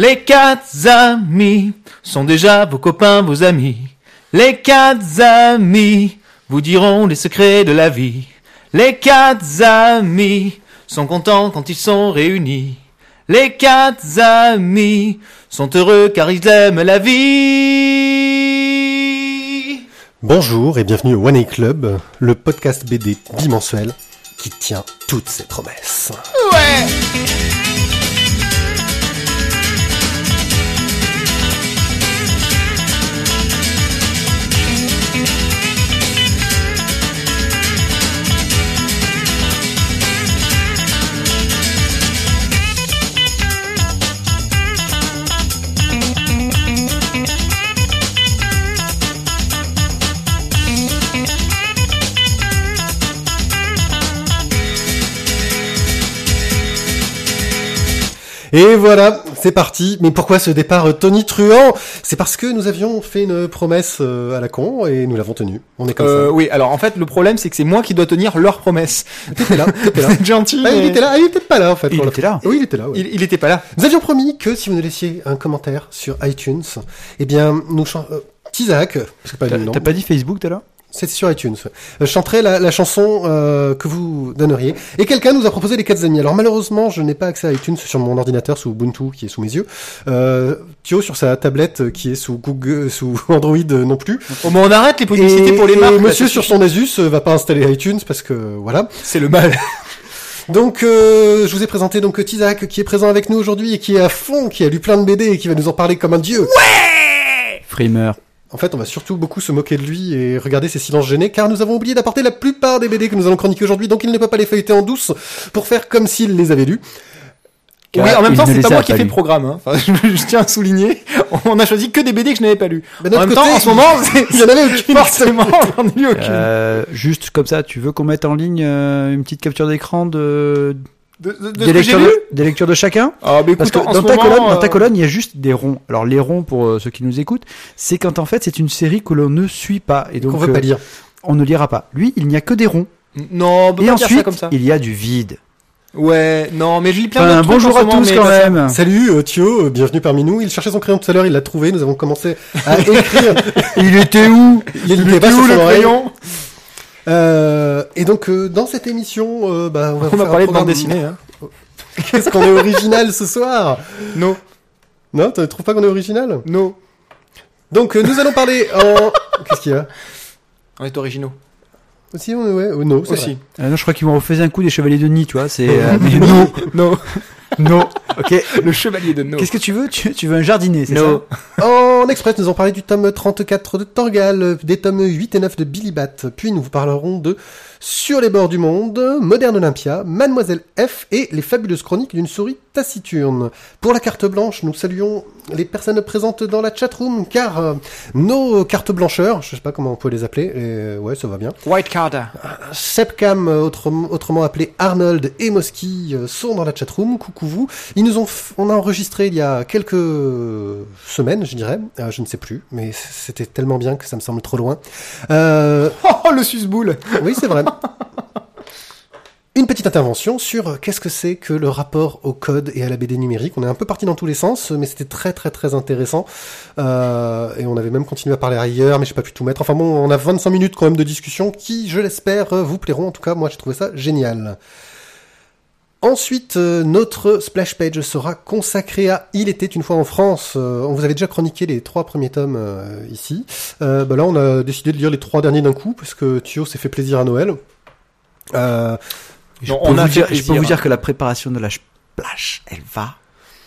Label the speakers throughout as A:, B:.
A: Les quatre amis sont déjà vos copains, vos amis. Les quatre amis vous diront les secrets de la vie. Les quatre amis sont contents quand ils sont réunis. Les quatre amis sont heureux car ils aiment la vie.
B: Bonjour et bienvenue au One A Club, le podcast BD bimensuel qui tient toutes ses promesses.
A: Ouais
B: Et voilà, c'est parti. Mais pourquoi ce départ euh, Tony Truant? C'est parce que nous avions fait une promesse euh, à la con et nous l'avons tenue. On est comme
A: Euh, oui, alors en fait, le problème, c'est que c'est moi qui dois tenir leur promesse.
B: ça. T'étais là, t'étais là.
A: Gentil.
B: Ah, il était là, ah, il était pas là en fait.
C: Il était là.
B: Oui, il était là. ouais.
A: Il, il était pas là.
B: Nous avions promis que si vous nous laissiez un commentaire sur iTunes, eh bien, nous chan- euh, Tizak, parce que pas
C: T'as pas dit Facebook tout à
B: c'est sur iTunes, ouais. Euh, chanterait la, la chanson euh, que vous donneriez. Et quelqu'un nous a proposé les quatre amis. Alors malheureusement, je n'ai pas accès à iTunes sur mon ordinateur sous Ubuntu qui est sous mes yeux. Euh, Thio sur sa tablette euh, qui est sous Google, sous Android euh, non plus.
A: Au moins, on arrête les publicités
B: Et,
A: pour les marques.
B: Monsieur sur son Asus euh, va pas installer iTunes parce que voilà.
A: C'est le mal.
B: Donc euh, je vous ai présenté donc Tizak qui est présent avec nous aujourd'hui et qui est à fond, qui a lu plein de BD et qui va nous en parler comme un dieu.
C: Framer.
B: En fait, on va surtout beaucoup se moquer de lui et regarder ses silences gênés, car nous avons oublié d'apporter la plupart des BD que nous allons chroniquer aujourd'hui, donc il ne peut pas les feuilleter en douce pour faire comme s'il les avait lus.
C: Car
A: oui, en même temps, c'est pas
C: a
A: moi qui ai fait le programme. Hein. Enfin, je, je tiens à souligner. On a choisi que des BD que je n'avais pas lus.
B: Mais
A: En
B: d'un
A: même
B: côté,
A: temps, en ce moment,
B: il y en avait aucune.
A: forcément, j'en ai lu aucune.
C: Euh, juste comme ça, tu veux qu'on mette en ligne euh, une petite capture d'écran de,
A: De, de, de
C: des,
A: que
C: lectures de, des lectures de chacun
A: Ah, bah
C: Parce
A: écoute,
C: que
A: en
C: dans ta,
A: moment,
C: colonne, dans ta
A: euh,
C: colonne, il y a juste des ronds. Alors les ronds, pour euh, ceux qui nous écoutent, c'est quand en fait c'est une série que l'on ne suit pas et donc
B: Qu'on veut
C: euh,
B: pas lire.
C: on ne lira pas. Lui, il n'y a que des ronds.
A: Non, on peut
C: Et
A: pas dire ça
C: ensuite,
A: comme ça.
C: il y a du vide.
A: Ouais, non, mais je lis plein
C: Enfin,
A: trucs
C: bonjour
A: en
C: à
A: moment,
C: tous quand
A: pas
C: même.
B: Salut euh, Thio, euh, bienvenue parmi nous. Il cherchait son crayon tout à l'heure, il l'a trouvé. Nous avons commencé à écrire.
C: il était où?
B: Il n'était pas
A: était
B: sur
A: où,
B: son
A: le crayon?
B: Euh, et donc euh, dans cette émission, euh, bah, on va,
A: On
B: vous
A: va
B: faire
A: parler
B: un
A: de bande dessinée. Hein.
B: Qu'est-ce qu'on est original ce soir
A: No,
B: Non, tu trouves pas qu'on est original
A: no.
B: Donc euh, nous allons parler en. Qu'est-ce qu'il y a
A: On est originaux.
B: Aussi, on est ouais, oh, non,
A: Aussi.
C: Euh, non, Je crois qu'ils m'ont refait un coup des chevaliers de Nid, tu vois. C'est euh, mais non,
A: No.
C: non. Ok.
A: Le chevalier de No.
C: Qu'est-ce que tu veux? Tu, tu veux un jardinier, c'est
A: No.
B: En express, nous allons parler du tome 34 de Torgal, des tomes 8 et 9 de Billy Bat. Puis nous vous parlerons de Sur les bords du monde, Moderne Olympia, Mademoiselle F et les fabuleuses chroniques d'une souris taciturne. Pour la carte blanche, nous saluons les personnes présentes dans la chatroom car euh, nos cartes blancheurs, je sais pas comment on peut les appeler, et, ouais, ça va bien.
A: White Carter.
B: Sepcam, autrement, appelé Arnold et Moski, euh, sont dans la chatroom. Coucou vous. Ils nous ont, on a enregistré il y a quelques semaines, je dirais. Euh, je ne sais plus, mais c'était tellement bien que ça me semble trop loin. Euh,
A: Oh, le susboule.
B: oui, c'est vrai. Une petite intervention sur qu'est-ce que c'est que le rapport au code et à la BD numérique. On est un peu parti dans tous les sens, mais c'était très très très intéressant. Euh, et on avait même continué à parler ailleurs, mais j'ai pas pu tout mettre. Enfin bon, on a 25 minutes quand même de discussion qui, je l'espère, vous plairont. En tout cas, moi j'ai trouvé ça génial. Ensuite, euh, notre splash page sera consacrée à Il était une fois en France. Euh, on vous avait déjà chroniqué les trois premiers tomes euh, ici. Euh, bah là, on a décidé de lire les trois derniers d'un coup parce que Thio s'est fait plaisir à Noël. Euh,
C: Je,
A: Non,
C: peux
A: on a
C: vous
A: fait
C: dire, je peux
A: plaisir.
C: vous dire que la préparation de la splash, elle va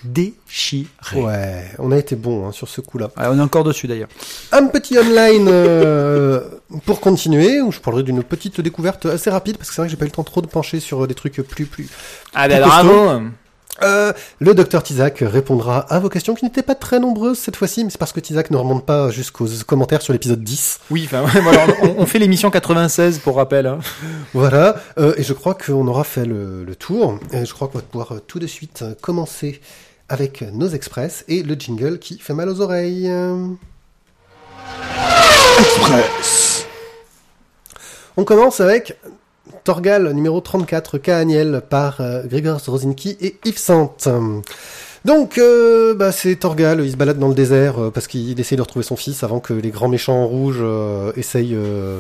C: déchirer.
B: ouais, on a été bon hein, sur ce coup-là.
C: Ouais, on est encore dessus d'ailleurs.
B: Un petit online euh, pour continuer, où je parlerai d'une petite découverte assez rapide parce que c'est vrai que j'ai pas eu le temps trop de pencher sur des trucs plus plus
A: Ah, ben bravo.
B: Euh, le docteur Tizak répondra à vos questions qui n'étaient pas très nombreuses cette fois-ci, mais c'est parce que Tizak ne remonte pas jusqu'aux commentaires sur l'épisode 10.
A: Oui, enfin, voilà, on, on fait l'émission 96 pour rappel. Hein.
B: Voilà, euh, et je crois qu'on aura fait le, le tour, et je crois qu'on va pouvoir euh, tout de suite euh, commencer avec nos express et le jingle qui fait mal aux oreilles.
D: Express.
B: On commence avec Torgal numéro 34, Kaaniel par euh, Grigor Rosinski et Yves Sant. Donc, euh, bah, c'est Torgal, il se balade dans le désert euh, parce qu'il essaye de retrouver son fils avant que les grands méchants rouges euh, essayent... euh,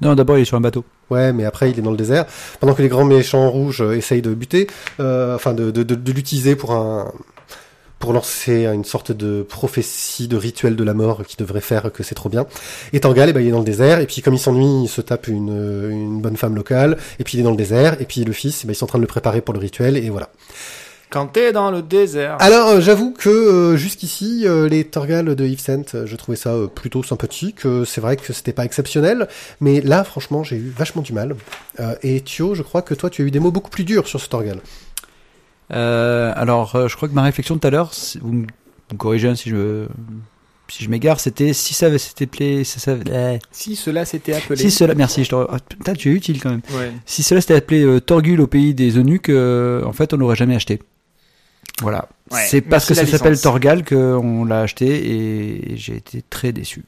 C: Non, d'abord il est sur un bateau.
B: Ouais, mais après il est dans le désert. Pendant que les grands méchants rouges euh, essayent de buter, euh, enfin de, de, de, de l'utiliser pour un pour lancer une sorte de prophétie, de rituel de la mort qui devrait faire que c'est trop bien. Et Torgal, eh ben, il est dans le désert, et puis comme il s'ennuie, il se tape une, une bonne femme locale, et puis il est dans le désert, et puis le fils, eh ben, ils sont en train de le préparer pour le rituel, et voilà.
A: Quand t'es dans le désert.
B: Alors, euh, j'avoue que euh, jusqu'ici, euh, les Torgal de Yves Saint, euh, je trouvais ça euh, plutôt sympathique. euh, c'est vrai que c'était pas exceptionnel, mais là, franchement, j'ai eu vachement du mal. Euh, et Thio, je crois que toi, tu as eu des mots beaucoup plus durs sur ce Torgal.
C: Euh, alors, euh, je crois que ma réflexion tout à l'heure, c'est- vous me corrigez hein, si je si je m'égare, c'était si ça avait s'était appelé, ça, ça- eh.
A: Si cela s'était appelé.
C: si cela, merci, je ah, putain, tu es utile quand même.
A: Ouais.
C: Si cela s'était appelé euh, Torgul au pays des eunuques, euh, en fait, on l'aurait jamais acheté. Voilà.
A: Ouais,
C: c'est parce que ça s'appelle. Torgal qu'on l'a acheté et j'ai été très déçu.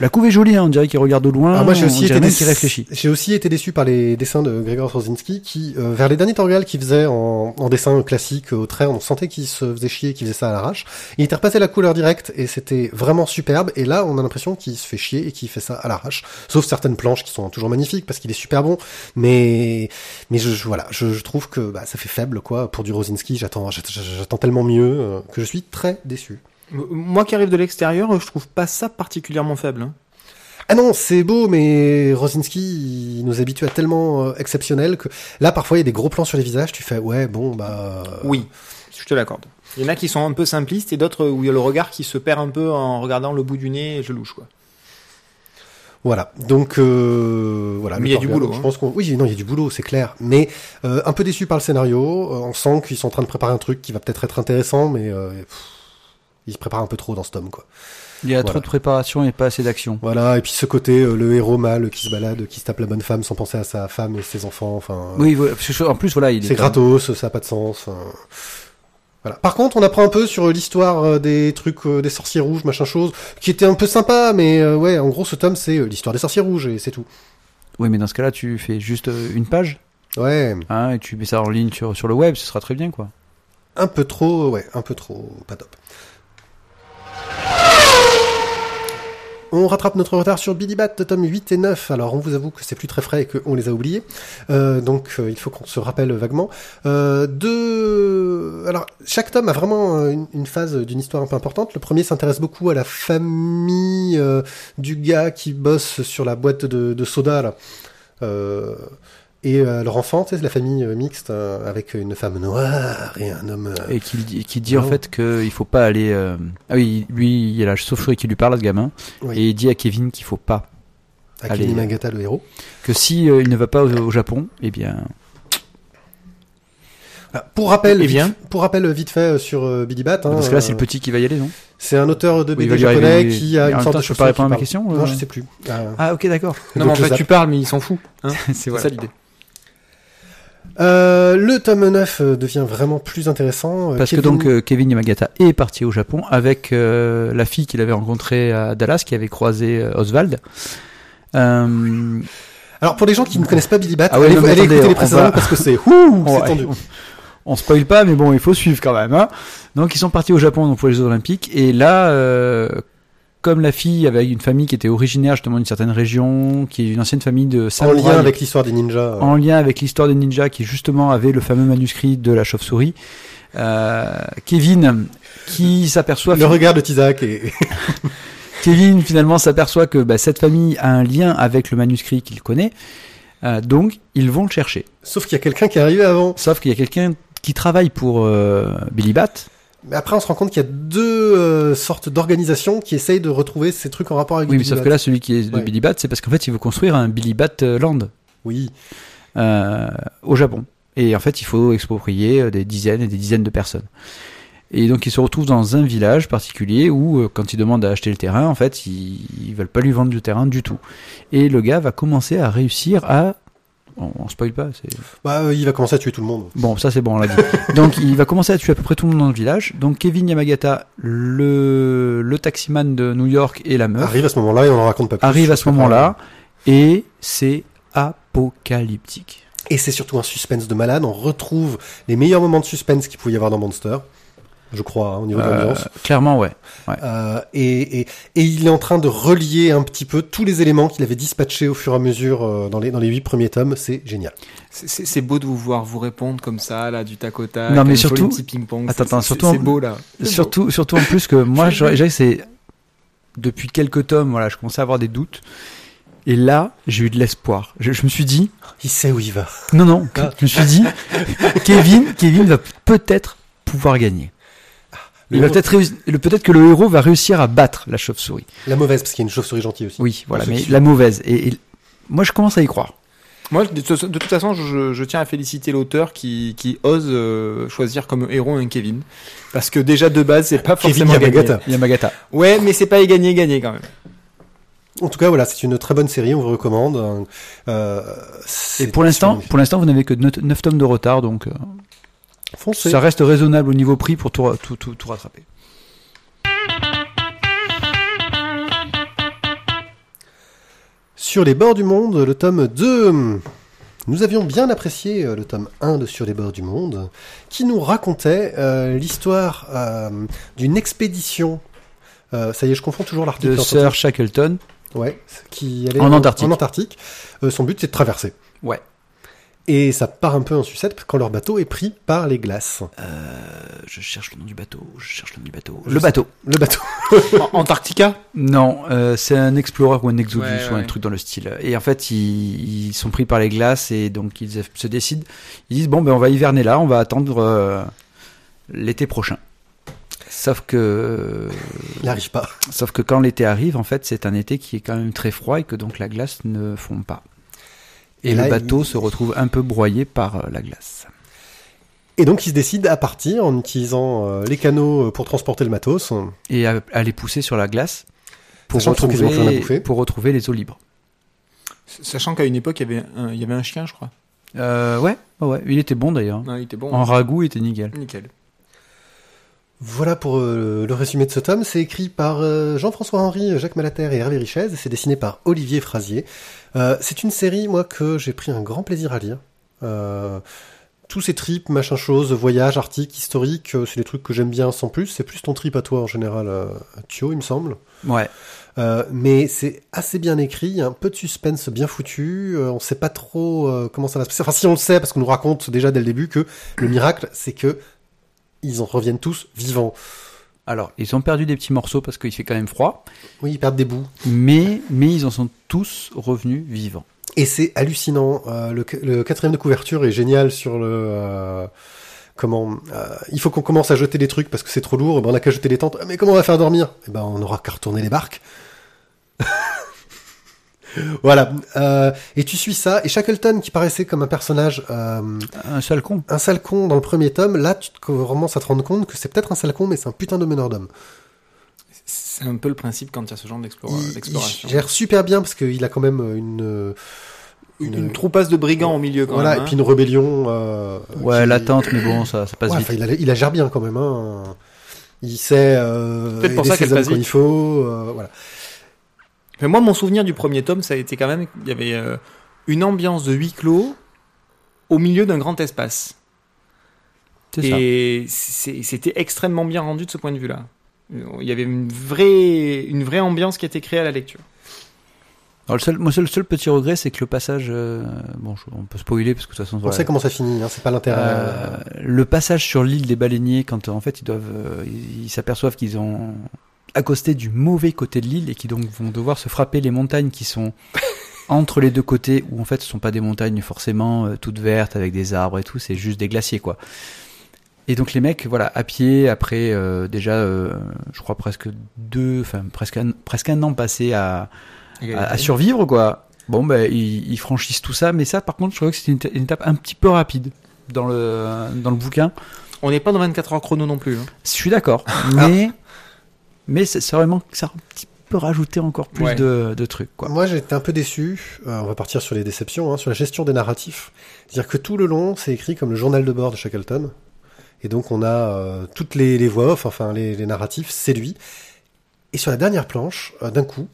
C: La couve est jolie, hein, on dirait qu'il regarde au loin.
B: Ah, moi, j'ai aussi été déçu.
C: qu'il réfléchit.
B: J'ai aussi été déçu par les dessins de Grégor Rosinski, qui, euh, vers les derniers Torgal qu'il faisait en, en dessin classique au trait, on sentait qu'il se faisait chier, qu'il faisait ça à l'arrache. Il était repassé la couleur directe et c'était vraiment superbe. Et là, on a l'impression qu'il se fait chier et qu'il fait ça à l'arrache. Sauf certaines planches qui sont toujours magnifiques parce qu'il est super bon. Mais, mais je, je- voilà, je, je trouve que bah, ça fait faible quoi pour du Rosinski. J'attends, j'attends j'attends tellement mieux euh, que je suis très déçu.
A: Moi qui arrive de l'extérieur, je trouve pas ça particulièrement faible. hein.
B: Ah non, c'est beau, mais Rosinski, il nous habitue à tellement euh, exceptionnel que là, parfois, il y a des gros plans sur les visages. Tu fais, ouais, bon, bah. euh,
A: Oui, je te l'accorde. Il y en a qui sont un peu simplistes et d'autres où il y a le regard qui se perd un peu en regardant le bout du nez et je louche quoi.
B: Voilà. Donc, euh, voilà.
A: Mais il y a du boulot,
B: Je
A: hein.
B: pense qu'on, oui, non, il y a du boulot, c'est clair. Mais euh, un peu déçu par le scénario. Euh, on sent qu'ils sont en train de préparer un truc qui va peut-être être intéressant, mais euh, pff, ils se préparent un peu trop dans ce tome, quoi.
C: Il y a
B: Voilà.
C: trop de préparation et pas assez d'action.
B: Voilà. Et puis ce côté, euh, le héros mâle qui se balade, qui se tape la bonne femme sans penser à sa femme et ses enfants. Enfin. euh,
C: Oui, voilà, parce que en plus, voilà, il est.
B: C'est gratos, ça n'a pas de sens. euh. Voilà. Par contre, on apprend un peu sur l'histoire euh, des trucs des sorciers rouges, machin chose, qui était un peu sympa, mais ouais, en gros, ce tome, c'est l'histoire des sorciers rouges et c'est tout.
C: Oui, mais dans ce cas-là, tu fais juste une page,
B: Ouais,
C: hein, et tu mets ça en ligne sur, sur le web, ce sera très bien, quoi.
B: un peu trop, ouais, un peu trop, pas top. On rattrape notre retard sur Billy Bat, tome 8 et 9. Alors, on vous avoue que c'est plus très frais et qu'on les a oubliés. Euh, donc, euh, il faut qu'on se rappelle vaguement. Euh. Alors, chaque tome a vraiment une, phase d'une histoire un peu importante. Le premier s'intéresse beaucoup à la famille du gars qui bosse sur la boîte de, soda. Et euh, leur enfant, tu sais, c'est la famille euh, mixte, euh, avec une femme noire et un homme... euh,
C: Et qui, dit- qui dit en fait qu'il faut pas aller. euh, Ah oui, lui, il y a la chauve-souris qui lui parle à ce gamin,
B: Oui.
C: et il dit à Kevin qu'il faut pas.
B: à
C: allez.
B: Kenny Magata, le héros.
C: Que si euh, il ne va pas au, au Japon, eh bien.
B: Voilà. Pour rappel,
A: Eh
B: vite,
A: bien.
B: pour rappel vite fait sur euh, Billy Bat, hein,
C: Parce que là, c'est le petit qui va y aller, non?
B: c'est un auteur de
C: Oui,
B: BD
C: lui
B: japonais
C: arriver-
B: qui a une sorte
C: temps,
B: de
C: je peux pas répondre à ma question,
B: Non,
C: euh
B: je sais plus. Ah.
C: Ah, ok, d'accord.
A: Non, mais en fait, tu parles, mais il s'en fout. Hein
C: c'est
A: c'est
C: voilà.
A: ça l'idée.
B: Euh, le tome 9 euh, devient vraiment plus intéressant. Euh,
C: Parce que
B: Kevin-
C: donc Kevin Yamagata est parti au Japon avec euh, la fille qu'il avait rencontrée à Dallas, qui avait croisé Oswald. Euh,
B: Alors pour les gens qui ne connaissent pas Billy Bat,
C: Ah ouais,
B: allez,
C: non, mais
B: allez
C: attendez,
B: écouter les
C: on
B: précédentes
C: va-
B: parce que c'est
C: Ouais.
B: tendu.
C: on spoil pas, mais bon, il faut suivre quand même. Hein. Donc ils sont partis au Japon donc, pour les Jeux Olympiques, et là, comme la fille avait une famille qui était originaire justement d'une certaine région, qui est une ancienne famille de
B: En
C: samouraïs,
B: lien avec l'histoire des ninjas.
C: en lien avec l'histoire des ninjas, qui justement avait le fameux manuscrit de la chauve-souris. Euh, Kevin, qui s'aperçoit
B: le regard de Tizak et
C: Kevin finalement s'aperçoit que bah, cette famille a un lien avec le manuscrit qu'il connaît, Euh, donc ils vont le chercher.
B: sauf qu'il y a quelqu'un qui est arrivé avant.
C: Sauf qu'il y a quelqu'un qui travaille pour euh, Billy Bat.
B: Mais après on se rend compte qu'il y a deux euh, sortes d'organisations qui essayent de retrouver ces trucs en rapport avec
C: Oui, mais sauf
B: Bat.
C: que là, celui qui est de
B: Ouais.
C: Billy Bat, c'est parce qu'en fait, il veut construire un Billy Bat euh, Land
B: Oui.
C: euh, au Japon. Et en fait, il faut exproprier euh, des dizaines et des dizaines de personnes. Et donc, il se retrouve dans un village particulier où, euh, quand il demande à acheter le terrain, en fait, ils, ils veulent pas lui vendre du terrain du tout. Et le gars va commencer à réussir à on, on spoil pas, c'est
B: Bah euh, il va commencer à tuer tout le monde.
C: Bon, ça c'est bon, on l'a dit. Donc il va commencer à tuer à peu près tout le monde dans le village. Donc Kevin Yamagata, le, le taximan de New York et la meuf,
B: Arrive à ce moment-là et on en raconte pas plus.
C: arrivent à ce moment-là et c'est apocalyptique.
B: Et c'est surtout un suspense de malade. On retrouve les meilleurs moments de suspense qu'il pouvait y avoir dans Monster. Je crois, hein, au niveau de
C: Euh,
B: l'ambiance.
C: clairement, ouais.
B: Euh, et, et, et il est en train de relier un petit peu tous les éléments qu'il avait dispatchés au fur et à mesure euh, dans les dans les huit premiers tomes. C'est génial.
A: C'est- beau de vous voir vous répondre comme ça, là, du tac au tac.
C: Non, mais surtout-
A: ping-pong.
C: Attends,
A: C'est-
C: attends,
A: c'est-
C: surtout
A: C'est
C: en-
A: beau, là. Beau.
C: Surtout, surtout en plus que moi, que c'est depuis quelques tomes, voilà, je commençais à avoir des doutes. Et là, j'ai eu de l'espoir. Je, je me suis dit,
B: Il sait où il va.
C: non, non,
B: Ah.
C: je me suis dit, Kevin, Kevin va peut-être pouvoir gagner.
B: Le héros-
C: peut-être réuss- que le héros va réussir à battre la chauve-souris.
B: La mauvaise, parce qu'il y a une chauve-souris gentille aussi.
C: Oui, voilà,
B: Pour ceux
C: mais la mauvaise. Et, et moi, je commence à y croire.
A: Moi, de, toute façon, je, je tiens à féliciter l'auteur qui, qui ose euh, choisir comme héros un Kevin. Parce que déjà, de base, c'est pas
B: Kevin
A: forcément gagné.
B: Yamagata.
C: Yamagata.
A: Ouais, mais c'est pas gagné, gagné quand même.
B: En tout cas, voilà, c'est une très bonne série. On vous recommande. Euh,
C: Et pour l'instant, pour l'instant, vous n'avez que 9 tomes de retard, donc euh,
B: foncez.
C: ça reste raisonnable au niveau prix pour tout, tout, tout, tout rattraper.
B: Sur les bords du monde, le tome 2. Nous avions bien apprécié euh, le tome 1 de Sur les bords du monde, qui nous racontait euh, l'histoire euh, d'une expédition. Euh, ça y est, je confonds toujours l'article.
C: De
B: en
C: Sir Shackleton.
B: Ouais, qui allait
C: En Antarctique.
B: En Antarctique. Son but, c'est de traverser.
C: Ouais.
B: Et ça part un peu en sucette quand leur bateau est pris par les glaces.
C: je cherche le nom du bateau. Je cherche le nom du bateau.
B: Je
C: Le
B: sais.
C: bateau.
B: Le bateau.
A: Antarctica
C: Non, euh, c'est un Explorer ou un Exodus
A: Ouais,
C: ou un
A: ouais.
C: truc dans le style. Et en fait, ils, ils sont pris par les glaces et donc ils se décident. Ils disent bon ben on va hiverner là, on va attendre euh, l'été prochain. Sauf que,
B: Il n'arrive pas.
C: sauf que quand l'été arrive, en fait, c'est un été qui est quand même très froid et que donc la glace ne fond pas. Et,
B: là,
C: le bateau
B: il-
C: se retrouve un peu broyé par euh, la glace.
B: Et donc, ils se décident à partir en utilisant euh, les canaux pour transporter le matos.
C: Et à, à les pousser sur la glace pour retrouver, pour retrouver les eaux libres.
A: Sachant qu'à une époque, il y, avait un, il y avait un chien, je crois.
C: Euh, ouais, ouais, il était bon d'ailleurs.
A: Il était bon.
C: En ragoût, il était nickel.
A: Nickel.
B: Voilà pour euh, le résumé de ce tome. C'est écrit par euh, Jean-François Henry, Jacques Malater et Hervé Richez. C'est dessiné par Olivier Frasier. Euh, c'est une série, moi, que j'ai pris un grand plaisir à lire. Tous ces trips, machin chose, voyages, articles, historiques, euh, c'est des trucs que j'aime bien sans plus. C'est plus ton trip à toi en général, Thio, il me semble.
C: Ouais.
B: Mais c'est assez bien écrit, il y a un peu de suspense bien foutu, on sait pas trop comment ça va se passer. Enfin si on le sait, parce qu'on nous raconte déjà dès le début que le miracle, c'est que ils en reviennent tous vivants.
C: Alors, ils ont perdu des petits morceaux parce qu'il fait quand même froid,
B: Oui, ils perdent des bouts.
C: mais, mais ils en sont tous revenus vivants.
B: Et c'est hallucinant. Euh, le, le quatrième de couverture est génial sur le... euh, comment euh, Il faut qu'on commence à jeter des trucs parce que c'est trop lourd. Ben, on a qu'à jeter les tentes. Ah, Mais comment on va faire dormir? Eh ben, on aura qu'à retourner les barques. voilà. Euh, et tu suis ça. Et Shackleton, qui paraissait comme un personnage... euh,
C: Un seul con.
B: un sale con dans le premier tome, là tu commences à te rendre compte que c'est peut-être un sale con, mais c'est un putain de meneur d'homme.
A: C'est un peu le principe quand il y a ce genre d'explora-
B: Il,
A: d'exploration.
B: gère super bien parce qu'il a quand même une,
A: Une,
B: une-
A: une troupasse de brigands au milieu quand
B: voilà,
A: même.
B: et
A: hein.
B: puis une rébellion. euh,
C: Ouais,
B: qui-
C: l'attente, mais bon, ça, ça passe
B: Ouais,
C: vite.
B: enfin, il, a, il a gère bien quand même. Hein. Il sait euh,
A: Peut-être pour ça qu'elle passe
B: quand
A: vite.
B: il faut. euh, voilà.
A: Mais moi, mon souvenir du premier tome, ça a été quand même il y avait euh, une ambiance de huis clos au milieu d'un grand espace.
C: C'est ça.
A: Et c'était extrêmement bien rendu de ce point de vue-là. Il y avait une vraie, une vraie ambiance qui a été créée à la lecture.
C: Alors, le seul, moi, le seul petit regret, c'est que le passage, euh, bon, je- on peut spoiler parce que de toute façon,
B: On
C: voilà.
B: sait comment ça finit, hein, c'est pas l'intérêt.
C: Euh, le passage sur l'île des baleiniers, quand en fait ils doivent, euh, ils s'aperçoivent qu'ils ont accosté du mauvais côté de l'île et qui donc vont devoir se frapper les montagnes qui sont entre les deux côtés, où en fait ce sont pas des montagnes forcément euh, toutes vertes avec des arbres et tout, c'est juste des glaciers quoi. Et donc les mecs, voilà, à pied après euh, déjà, euh, je crois presque deux, enfin presque un, presque un an passé à, à, à survivre quoi. Bon ben ils, ils franchissent tout ça, mais ça par contre je trouvais que c'était une, éta- une étape un petit peu rapide dans le dans le bouquin.
A: On n'est pas dans 24 heures chrono non plus. hein.
C: Je suis d'accord, mais mais aurait manqué- ça un petit peu rajouté encore plus
A: Ouais.
C: de, de trucs quoi.
B: Moi, j'étais un peu déçu. Euh, on va partir sur les déceptions, hein, sur la gestion des narratifs. C'est-à-dire que tout le long, c'est écrit comme le journal de bord de Shackleton. Et donc, on a euh, toutes les, les voix off, enfin les, les narratifs, c'est lui. Et sur la dernière planche, euh, d'un coup,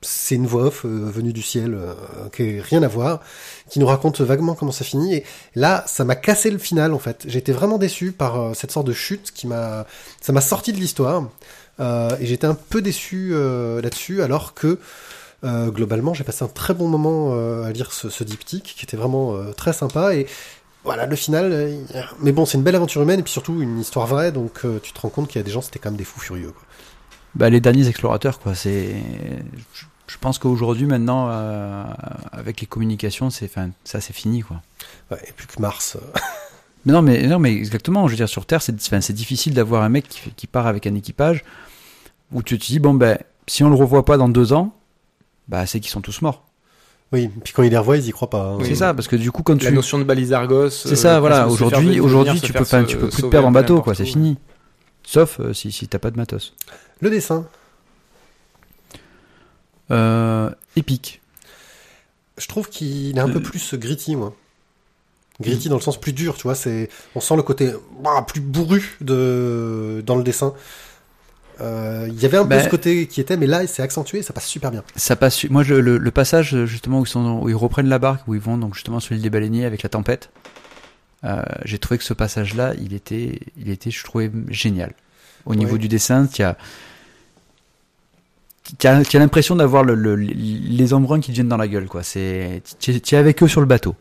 B: c'est une voix off euh, venue du ciel, euh, qui n'a rien à voir, qui nous raconte vaguement comment ça finit. Et là, ça m'a cassé le final en fait. J'ai été vraiment déçu par euh, cette sorte de chute qui m'a, ça m'a sorti de l'histoire. Euh, et j'étais un peu déçu euh, là-dessus, alors que euh, globalement, j'ai passé un très bon moment à lire ce, ce diptyque, qui était vraiment très sympa. Et voilà, le final. mais bon, c'est une belle aventure humaine et puis surtout une histoire vraie, donc tu te rends compte qu'il y a des gens, c'était quand même des fous furieux. Quoi.
C: Bah, les derniers explorateurs, quoi. C'est, je- je pense qu'aujourd'hui, maintenant, euh, avec les communications, c'est, enfin, ça, c'est fini, quoi.
B: Ouais, et plus que Mars. euh,
C: Mais non, mais non, mais exactement. Je veux dire, sur Terre, c'est, enfin, difficile d'avoir un mec qui, qui part avec un équipage où tu te dis bon ben, si on le revoit pas dans deux ans, bah, c'est qu'ils sont tous morts.
B: Oui, puis quand ils les revoient, ils y croient pas. hein.
C: C'est ça, parce que du coup, quand
A: La
C: tu,
A: notion de balise Argos.
C: c'est
A: euh,
C: ça,
A: le
C: voilà. Aujourd'hui, aujourd'hui, tu peux,
A: se-
C: tu peux plus te perdre en bateau, quoi. C'est fini. Sauf euh, si, si t'as pas de matos.
B: Le dessin.
C: Euh, épique.
B: Je trouve qu'il est un
C: Euh.
B: peu plus gritty, moi. Gritty dans le sens plus dur, tu vois. C'est, on sent le côté bah, plus bourru de dans le dessin. Euh, Il y avait un peu
C: Ben-
B: ce côté qui était, mais là, c'est accentué, ça passe super bien.
C: Ça passe. Moi, je- le, le passage justement où ils, sont, où ils reprennent la barque, où ils vont donc justement sur l'île des baleiniers avec la tempête. euh, J'ai trouvé que ce passage-là, il était, il était, je trouvais génial. Au niveau du dessin, tu as, tu as, tu as l'impression d'avoir le, le- les embruns qui te viennent dans la gueule, quoi. C'est, tu es- tu es avec eux sur le bateau.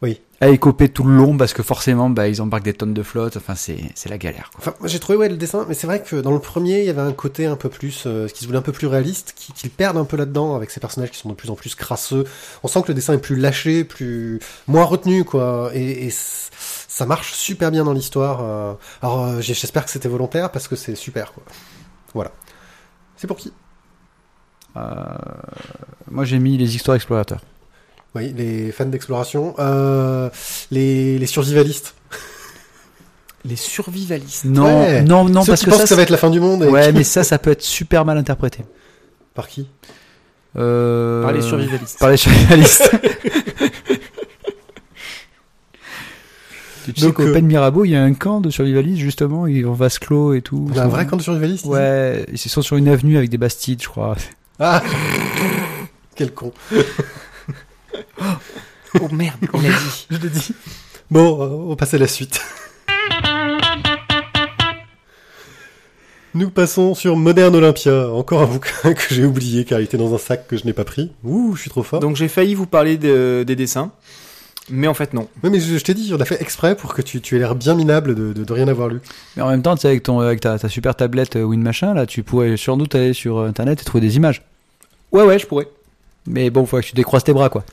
B: Oui.
C: À écoper tout le long parce que forcément, bah, ils embarquent des tonnes de flotte. Enfin, c'est, c'est la galère. Quoi.
B: Enfin, moi, j'ai trouvé ouais le dessin, mais c'est vrai que dans le premier, il y avait un côté un peu plus, euh, qui se voulait un peu plus réaliste, qui, qui le perdent un peu là-dedans avec ces personnages qui sont de plus en plus crasseux. On sent que le dessin est plus lâché, plus moins retenu, quoi. Et, et ça marche super bien dans l'histoire. euh. Alors, euh, j'espère que c'était volontaire parce que c'est super, quoi. Voilà. C'est pour qui?
C: Euh, moi, j'ai mis les histoires explorateurs.
B: Oui, les fans d'exploration, euh, les, les survivalistes.
A: Les survivalistes.
C: Non,
B: Ouais.
C: non, non,
B: Ceux
C: parce
B: qui
C: que
B: pensent
C: ça,
B: que ça va être la fin du monde. et
C: Ouais,
B: qui-
C: mais ça, ça peut être super mal interprété.
B: Par qui?
C: Euh...
A: Par les survivalistes.
C: Par les survivalistes. tu sais
B: Donc,
C: qu'au
B: euh,
C: Pen Mirabeau, il y a un camp de survivalistes, justement, ils vont vase clos et tout.
B: Il y a un vrai camp de survivalistes
C: Ouais, ils sont sur une avenue avec des bastides, je crois.
B: Ah Quel con.
A: Oh merde, il a dit.
C: Je l'ai dit.
B: Bon, euh, on va passer à la suite. Nous passons sur Modern Olympia, encore un bouquin que j'ai oublié car il était dans un sac que je n'ai pas pris. Ouh, je suis trop fort.
A: Donc j'ai failli vous parler de- des dessins, mais en fait non.
B: Oui, mais je, je t'ai dit, on a fait exprès pour que tu, tu aies l'air bien minable de, de, de rien avoir lu.
C: Mais en même temps, tu sais, avec, ton, avec ta, ta super tablette euh, Win machin, là, tu pourrais sans doute aller sur Internet et trouver des images.
A: Ouais ouais, je pourrais.
C: Mais bon, faut que tu décroises tes bras, quoi.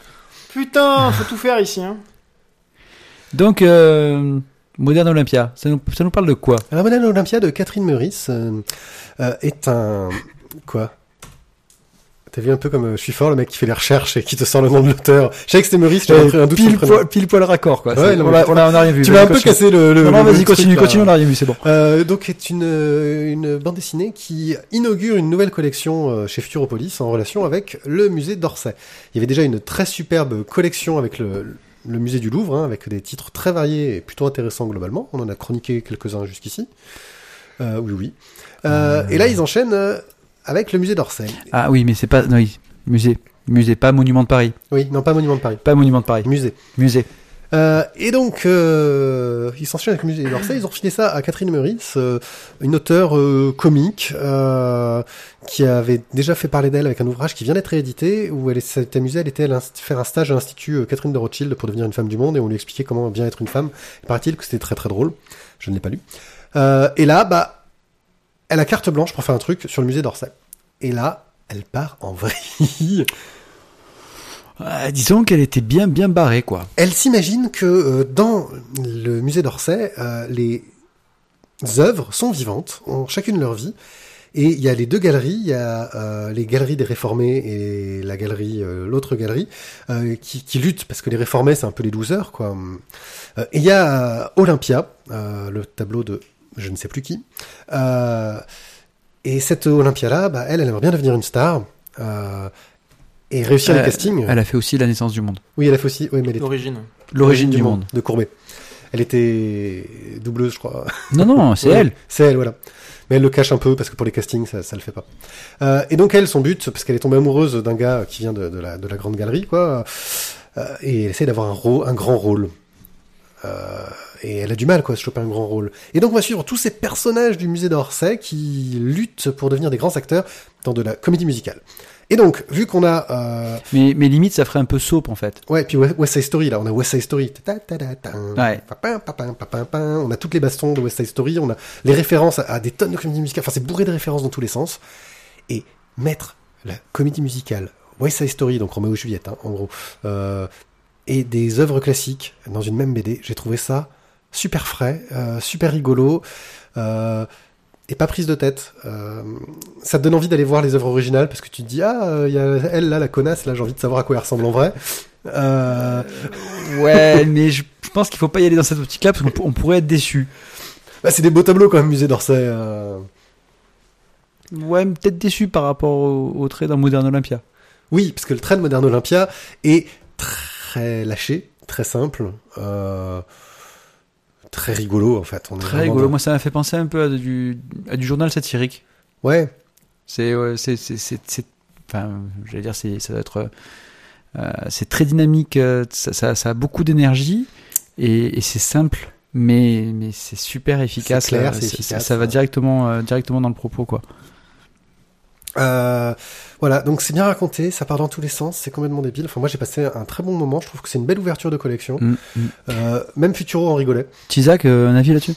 A: Putain, faut tout faire ici. Hein.
C: Donc, euh, Modern Olympia, ça nous, ça nous parle de quoi?
B: Alors, Modern Olympia de Catherine Meurice euh, euh, est un... Quoi? T'as vu un peu comme euh, je suis fort, le mec qui fait les recherches et qui te sort le nom de l'auteur. Je savais que c'était Meurice, j'avais un doute
C: pile, poil, pile poil raccord, quoi.
B: Ouais,
C: C'est-
B: non,
C: on a, on a rien vu.
B: Tu m'as un peu cassé le... le
C: Non, non, vas-y, continue, continue, on a rien vu, c'est bon.
B: Euh, donc est une, euh, une bande dessinée qui inaugure une nouvelle collection euh, chez Futuropolis en relation avec le musée d'Orsay. Il y avait déjà une très superbe collection avec le, le musée du Louvre, hein, avec des titres très variés et plutôt intéressants globalement. On en a chroniqué quelques-uns jusqu'ici. Euh, oui, oui. Euh, Et là, ils enchaînent euh, avec le musée d'Orsay.
C: Ah oui, mais c'est pas, non, oui, musée. Musée, pas monument de Paris.
B: Oui, non, pas Monument de Paris.
C: Pas monument de Paris.
B: Musée.
C: Musée.
B: Euh, et donc, euh, ils s'enchaînent avec le musée d'Orsay. Ils ont filé ça à Catherine Meurice, euh, une auteure euh, comique qui avait déjà fait parler d'elle avec un ouvrage qui vient d'être réédité où elle s'est amusée. Elle était allée faire un stage à l'Institut Catherine de Rothschild pour devenir une femme du monde et on lui expliquait comment bien être une femme. Il paraît-il que c'était très très drôle. Je ne l'ai pas lu. Et là, bah, elle a carte blanche pour faire un truc sur le musée d'Orsay. Et là, elle part en vrille.
C: Disons qu'elle était bien, bien barrée, quoi.
B: Elle s'imagine que euh, dans le musée d'Orsay, euh, les œuvres sont vivantes, ont chacune leur vie. Et il y a les deux galeries, il y a euh, les galeries des réformés et la galerie, l'autre galerie, qui, qui luttent parce que les réformés c'est un peu les losers quoi. Euh, et il y a Olympia, le tableau de je ne sais plus qui. Euh, et cette Olympia là, bah, elle, elle aimerait bien devenir une star euh, et réussir
C: Euh,
B: les castings.
C: Elle a fait aussi la naissance du monde.
B: Oui, elle a fait aussi. Oui, mais elle est
A: L'origine.
C: L'origine du monde.
B: de Courbet. Elle était doubleuse, je crois.
C: Non, non, c'est
B: Ouais,
C: elle.
B: C'est elle, voilà. mais elle le cache un peu parce que pour les castings, ça, ça le fait pas. Euh, et donc elle, son but, parce qu'elle est tombée amoureuse d'un gars qui vient de, de la, de la grande galerie, quoi, euh, et elle essaie d'avoir un, rôle, un grand rôle. Euh, et elle a du mal, quoi, à se choper un grand rôle. Et donc on va suivre tous ces personnages du musée d'Orsay qui luttent pour devenir des grands acteurs dans de la comédie musicale. Et donc, vu qu'on a euh,
C: Mais, mais limite, ça ferait un peu soap en fait.
B: Ouais, puis West Side Story, là, on a West Side Story. Ta ta ta.
C: Ouais.
B: Papin, papin, papin, papin. On a toutes les bastons de West Side Story, on a les références à, à des tonnes de comédies musicales. Enfin, c'est bourré de références dans tous les sens. Et mettre la comédie musicale West Side Story, donc Roméo et Juliette, hein, en gros, euh, et des œuvres classiques dans une même BD, j'ai trouvé ça super frais, euh, super rigolo. Euh, et pas prise de tête. Euh, ça te donne envie d'aller voir les œuvres originales parce que tu te dis ah il y a elle là la connasse là j'ai envie de savoir à quoi elle ressemble en vrai.
C: Ouais, mais je, je pense qu'il faut pas y aller dans cette optique-là parce qu'on pour- on pourrait être déçu.
B: bah, c'est des beaux tableaux quand même musée d'Orsay.
C: Ouais, peut-être déçu par rapport au, au trait dans Modern Olympia.
B: Oui parce que le trait de Modern Olympia est très lâché, très simple, euh, très rigolo en fait. On
C: Très rigolo.
B: dans-
C: Moi, ça m'a fait penser un peu à du, à du journal satirique.
B: Ouais.
C: C'est, ouais, c'est, c'est, enfin, j'allais dire, c'est, ça doit être, euh, c'est très dynamique, euh, ça, ça, ça a beaucoup d'énergie et, et c'est simple, mais, mais c'est super efficace.
B: clair,
C: ça- va
B: ouais.
C: directement, euh, directement dans le propos, quoi.
B: Euh, voilà, donc c'est bien raconté, ça part dans tous les sens, c'est complètement débile. Enfin, moi j'ai passé un très bon moment, je trouve que c'est une belle ouverture de collection.
C: Mm, mm.
B: Euh, même Futuro en rigolait.
C: Tizak, euh, un avis là-dessus?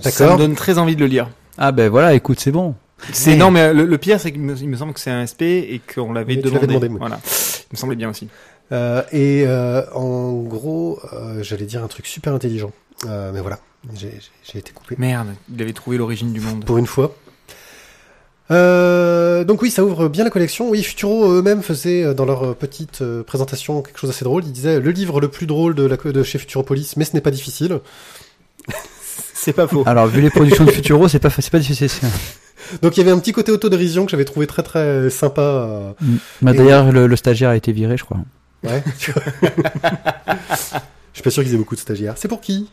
A: Ça me
B: D'accord.
A: donne très envie de le lire.
C: Ah ben voilà, écoute, c'est bon.
A: C'est
B: Mais-
A: non, mais le, le pire, c'est qu'il me, il me semble que c'est un SP et qu'on l'avait demandé.
B: demandé.
A: Voilà, il me semblait bien aussi.
B: Euh, et euh, en gros, euh, j'allais dire un truc super intelligent. Euh, mais voilà, j'ai j'ai- j'ai été coupé.
A: Merde, il avait trouvé l'origine du monde.
B: Pour une fois. Euh, donc oui, ça ouvre bien la collection. Oui, Futuro eux-mêmes faisaient euh, dans leur euh, petite euh, présentation quelque chose d'assez drôle. Ils disaient le livre le plus drôle de, la, de chez Futuropolis, mais ce n'est pas difficile.
A: C'est pas faux.
C: Alors, vu les productions de Futuro, c'est pas, c'est pas difficile.
B: Donc il y avait un petit côté autodérision que j'avais trouvé très très sympa.
C: Mm. Bah, D'ailleurs, le, le stagiaire a été viré, je crois.
B: Ouais. tu vois. Je suis pas sûr qu'ils aient beaucoup de stagiaires. C'est pour qui?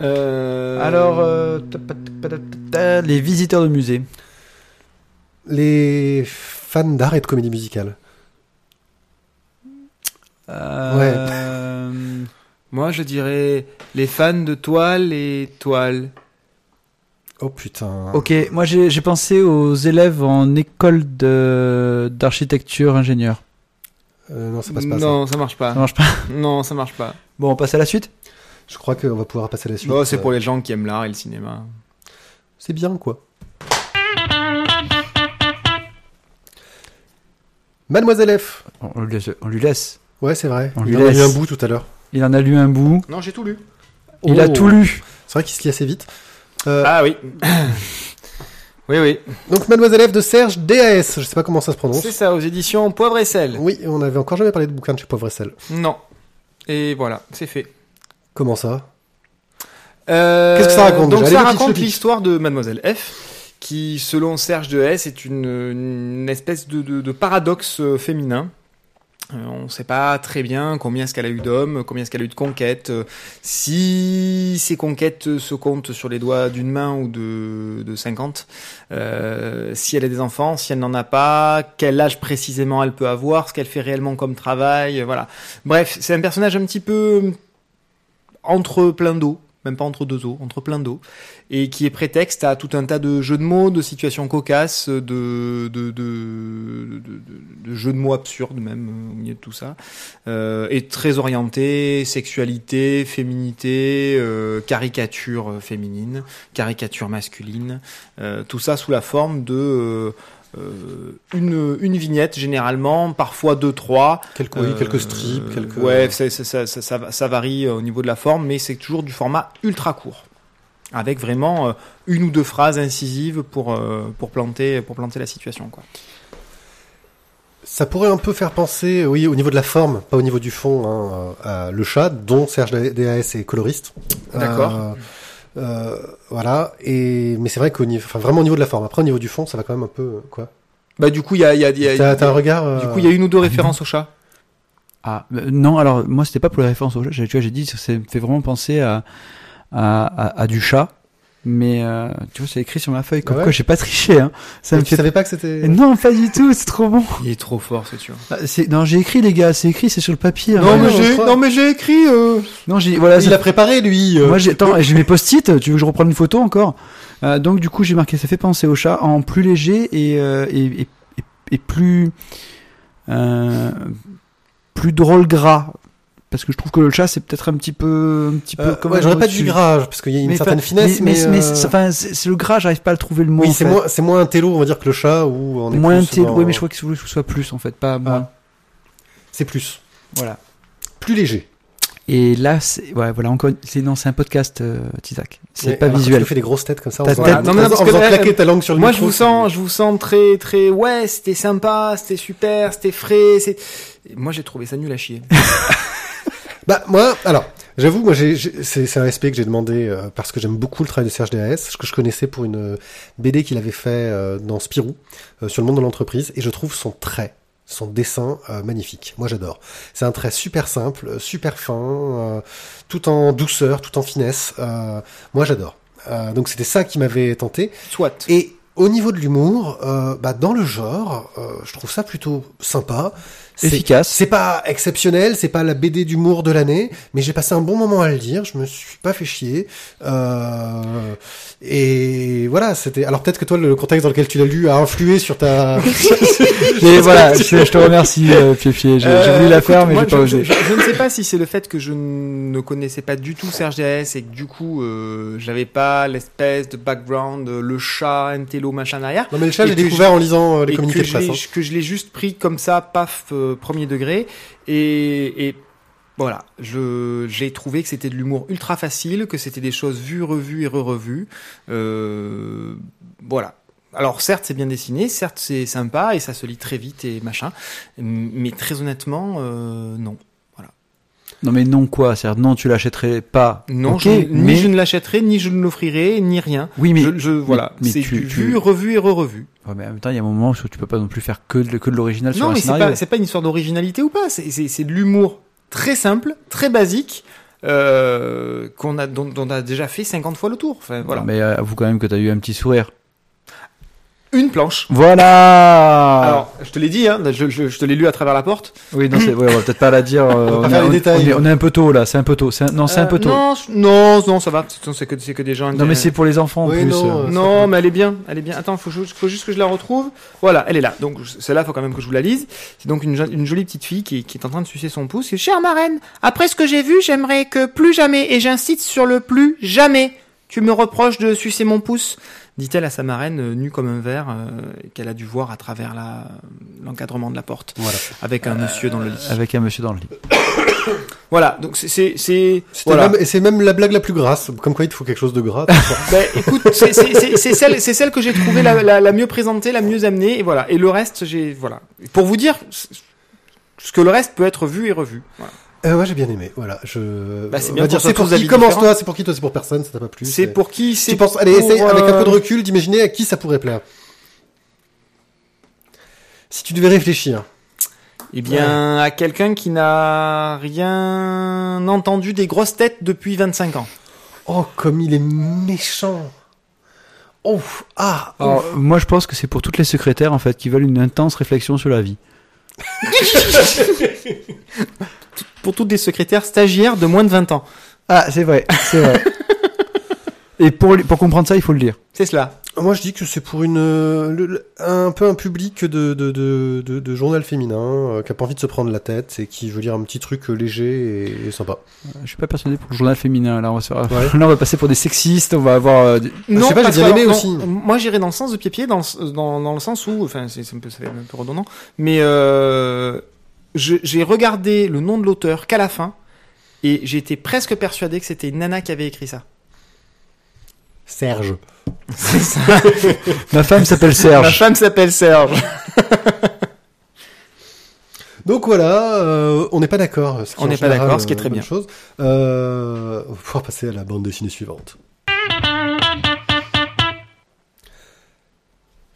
A: Euh...
C: Alors, euh, les visiteurs de musée.
B: Les fans d'art et de comédie musicale.
C: Euh,
A: moi, je dirais les fans de toile et toile.
B: Oh putain.
C: Ok, moi j'ai pensé aux élèves en école de- d'architecture ingénieur.
B: Euh, non, ça passe pas. ça.
A: non, ça. marche pas.
C: Ça marche pas.
A: Non, ça marche pas.
C: Bon, on passe à la suite
B: Je crois qu'on va pouvoir passer à la suite.
A: Bon, c'est
B: Euh,
A: pour les gens qui aiment l'art et le cinéma.
B: C'est bien quoi. Mademoiselle F.
C: on, lui laisse, on lui laisse.
B: Ouais, c'est vrai.
C: On
B: Il
C: lui
B: en a lu
C: laisse.
B: un bout tout à l'heure.
C: Il en a lu un bout.
A: Non, j'ai tout lu.
C: Il a
B: Oh.
C: tout lu.
B: C'est vrai qu'il se lit assez vite. Euh,
A: Ah oui. oui, oui.
B: Donc Mademoiselle F de Serge DAS. Je sais pas comment ça se prononce.
A: C'est ça, aux éditions Poivre et Sel.
B: Oui, on avait encore jamais parlé de bouquin de chez Pauvre et Sel.
A: Non. Et voilà, c'est fait.
B: Comment ça?
A: Euh,
B: Qu'est-ce que ça raconte
A: Donc
B: déjà
A: ça
B: Allez,
A: raconte l'histoire de Mademoiselle F, qui, selon Serge de S, est une, une espèce de, de- de paradoxe euh, féminin. Euh, on ne sait pas très bien combien est-ce qu'elle a eu d'hommes, combien est-ce qu'elle a eu de conquêtes, euh, si ces conquêtes se comptent sur les doigts d'une main ou de, de 50, euh, si elle a des enfants, si elle n'en a pas, quel âge précisément elle peut avoir, ce qu'elle fait réellement comme travail, voilà. Bref, c'est un personnage un petit peu entre plein d'eau, même pas entre deux eaux, entre plein d'eau, et qui est prétexte à tout un tas de jeux de mots, de situations cocasses, de, de, de, de, de- jeux de mots absurdes même euh, au milieu de tout ça, euh, et très orienté sexualité, féminité, euh, caricature euh, féminine, caricature masculine, euh, tout ça sous la forme de euh, une, une vignette généralement, parfois deux trois,
B: Quelques, oui,
A: euh,
B: quelques strips, quelques.
A: Ouais, ça, ça, varie euh, au niveau de la forme, mais c'est toujours du format ultra court. Avec vraiment euh, une ou deux phrases incisives pour, euh, pour, planter, pour planter la situation. Quoi.
B: Ça pourrait un peu faire penser, oui, au niveau de la forme, pas au niveau du fond, hein, à Le Chat, dont Serge DAS est coloriste.
A: D'accord.
B: Euh, euh, voilà. Et mais c'est vrai qu'au niveau, enfin vraiment au niveau de la forme. Après au niveau du fond, ça va quand même un peu euh, quoi.
A: Bah, du coup, il y a, il y a, il y a-
B: T'as un regard. euh,
A: du coup, il y a une ou deux références au chat?
C: Ah, euh, non, alors moi c'était pas pour les références au. J'ai- Tu vois, j'ai dit, ça me fait vraiment penser à, à, à, à du chat. Mais euh, tu vois, c'est écrit sur ma feuille. Comme
B: Ah ouais
C: quoi, j'ai pas triché. Hein. Ça
B: Mais
C: me
B: tu
C: fait.
B: savais pas que c'était.
C: Non, pas du tout. C'est trop bon.
A: Il est trop fort, c'est sûr.
C: Ah, c'est- Non, j'ai écrit les gars. C'est écrit, c'est sur le papier. hein.
B: Non, mais j'ai- non,
A: mais j'ai écrit. Euh...
C: Non, j'ai voilà.
B: Il
C: ça-
B: a préparé lui. euh.
C: Moi, j'ai attends, j'ai mes post-it. Tu veux que je reprenne une photo encore? Euh, Donc, du coup, j'ai marqué. Ça fait penser au chat en plus léger et euh, et, et, et- et plus euh, plus drôle gras. Parce que je trouve que le chat c'est peut-être un petit peu un petit peu
B: Euh, ouais,
C: un
B: j'aurais pas dit gras parce qu'il y a une
C: Mais
B: certaine
C: pas-
B: finesse,
C: mais,
B: mais.
C: mais,
B: euh,
C: c'est- le gras, j'arrive pas à le trouver le mot.
B: Oui, c'est moins, c'est moins un télo, on va dire, que le chat on est
C: moins
B: plus
C: télo,
B: dans-
C: oui, mais je crois qu'il faut que ce soit plus en fait, pas moins.
B: C'est plus.
C: Voilà.
B: Plus léger.
C: Et là, c'est ouais, voilà encore. C'est non, c'est un podcast, euh, Tizak. C'est
B: Mais
C: pas visuel.
B: Tu fais des grosses têtes comme ça. en
C: Ta
B: faisant-
C: tête-
B: en
A: Non, non,
B: en faisant claquer ta langue sur le
A: Moi,
B: micro,
A: je vous sens, je vous sens très, très. Ouais, c'était sympa, c'était super, c'était frais. C'est. Moi, j'ai trouvé ça nul à chier.
B: Bah moi, alors, j'avoue, moi, j'ai, j'ai- c'est, c'est un respect que j'ai demandé euh, parce que j'aime beaucoup le travail de Serge DAS, que je connaissais pour une euh, BD qu'il avait fait euh, dans Spirou euh, sur le monde de l'entreprise, et je trouve son trait, son dessin euh, magnifique. Moi, j'adore. C'est un trait super simple, euh, super fin, euh, tout en douceur, tout en finesse. Euh, moi, j'adore. Euh, donc c'était ça qui m'avait tenté.
A: Soit.
B: Et au niveau de l'humour, euh, bah, dans le genre, euh, je trouve ça plutôt sympa. C'est-
C: Efficace.
B: C'est pas exceptionnel, c'est pas la BD d'humour de l'année, mais j'ai passé un bon moment à le lire. Je me suis pas fait chier. Euh, et voilà, c'était. Alors peut-être que toi, le contexte dans lequel tu l'as lu a influé sur ta.
C: Et voilà, je, te remercie, euh. J'ai voulu la faire, mais j'ai pas
A: je,
C: osé.
A: Je, je ne sais pas si c'est le fait que je ne connaissais pas du tout Serge DS et que du coup, euh, j'avais pas l'espèce de background, euh, le chat, un télo, machin derrière.
B: non mais le chat, j'ai découvert en lisant euh, les communiqués de presse. hein.
A: que je l'ai juste pris comme ça, paf, euh, premier degré. Et, voilà, je j'ai trouvé que c'était de l'humour ultra facile, que c'était des choses vues, revues et re-revues. Euh, voilà. Alors certes c'est bien dessiné, certes c'est sympa et ça se lit très vite et machin, mais très honnêtement euh, non.
C: Non, mais non quoi C'est-à-dire, non, tu l'achèterais pas.
A: Non, je- ni
C: mais
A: je ne l'achèterai, ni je ne l'offrirai, ni rien.
C: oui, mais
A: je, je- voilà,
C: mais
A: c'est
C: tu-
A: du
C: tu-
A: vu, revu et re-revu.
C: Ouais, mais en même temps, il y a un moment où tu peux pas non plus faire que de, que de l'original sur
A: Non,
C: un
A: mais c'est pas, c'est pas une histoire d'originalité ou pas. C'est, c'est, c'est de l'humour très simple, très basique, euh, qu'on a, dont, dont on a déjà fait 50 fois le tour. Enfin, voilà.
C: Mais euh, avoue quand même que t'as eu un petit sourire.
A: Une planche.
C: Voilà.
A: Alors, je te l'ai dit, hein, je, je- je te l'ai lu à travers la porte.
C: oui, non, c'est, ouais, on va peut-être pas la dire. euh,
B: On
C: est,
B: les
C: on-
B: détails.
C: on est- on est un peu tôt là. C'est un peu tôt. C'est un- non, c'est un
A: Euh,
C: peu tôt.
A: Non, je- non, non, ça va. C'est, c'est que, c'est que des gens.
C: Non, mais c'est pour les enfants en plus.
B: non,
C: euh.
B: euh,
A: Non, mais elle est bien, elle est bien. Attends, faut, juste- faut juste que je la retrouve. Voilà, elle est là. Donc celle-là, faut quand même que je vous la lise. C'est donc une, jo- une jolie petite fille qui, qui est en train de sucer son pouce. Et, Chère marraine, après ce que j'ai vu, j'aimerais que plus jamais, et j'insiste sur le plus jamais, tu me reproches de sucer mon pouce, dit-elle à sa marraine euh, nue comme un verre euh, qu'elle a dû voir à travers la l'encadrement de la porte,
B: Voilà.
A: avec un monsieur dans le lit.
C: Avec un monsieur dans le lit.
A: Voilà, donc c'est c'est voilà.
B: même- et c'est même la blague la plus grasse. Comme quoi, il te faut quelque chose de gras.
A: Ben, écoute, c'est- c'est c'est- c'est celle, c'est celle que j'ai trouvée la, la, la mieux présentée, la mieux amenée, et voilà. Et le reste, j'ai voilà. Pour vous dire ce que le reste peut être vu et revu. Voilà.
B: Euh, ouais, j'ai bien aimé. Voilà. Je.
A: Bah, c'est bien
B: dire, c'est pour qui commence toi, c'est pour qui toi, c'est pour personne, ça t'a pas plu.
A: C'est pour qui C'est
B: Tu penses, allez, essaye avec un
A: euh,
B: peu de recul d'imaginer à qui ça pourrait plaire. Si tu devais réfléchir.
A: Eh bien, à quelqu'un qui n'a rien entendu des grosses têtes depuis 25 ans.
B: Oh, comme il est méchant. Oh, ah, oh.
C: Alors, moi, je pense que c'est pour toutes les secrétaires en fait qui veulent une intense réflexion sur la vie.
A: Pour toutes des secrétaires stagiaires de moins de 20 ans.
C: Ah, c'est vrai, c'est vrai. Et pour, pour comprendre ça, il faut le lire.
A: C'est cela.
B: Moi, je dis que c'est pour une, euh, le- un peu un public de, de, de, de, de journal féminin, euh, qui a pas envie de se prendre la tête et qui veut lire un petit truc euh, léger et, et sympa.
C: Je suis pas persuadé pour le journal féminin. Là, on va, se faire-
B: Ouais.
C: là, on va passer pour des sexistes. On va avoir. euh, des-
B: je sais pas, j'ai bien aimé aussi.
A: non, Moi, j'irais dans le sens de pied-pied, dans, le- dans, dans le sens où, enfin, c'est un peu, ça fait un peu redondant, mais euh, j'ai regardé le nom de l'auteur qu'à la fin, et été presque persuadé que c'était une nana qui avait écrit ça.
B: Serge.
A: C'est ça.
C: Ma femme s'appelle
A: Ma
C: Serge.
A: femme s'appelle Serge.
B: Donc voilà, euh, on n'est pas d'accord.
A: On n'est pas d'accord, ce qui est
B: euh,
A: très bien.
B: Chose. Euh, on va pouvoir passer à la bande dessinée suivante.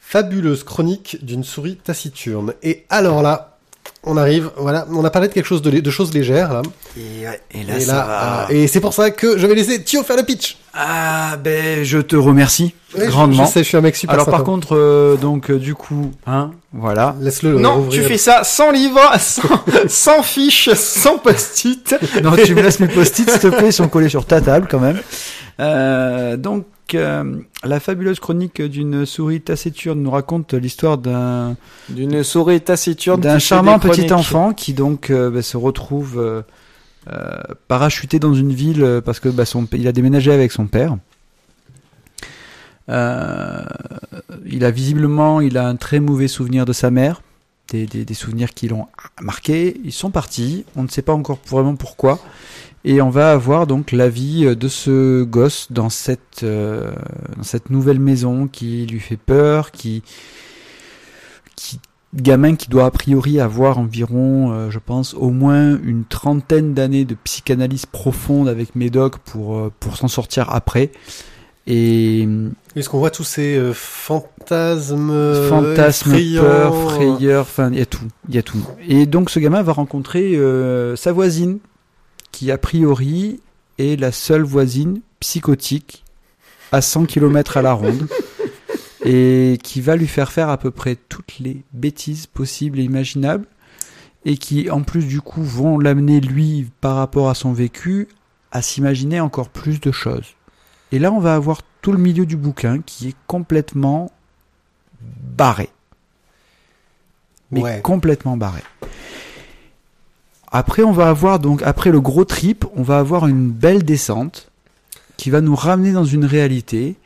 B: Fabuleuse chronique d'une souris taciturne. Et alors là, on arrive. Voilà, on a parlé de quelque chose de, de choses légères là.
C: Et, ouais, et
B: et là, euh, et c'est pour ça que je vais laisser Thio faire le pitch.
C: Ah, ben, je te remercie
B: Ouais,
C: grandement.
B: Je sais, je suis un mec super
C: Alors
B: sympa.
C: par contre, euh, donc euh, du coup, hein, voilà.
B: laisse-le.
A: Non,
B: rouvrir.
A: tu fais ça sans livre, sans, sans fiche, sans post-it.
C: Non, tu me laisses mes post-it, s'il te plaît, ils sont collés sur ta table quand même. Euh, euh, la fabuleuse chronique d'une souris taciturne nous raconte l'histoire d'un
A: D'une souris taciturne.
C: d'un charmant petit enfant qui donc euh, bah, se retrouve euh, parachuté dans une ville parce que bah, son, il a déménagé avec son père. Il a visiblement, il a un très mauvais souvenir de sa mère, des, des, des souvenirs qui l'ont marqué. Ils sont partis, on ne sait pas encore vraiment pourquoi. Et on va avoir donc la vie de ce gosse dans cette, euh, dans cette nouvelle maison qui lui fait peur, qui, qui gamin qui doit a priori avoir environ, euh, je pense, au moins une trentaine d'années de psychanalyse profonde avec Médoc pour, euh, pour s'en sortir après. Et
B: Est-ce qu'on voit tous ces euh, fantasmes, euh,
C: fantasme,
B: effrayants,
C: peur, frayeur, enfin, il y a tout, il y a tout. Et donc ce gamin va rencontrer euh, sa voisine, qui a priori est la seule voisine psychotique à 100 km à la ronde, et qui va lui faire faire à peu près toutes les bêtises possibles et imaginables, et qui en plus du coup vont l'amener lui par rapport à son vécu à s'imaginer encore plus de choses. Et là on va avoir tout le milieu du bouquin qui est complètement barré. Mais
B: Ouais.
C: complètement barré. Après, on va avoir donc, après le gros trip, on va avoir une belle descente qui va nous ramener dans une réalité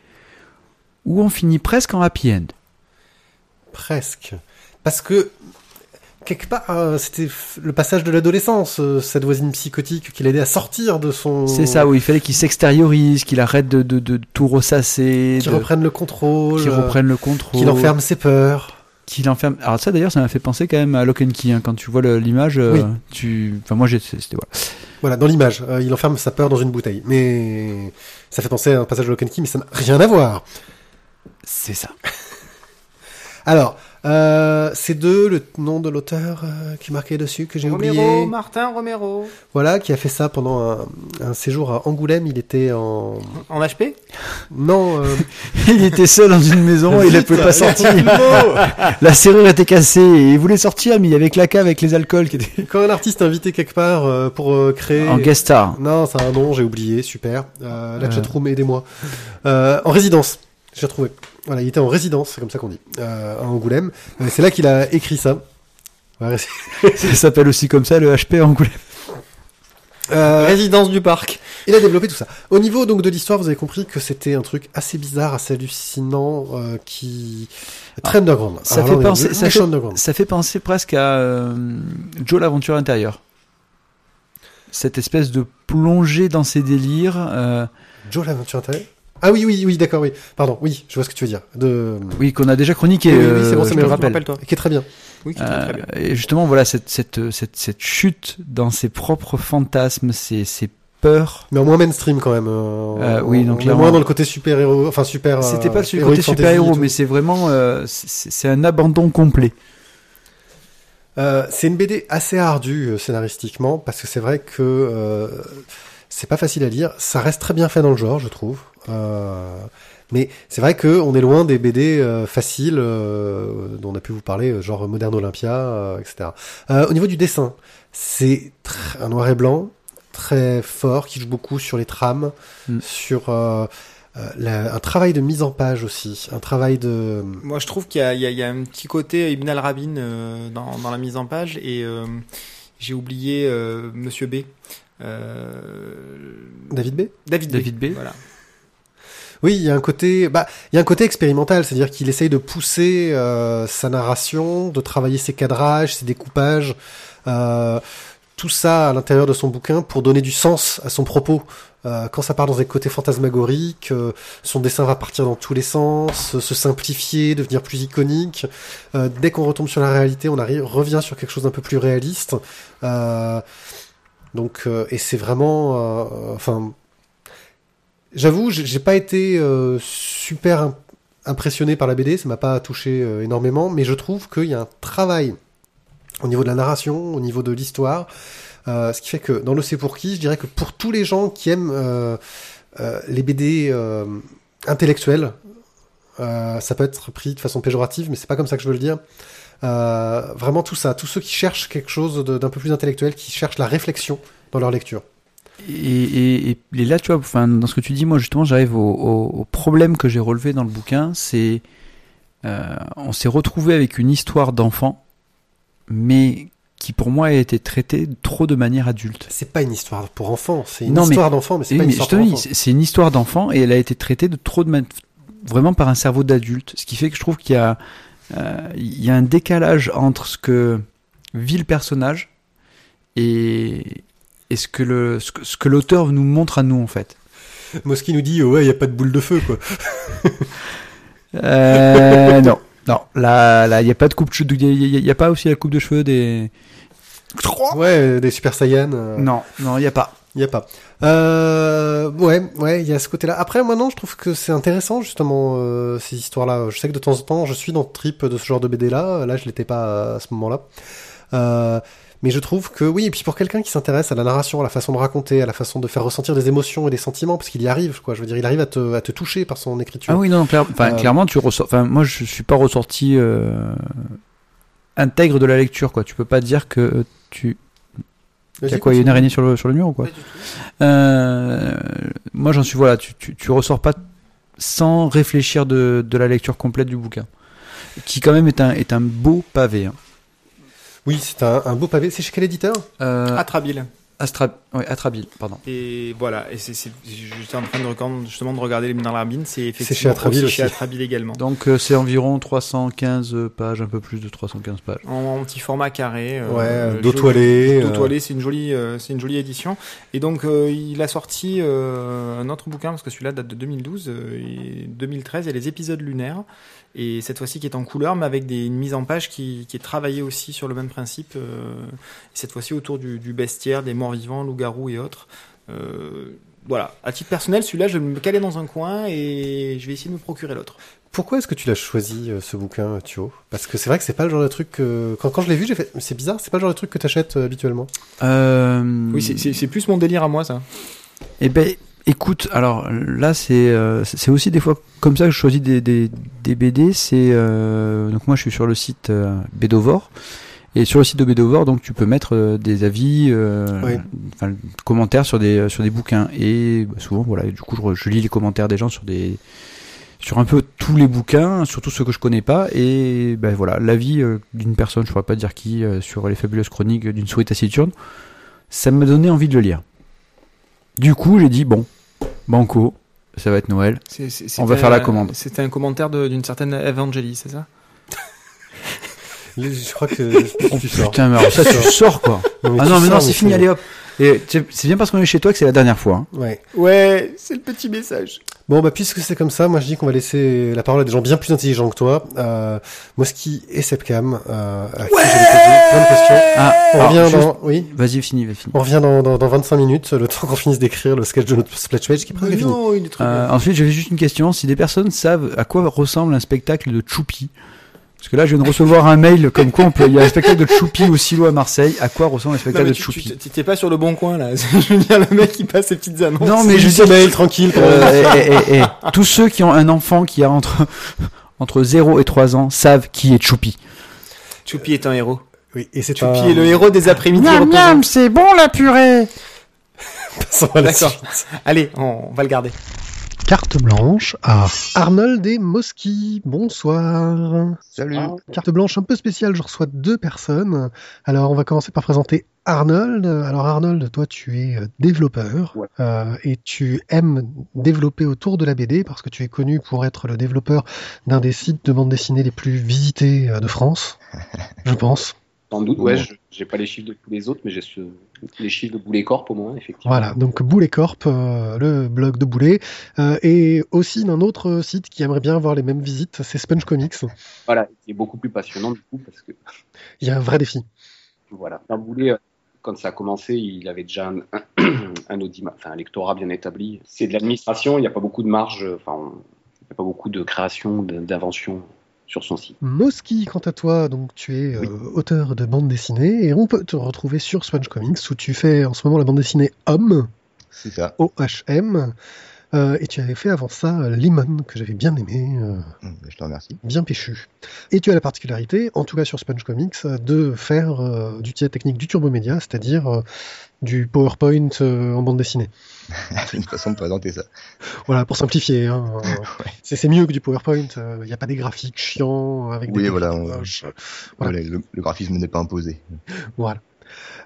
C: où on finit presque en happy end.
B: Presque. Parce que, quelque part, euh, c'était le passage de l'adolescence, euh, cette voisine psychotique qui l'aidait à sortir de son...
C: C'est ça, où il fallait qu'il s'extériorise, qu'il arrête de, de, de tout ressasser,
B: Qui
C: de-
B: reprenne le contrôle.
C: qu'il reprenne le contrôle.
B: Qu'il enferme ses peurs.
C: Qu'il enferme. Alors ça d'ailleurs, ça m'a fait penser quand même à Lock and Key. hein. Quand tu vois l'image, euh,
B: Oui.
C: tu. Enfin moi, j'ai- c'était voilà.
B: Voilà, dans l'image. euh, il enferme sa peur dans une bouteille. Mais ça fait penser à un passage de Lock and Key, mais ça n'a rien à voir.
C: C'est ça.
B: Alors, euh, c'est de le nom de l'auteur euh, qui est marqué dessus, que j'ai
A: Romero,
B: oublié.
A: Martin Romero.
B: Voilà, qui a fait ça pendant un, un séjour à Angoulême. Il était en...
A: En HP
B: Non, euh,
C: il était seul dans une maison et il ne pouvait pas sortir. La serrure était cassée et il voulait sortir, mais il y avait que la cave avec les alcools qui étaient
B: quand un artiste est invité quelque part euh, pour euh, créer...
C: en guest star.
B: Non, c'est un nom, j'ai oublié, super. Euh, la
C: Euh.
B: chatroom, aidez-moi. Euh, en résidence, j'ai retrouvé. Voilà, il était en résidence, c'est comme ça qu'on dit, euh, à Angoulême. Euh, c'est là qu'il a écrit ça. Ouais,
C: Ça s'appelle aussi comme ça le HP Angoulême.
B: Euh,
A: Résidence du parc.
B: il a développé tout ça. Au niveau donc de l'histoire, vous avez compris que c'était un truc assez bizarre, assez hallucinant, euh, qui très underground.
C: Ça
B: Alors
C: fait
B: là, on est
C: penser- ça fait-
B: underground.
C: Ça fait penser presque à euh, Joe l'aventure intérieure. Cette espèce de plongée dans ses délires. euh,
B: Joe l'aventure intérieure. Ah oui, oui, oui, d'accord, oui. Pardon, oui, je vois ce que tu veux dire. De...
C: oui, qu'on a déjà chroniqué.
B: Oui, oui, oui, c'est bon,
C: euh,
B: ça
C: je
B: me
C: te
B: le
C: rappelle.
A: Rappelle-toi.
B: Qui est très bien.
A: Oui, qui est très, très bien.
C: Euh, et justement, voilà, cette, cette, cette, cette chute dans ses propres fantasmes, ses, ses peurs.
B: Mais en moins mainstream quand même. euh,
C: Euh, oui, donc clairement.
B: moins dans le côté super héros, enfin super.
C: C'était
B: euh,
C: pas le côté
B: et tout.
C: mais c'est vraiment, euh, c'est un abandon complet.
B: Euh, c'est une BD assez ardue euh, scénaristiquement parce que c'est vrai que euh, c'est pas facile à lire. Ça reste très bien fait dans le genre, je trouve. Mais c'est vrai que on est loin des BD euh, faciles euh, dont on a pu vous parler, euh, genre Modern Olympia, euh, etc. Euh, au niveau du dessin, c'est un noir et blanc très fort qui joue beaucoup sur les trames,
C: Mm.
B: sur euh, euh, la- un travail de mise en page aussi, un travail de
A: Moi, je trouve qu'il y a, y y un petit côté Ibn al-Rabin euh, dans, dans la mise en page et euh, j'ai oublié euh, Monsieur B. Euh,
B: David B.
A: David,
C: David B.
A: Voilà.
B: Oui, il y a un côté, bah, il y a un côté expérimental, c'est-à-dire qu'il essaye de pousser euh, sa narration, de travailler ses cadrages, ses découpages, euh, tout ça à l'intérieur de son bouquin pour donner du sens à son propos. Euh, quand ça part dans des côtés fantasmagoriques, euh, son dessin va partir dans tous les sens, se simplifier, devenir plus iconique. Dès qu'on retombe sur la réalité, on arrive, revient sur quelque chose d'un peu plus réaliste. Donc, et c'est vraiment, enfin, J'avoue, j'ai pas été euh, super im- impressionné par la BD, ça m'a pas touché euh, énormément, mais je trouve qu'il y a un travail au niveau de la narration, au niveau de l'histoire. Euh, ce qui fait que dans le C'est pour qui, je dirais que pour tous les gens qui aiment les BD intellectuels, euh, ça peut être pris de façon péjorative, mais c'est pas comme ça que je veux le dire. Vraiment tout ça, tous ceux qui cherchent quelque chose d'un peu plus intellectuel, qui cherchent la réflexion dans leur lecture.
C: Et, et, et, là, tu vois, enfin, dans ce que tu dis, moi justement, j'arrive au, au, au problème que j'ai relevé dans le bouquin, c'est euh, on s'est retrouvé avec une histoire d'enfant, mais qui pour moi a été traitée trop de manière adulte.
B: C'est pas une histoire pour enfants, c'est une
C: Non, mais-
B: histoire d'enfant, mais c'est pas une histoire pour
C: c'est une histoire d'enfant et elle a été traitée de trop de man- vraiment par un cerveau d'adulte, ce qui fait que je trouve qu'il y a euh, il y a un décalage entre ce que vit le personnage et, et ce que le ce que, ce que l'auteur nous montre à nous en fait.
B: Moski nous dit, ouais, il y a pas de boule de feu, quoi.
C: Euh, non, non, là là il y a pas de coupe de cheveux, il y, a- il y a pas aussi la coupe de cheveux des
B: Ouais, des Super Saiyan. euh,
C: Non, non, il y a pas.
B: Il y a pas. Euh, ouais, ouais, il y a ce côté-là. Après, moi, non, je trouve que c'est intéressant, justement, euh, ces histoires-là. Je sais que de temps en temps, je suis dans le trip de ce genre de BD-là. Là, je l'étais pas à ce moment-là. Euh, mais je trouve que, oui, et puis pour quelqu'un qui s'intéresse à la narration, à la façon de raconter, à la façon de faire ressentir des émotions et des sentiments, parce qu'il y arrive, quoi. Je veux dire, il arrive à te, à te toucher par son écriture.
C: Ah oui, non, clair-
B: Euh,
C: clairement, tu ressors. Enfin, moi, je suis pas ressorti euh, intègre de la lecture, quoi. Tu peux pas dire que tu. Il y a quoi Il y a une araignée sur le, sur le mur ou quoi euh, Moi, j'en suis voilà. Tu, tu, tu ressors pas sans réfléchir de, de la lecture complète du bouquin, qui quand même est un est un beau pavé. Hein.
B: Oui, c'est un, un beau pavé. C'est chez quel éditeur
C: Euh,
A: Atrabile.
C: Astra, ouais, Atrabile, pardon.
A: Et voilà, et c'est, c'est- j'étais en train de regarder- justement de regarder les dans l'arbine, c'est
B: chez
A: effectivement
B: Atrabile
A: chez
B: aussi.
A: Atrabile également.
C: Donc euh, c'est environ 315 pages, un peu plus de 315 pages.
A: En, en petit format carré. euh,
B: Ouais,
A: euh,
B: dos toilé,
A: Dos
B: euh.
A: toilé, c'est une jolie, euh, c'est une jolie édition. Et donc euh, il a sorti euh, un autre bouquin parce que celui-là date de 2012 euh, et 2013. Il y a les épisodes lunaires et cette fois-ci qui est en couleur, mais avec des, une mise en page qui, qui est travaillée aussi sur le même principe. euh, cette fois-ci autour du, du bestiaire, des morts vivants, loups-garous et autres. Euh, voilà. À titre personnel, celui-là, je vais me caler dans un coin et je vais essayer de me procurer l'autre.
B: Pourquoi est-ce que tu l'as choisi, euh, ce bouquin, Thio? Parce que c'est vrai que c'est pas le genre de truc que... Quand, quand je l'ai vu, j'ai fait... C'est bizarre, c'est pas le genre de truc que t'achètes euh, habituellement?
C: Euh,
A: Oui, c'est- c'est c'est plus mon délire à moi, ça.
C: Eh ben, écoute, alors là, c'est euh, c'est aussi des fois comme ça que je choisis des, des, des BD. C'est euh, donc moi, je suis sur le site euh, Bédovore. Et sur le site de Bédovore, donc tu peux mettre euh, des avis, euh,
B: Oui.
C: enfin, commentaires sur des sur des bouquins. Et bah, souvent, voilà, du coup, je, lis les commentaires des gens sur des sur un peu tous les bouquins, surtout ceux que je connais pas. Et ben voilà, l'avis d'une personne, je pourrais pas dire qui, euh, sur les fabuleuses chroniques d'une souris taciturne, ça m'a donné envie de le lire. Du coup, j'ai dit bon, banco, ça va être Noël. On va
A: c'était
C: faire la
A: un-
C: commande.
A: C'était un commentaire d'une certaine Evangélie, c'est ça
B: Je crois que tu sors.
C: Putain, mais alors ça, tu sors quoi.
B: Non, mais
C: Ah non, mais
B: sors,
C: non, c'est fini, allez hop. Et c'est bien parce qu'on est chez toi que c'est la dernière fois. hein.
B: Ouais.
A: Ouais, c'est le petit message.
B: Bon, bah, puisque c'est comme ça, moi je dis qu'on va laisser la parole à des gens bien plus intelligents que toi. Euh, Moski et Sepcam, euh, à qui je vais poser plein de questions.
C: Ah,
B: On
C: alors,
B: revient
C: juste-
B: dans... Oui
C: Vas-y, fini, vas-y, fini.
B: On revient dans, dans, dans 25 minutes, le temps qu'on finisse d'écrire le sketch de notre splash page qui est presque fini.
A: non, il est très
C: Euh,
A: bien.
C: ensuite, j'avais juste une question. Si des personnes savent à quoi ressemble un spectacle de Choupi, parce que là, je viens de recevoir un mail comme quoi on peut, il y a un spectacle de Choupi au silo à Marseille. À quoi ressemble un spectacle de
A: tu-
C: Choupi
A: tu- T'étais pas sur le bon coin, là. Je veux dire, le mec, il passe ses petites annonces.
C: Non, mais je dis,
B: mail tranquille. même.
C: euh, eh, eh, eh, tous ceux qui ont un enfant qui a entre entre 0 et 3 ans savent qui est Choupi.
A: Choupi est un héros.
B: Oui, et c'est
A: Choupi est le héros des après-midi reposants.
C: c'est bon la purée.
B: Passons à la
A: D'accord.
B: suite.
A: Allez, on, on va le garder.
B: Carte blanche à Arnold et Moski. Bonsoir.
E: Salut.
B: Carte blanche un peu spéciale, je reçois deux personnes. Alors on va commencer par présenter Arnold. Alors Arnold, toi tu es euh, développeur
E: Ouais.
B: euh, et tu aimes développer autour de la BD parce que tu es connu pour être le développeur d'un des sites de bande dessinée les plus visités euh, de France, je pense.
E: Sans doute, ouais, je- j'ai pas les chiffres de tous les autres, mais j'ai les chiffres de Boulet Corp au moins, effectivement.
B: Voilà, donc Boulet Corp, euh, le blog de Boulet, euh, et aussi d'un autre site qui aimerait bien avoir les mêmes visites, c'est Sponge Comics.
E: Voilà, qui est beaucoup plus passionnant du coup, parce que
B: Il y a un vrai défi.
E: voilà, un Boulet, euh, quand ça a commencé, il avait déjà un, un, enfin, lectorat bien établi. C'est de l'administration, il n'y a pas beaucoup de marge, enfin, il n'y a pas beaucoup de création, d'invention sur son site.
B: Moski, quant à toi, donc tu es
E: Oui.
B: euh, auteur de bande dessinée et on peut te retrouver sur Sponge Comics où tu fais en ce moment la bande dessinée Homme,
F: C'est ça.
B: O-H-M. Euh, et tu avais fait avant ça euh, Lemon, que j'avais bien aimé, euh,
F: Hum, Je te remercie.
B: bien péchu. Et tu as la particularité, en tout cas sur Sponge Comics, de faire euh, du technique du turbo média, c'est-à-dire du PowerPoint en bande dessinée.
F: C'est une façon de présenter ça.
B: Voilà, pour simplifier. Hein, c'est mieux que du PowerPoint. Il n'y a pas des graphiques chiants avec des
F: Oui,
B: trucs
F: voilà, on-
B: moches. Voilà.
F: Voilà, le, le graphisme n'est pas imposé.
B: Voilà.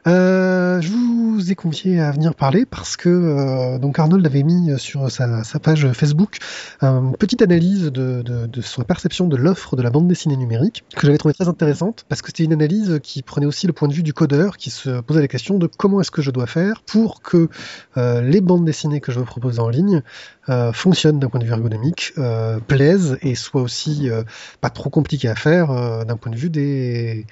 B: Euh, je vous ai convié à venir parler parce que euh, donc Arnold avait mis sur sa, page Facebook une petite analyse de, sa perception de l'offre de la bande dessinée numérique que j'avais trouvé très intéressante parce que c'était une analyse qui prenait aussi le point de vue du codeur qui se posait la question de comment est-ce que je dois faire pour que euh, les bandes dessinées que je veux proposer en ligne fonctionnent d'un point de vue ergonomique, plaisent et soient aussi pas trop compliquées à faire d'un point de vue des,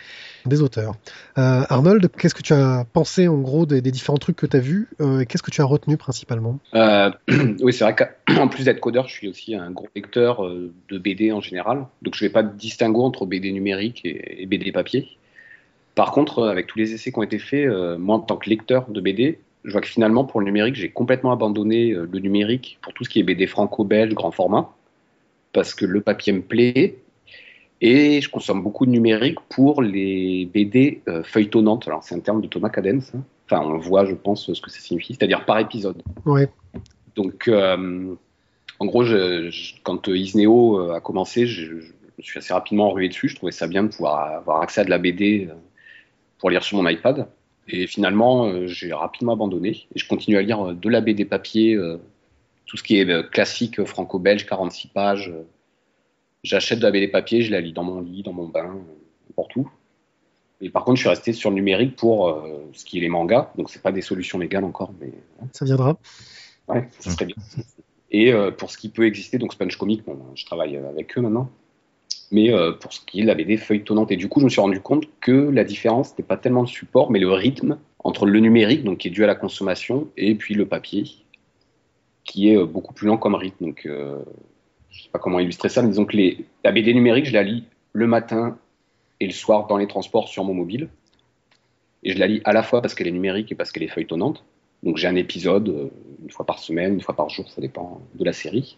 B: des auteurs. Euh, Arnold, qu'est-ce que tu as pensé en gros des, différents trucs que tu as vus euh, qu'est-ce que tu as retenu principalement?
E: Euh, oui, c'est vrai qu'en plus d'être codeur, je suis aussi un gros lecteur de BD en général. Donc je ne fais pas de distinguo entre BD numérique et, et BD papier. Par contre, avec tous les essais qui ont été faits, moi en tant que lecteur de BD, je vois que finalement pour le numérique, j'ai complètement abandonné le numérique pour tout ce qui est BD franco-belge, grand format, parce que le papier me plaît. Et je consomme beaucoup de numérique pour les BD euh, feuilletonnantes. Alors c'est un terme de Thomas Cadence. hein. Enfin, on voit, je pense, ce que ça signifie, c'est-à-dire par épisode.
B: Ouais.
E: Donc, euh, en gros, je, je- quand Isneo euh, a commencé, je, je me suis assez rapidement rué dessus. Je trouvais ça bien de pouvoir avoir accès à de la BD euh, pour lire sur mon iPad. Et finalement, j'ai rapidement abandonné. Et je continue à lire de la BD papier, tout ce qui est classique franco-belge, 46 pages. Euh. J'achète de la BD papier, je la lis dans mon lit, dans mon bain, euh, n'importe où. Et par contre, je suis resté sur le numérique pour euh, ce qui est les mangas. Donc, c'est pas des solutions légales encore, mais
B: Ça viendra.
E: Ouais, ça serait bien. Et euh, pour ce qui peut exister, donc Sponge Comic, bon, je travaille avec eux maintenant. Mais euh, pour ce qui est de la BD feuilletonnante, et du coup, je me suis rendu compte que la différence n'était pas tellement le support, mais le rythme entre le numérique, donc qui est dû à la consommation, et puis le papier, qui est euh, beaucoup plus lent comme rythme. Donc, euh, je sais pas comment illustrer ça, mais disons que la BD numérique, je la lis le matin et le soir dans les transports sur mon mobile. Et je la lis à la fois parce qu'elle est numérique et parce qu'elle est feuilletonnante. Donc j'ai un épisode euh, une fois par semaine, une fois par jour, ça dépend de la série.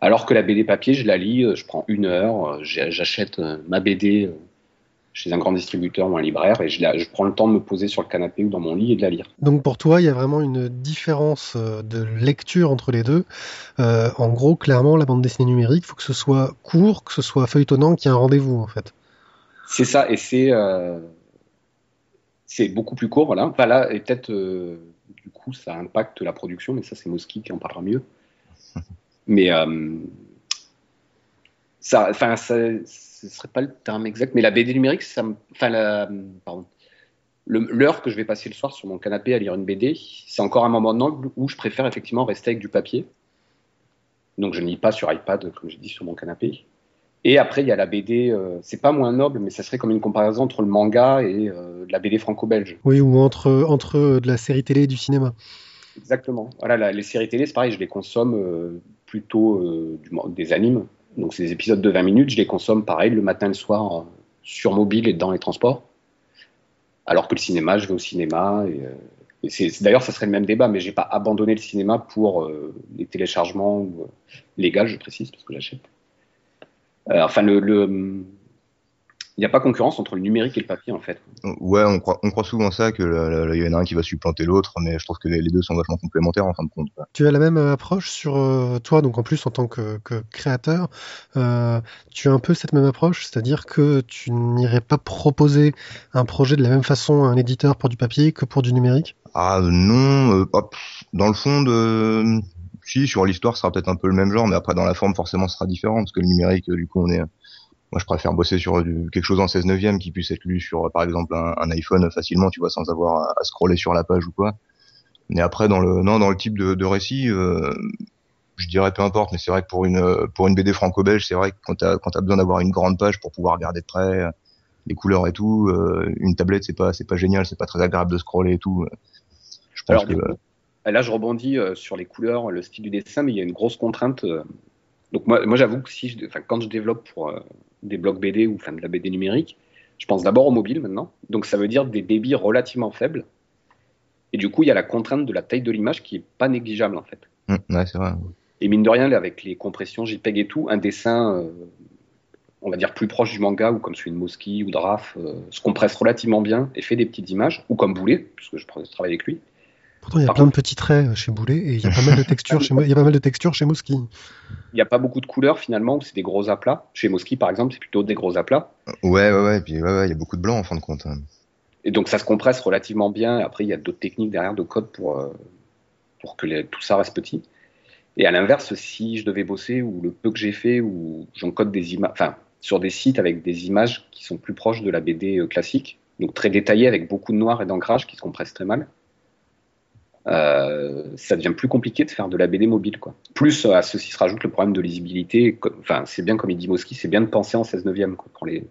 E: Alors que la BD papier, je la lis, euh, je prends une heure, euh, j'achète ma BD chez un grand distributeur ou un libraire et je, la- je prends le temps de me poser sur le canapé ou dans mon lit et de la lire.
B: Donc pour toi, il y a vraiment une différence euh, de lecture entre les deux. Euh, en gros, clairement, la bande dessinée numérique, il faut que ce soit court, que ce soit feuilletonnant, qu'il y ait un rendez-vous en fait.
E: C'est ça, et c'est euh, c'est beaucoup plus court, voilà. Enfin là, et peut-être euh, du coup, ça impacte la production, mais ça, c'est Moski qui en parlera mieux. Mais euh, ça, enfin, ça, ce serait pas le terme exact, mais la BD numérique, ça, me- enfin, la, pardon, l'heure que je vais passer le soir sur mon canapé à lire une BD, c'est encore un moment noble où je préfère effectivement rester avec du papier. Donc je ne lis pas sur iPad, comme j'ai dit, sur mon canapé. Et après, il y a la BD, euh, c'est pas moins noble, mais ça serait comme une comparaison entre le manga et euh, la BD franco-belge.
B: Oui, ou entre, entre euh, de la série télé et du cinéma.
E: Exactement. Voilà, la- les séries télé, c'est pareil, je les consomme euh, plutôt du des animes. Donc, des épisodes de 20 minutes, je les consomme pareil le matin et le soir sur mobile et dans les transports. Alors que le cinéma, je vais au cinéma. Et, euh, et d'ailleurs, ça serait le même débat, mais j'ai pas abandonné le cinéma pour euh, les téléchargements euh, légaux, je précise, parce que j'achète. Euh, enfin, le. le- il n'y a pas concurrence entre le numérique et le papier, en fait.
F: Ouais, on croit, on croit souvent ça, que il y en a un qui va supplanter l'autre, mais je trouve que les, les deux sont vachement complémentaires en fin de compte.
B: Tu as la même euh, approche sur euh, toi, donc en plus en tant que, que créateur, euh, tu as un peu cette même approche, c'est-à-dire que tu n'irais pas proposer un projet de la même façon à un éditeur pour du papier que pour du numérique?
F: Ah non, euh, hop, dans le fond, de... si, sur l'histoire, ça sera peut-être un peu le même genre, mais après, dans la forme, forcément, ce sera différent, parce que le numérique, du coup, on est... Moi, je préfère bosser sur du- quelque chose en 16 neuvième qui puisse être lu sur, euh, par exemple, un, un iPhone facilement, tu vois, sans avoir à, à scroller sur la page ou quoi. Mais après, dans le, non, dans le type de, de récit, euh, je dirais peu importe, mais c'est vrai que pour une, euh, pour une BD franco-belge, c'est vrai que quand t'as, quand t'as besoin d'avoir une grande page pour pouvoir regarder de près, euh, les couleurs et tout, euh, une tablette, c'est pas, c'est pas génial, c'est pas très agréable de scroller et tout. Je pense
E: Alors,
F: que,
E: là, je rebondis sur les couleurs, le style du dessin, mais il y a une grosse contrainte Donc moi, moi j'avoue que si je, quand je développe pour euh, des blocs BD ou enfin, de la BD numérique, je pense d'abord au mobile maintenant. Donc ça veut dire des débits relativement faibles. Et du coup, il y a la contrainte de la taille de l'image qui est pas négligeable en fait.
F: Mmh, ouais, c'est vrai.
E: Et mine de rien, avec les compressions JPEG et tout, un dessin, euh, on va dire plus proche du manga ou comme celui de Moski ou de Raph, euh, se compresse relativement bien et fait des petites images, ou comme Boulet, puisque je travaille avec lui.
B: Pourtant, il y a
E: Par
B: plein de petits traits euh, chez Boulet et il y a pas mal de textures chez, il y a pas mal de textures chez Moski.
E: Il n'y a pas beaucoup de couleurs finalement, c'est des gros aplats. Chez Moski, par exemple, c'est plutôt des gros aplats.
F: Ouais, ouais, ouais. Et puis, ouais, ouais, il y a beaucoup de blanc en fin de compte. hein.
E: Et donc ça se compresse relativement bien. Et après, il y a d'autres techniques derrière de code pour, euh, pour que les- tout ça reste petit. Et à l'inverse, si je devais bosser, ou le peu que j'ai fait, ou j'encode des images, enfin, sur des sites avec des images qui sont plus proches de la BD euh, classique, donc très détaillées avec beaucoup de noir et d'ancrage qui se compressent très mal, euh, ça devient plus compliqué de faire de la BD mobile. Quoi. Plus euh, à ceci se rajoute le problème de lisibilité. Enfin, c'est bien comme il dit Moski, c'est bien de penser en 16 neuvième pour les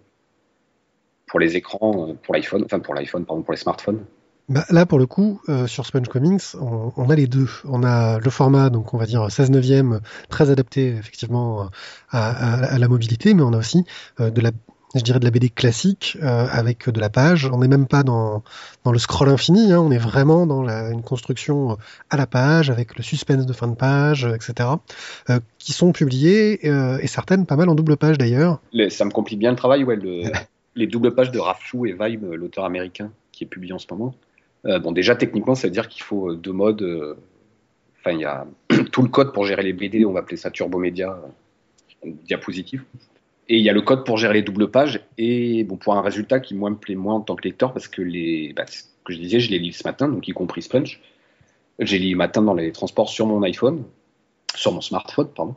E: pour les écrans, euh, pour l'iPhone, enfin pour l'iPhone, pardon, pour les smartphones.
B: Bah, là, pour le coup, sur Sponge Comics, on, a les deux. On a le format, donc on va dire 16 neuvième, très adapté effectivement à, la mobilité, mais on a aussi de la, je dirais de la BD classique euh, avec de la page. On n'est même pas dans, dans le scroll infini, hein, on est vraiment dans la, une construction à la page avec le suspense de fin de page, euh, etc. euh, qui sont publiées euh, et certaines pas mal en double page d'ailleurs.
E: Ça me complique bien le travail, ouais, le- les doubles pages de Rafchou et Vibe, euh, l'auteur américain qui est publié en ce moment. Euh, bon, déjà, techniquement, ça veut dire qu'il faut euh, deux modes. euh, Enfin, il y a tout le code pour gérer les BD, on va appeler ça Turbo Media, euh, diapositive. Et il y a le code pour gérer les doubles pages. Et bon, pour un résultat qui, me plaît moins en tant que lecteur, parce que bah, ce que je disais, je les lis ce matin, donc y compris Sponge. J'ai lu matin dans les transports sur mon iPhone, sur mon smartphone, pardon.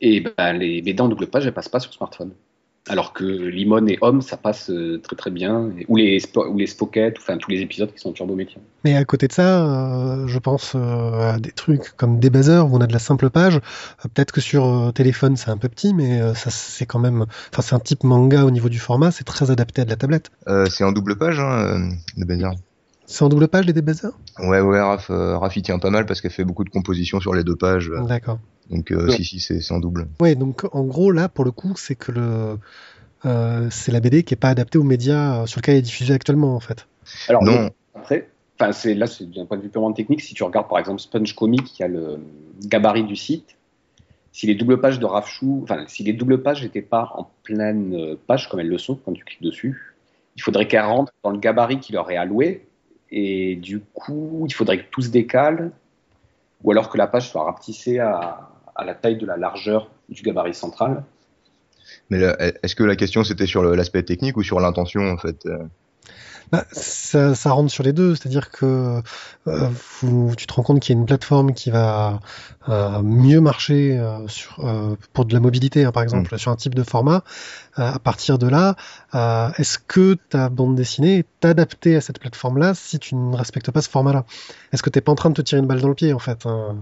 E: Et ben, les BD en double page, elles passent pas sur smartphone. Alors que Limon et Homme, ça passe euh, très très bien. Ou les, ou les Spocket, enfin tous les épisodes qui sont Turbo Media.
B: Mais à côté de ça, euh, je pense euh, à des trucs comme des buzzers où on a de la simple page. Euh, Peut-être que sur euh, téléphone c'est un peu petit, mais euh, ça c'est quand même, enfin c'est un type manga au niveau du format, c'est très adapté à de la tablette.
F: Euh, c'est en double page, hein, euh, le Bézard.
B: C'est en double page les buzzers
F: Ouais, ouais, Raph, euh, Raph, il tient pas mal parce qu'elle fait beaucoup de compositions sur les deux pages. euh,
B: D'accord.
F: Donc, euh,
E: Ouais.
F: si, si, c'est en double.
B: Ouais, donc en gros là pour le coup c'est que le euh, c'est la BD qui est pas adaptée aux médias euh, sur lequel elle est diffusée actuellement en fait.
E: Alors
F: Non.
E: après, enfin c'est là c'est d'un point de vue purement technique. Si tu regardes par exemple Sponge Comic, qui a le gabarit du site. Si les doubles pages de Rafchou, enfin si les doubles pages n'étaient pas en pleine page comme elles le sont quand tu cliques dessus, il faudrait qu'elles rentrent dans le gabarit qui leur est alloué. Et du coup, il faudrait que tout se décale, ou alors que la page soit rapetissée à, à la taille de la largeur du gabarit central.
F: Mais là, est-ce que la question c'était sur l'aspect technique ou sur l'intention en fait euh
B: Bah, ça, ça rentre sur les deux, c'est-à-dire que euh, vous- tu te rends compte qu'il y a une plateforme qui va euh, mieux marcher euh, sur, euh, pour de la mobilité, hein, par exemple, sur un type de format. Euh, à partir de là, euh, est-ce que ta bande dessinée est adaptée à cette plateforme-là si tu ne respectes pas ce format-là? Est-ce que t'es pas en train de te tirer une balle dans le pied en fait hein?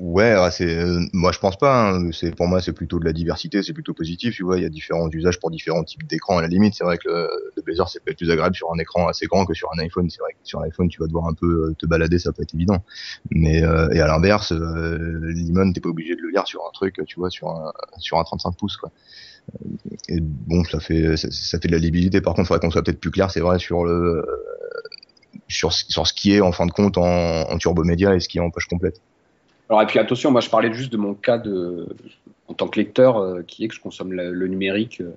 F: Ouais, ah, c'est euh, moi je pense pas. hein. C'est pour moi c'est plutôt de la diversité, c'est plutôt positif. Tu vois, il y a différents usages pour différents types d'écrans. À la limite, c'est vrai que le, le c'est peut-être plus agréable sur un écran assez grand que sur un iPhone. C'est vrai que sur un iPhone tu vas devoir un peu euh, te balader, ça peut être évident. Mais euh, et à l'inverse, euh, Limon t'es pas obligé de le lire sur un truc, tu vois, sur un sur un 35 pouces quoi. Et bon, ça fait ça, fait de la lisibilité. Par contre, faudrait qu'on soit peut-être plus clair, c'est vrai sur le sur, sur ce qui est en fin de compte en, en turbo média et ce qui est en page complète.
E: Alors, et puis attention, moi je parlais juste de mon cas de, en tant que lecteur, euh, qui est que je consomme le, le numérique euh,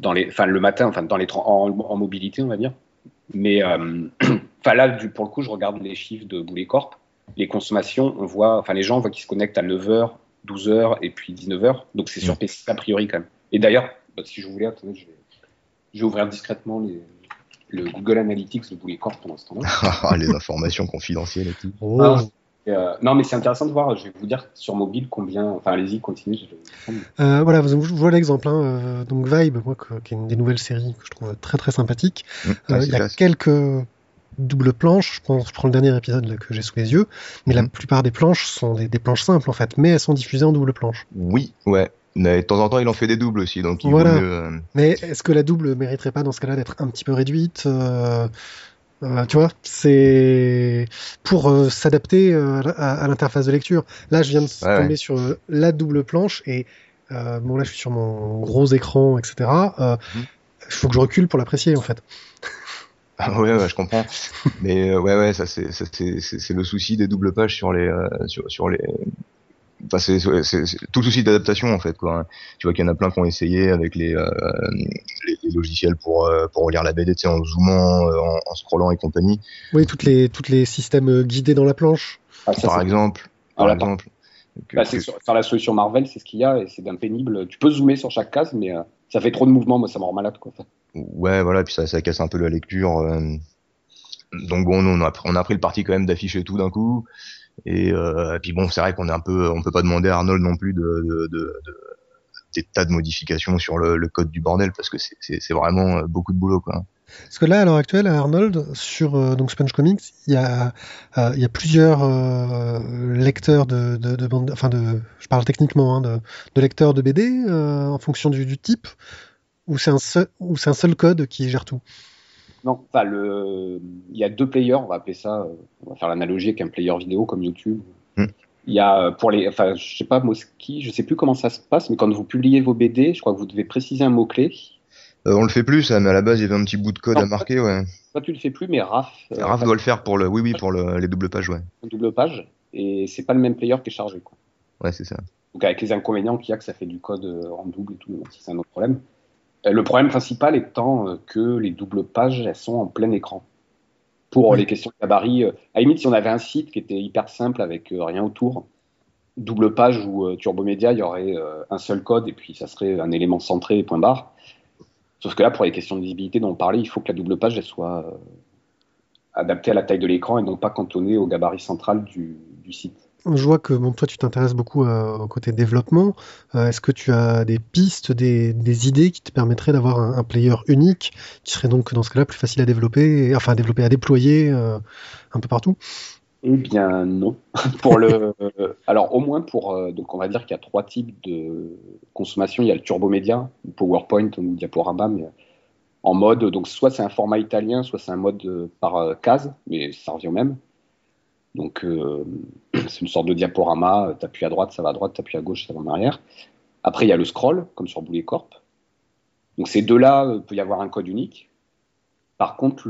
E: dans les, enfin, le matin, enfin, dans les, en, en mobilité, on va dire. Mais euh, enfin, là, du, pour le coup, je regarde les chiffres de Boulet Corp. Les consommations, on voit, enfin, les gens, on voit qu'ils se connectent à 9h, 12h et puis 19h. Donc c'est sur. PC a priori quand même. Et d'ailleurs, bah, si je voulais, attendez, je vais, je vais ouvrir discrètement les, le Google Analytics de Boulet Corp pendant ce temps-là.
F: Ah, les informations confidentielles et tout.
E: Et, euh, non, mais c'est intéressant de voir. Je vais vous dire sur mobile combien. Enfin, allez-y, continuez. je-
B: Euh, voilà, vous, vous voyez l'exemple. Hein, euh, donc Vibe, moi, que- qui est une des nouvelles séries que je trouve très très sympathique.
F: Mmh,
B: Euh, il y a quelques doubles planches. Je, pense, je prends le dernier épisode là, que j'ai sous les yeux, mais la
F: Mhm.
B: plupart des planches sont des, des planches simples en fait, mais elles sont diffusées en double planche.
F: Oui, ouais. Mais de temps en temps, il en fait des doubles aussi, donc il
B: Voilà.
F: mieux. euh,
B: Mais est-ce que la double mériterait pas dans ce cas-là d'être un petit peu réduite euh, tu vois, c'est pour euh, s'adapter euh, à, à l'interface de lecture. Là, je viens de
F: Ouais,
B: tomber
F: ouais.
B: sur la double planche et bon là, je suis sur mon gros écran, etc. Euh, Il
F: Mhm.
B: faut que je recule pour l'apprécier en fait.
F: Ah ouais, ouais, je comprends. Mais ouais, ouais, ça c'est le souci des doubles pages sur les sur sur les. Enfin, c'est tout le souci d'adaptation en fait quoi. Tu vois qu'il y en a plein qui ont essayé avec les euh, les, les logiciels pour euh, pour lire la BD, tu sais, en zoomant, euh, en, en scrollant et compagnie,
B: Oui, toutes les toutes les systèmes euh, guidés dans la planche.
E: Ah, ça,
F: par exemple.
E: Ah,
F: Par
E: là,
F: exemple. Que-
E: Bah, c'est
F: que-
E: sur, sur la solution Marvel, c'est ce qu'il y a et c'est d'un pénible. Tu peux zoomer sur chaque case, mais euh, ça fait trop de mouvements, moi ça me rend malade quoi.
F: Ouais, voilà, puis ça, ça casse un peu la lecture. euh. Donc bon, nous, on a, on a pris le parti quand même d'afficher tout d'un coup. Et, euh, et puis bon, c'est vrai qu'on est un peu, on peut pas demander à Arnold non plus de, de, de, de- des tas de modifications sur le, code du bordel parce que c'est- vraiment euh, beaucoup de boulot, quoi.
B: Parce que là, à l'heure actuelle, Arnold, sur euh, donc Sponge Comics, il y a, il y plusieurs lecteurs de, de, de bande, enfin de, je parle techniquement, hein, de, lecteurs de BD en fonction du, type, ou c'est un seul, un seul code qui gère tout?
E: Non, enfin le, il y a deux players, on va appeler ça, euh, on va faire l'analogie avec un player vidéo comme YouTube.
F: Hmm.
E: Il y a euh, pour les, enfin je sais pas Moski, je sais plus comment ça se passe, mais quand vous publiez vos BD, je crois que vous devez préciser un mot clé.
F: Euh, on le fait plus, ça, mais à la base, il y avait un petit bout de code
E: Non,
F: à marquer, ouais.
E: Toi tu le fais plus, mais Raph, euh,
F: Raph doit le faire pour le, oui, oui, pour le, les doubles pages, ouais.
E: double page, et c'est pas le même player qui est chargé quoi.
F: Ouais, c'est ça.
E: Donc avec les inconvénients qu'il y a que ça fait du code euh, en double et tout, c'est un autre problème. Euh, Le problème principal étant euh, que les doubles pages, elles sont en plein écran. Pour
B: Oui.
E: les questions de gabarit, euh, à la limite, si on avait un site qui était hyper simple avec rien autour, double page ou Turbo Media, il y aurait un seul code et puis ça serait un élément centré, point barre. Sauf que là, pour les questions de visibilité dont on parlait, il faut que la double page elle soit adaptée à la taille de l'écran et non pas cantonnée au gabarit central du, du site.
B: Je vois que toi, tu t'intéresses beaucoup euh, au côté développement. Euh, Est-ce que tu as des pistes, des, idées qui te permettraient d'avoir un, player unique, qui serait donc dans ce cas-là plus facile à développer, enfin à développer, à déployer euh, un peu partout?
E: Eh bien non. alors au moins pour, donc on va dire qu'il y a trois types de consommation. Il y a le turbo média, PowerPoint ou diaporama, mais en mode, donc soit c'est un format italien, soit c'est un mode par case, mais ça revient au même. Donc euh, c'est une sorte de diaporama, euh, t'appuies à droite, ça va à droite, t'appuies à gauche, ça va en arrière. Après il y a le scroll, comme sur Boulet Corp. Donc ces deux-là, il peut y avoir un code unique. Par contre,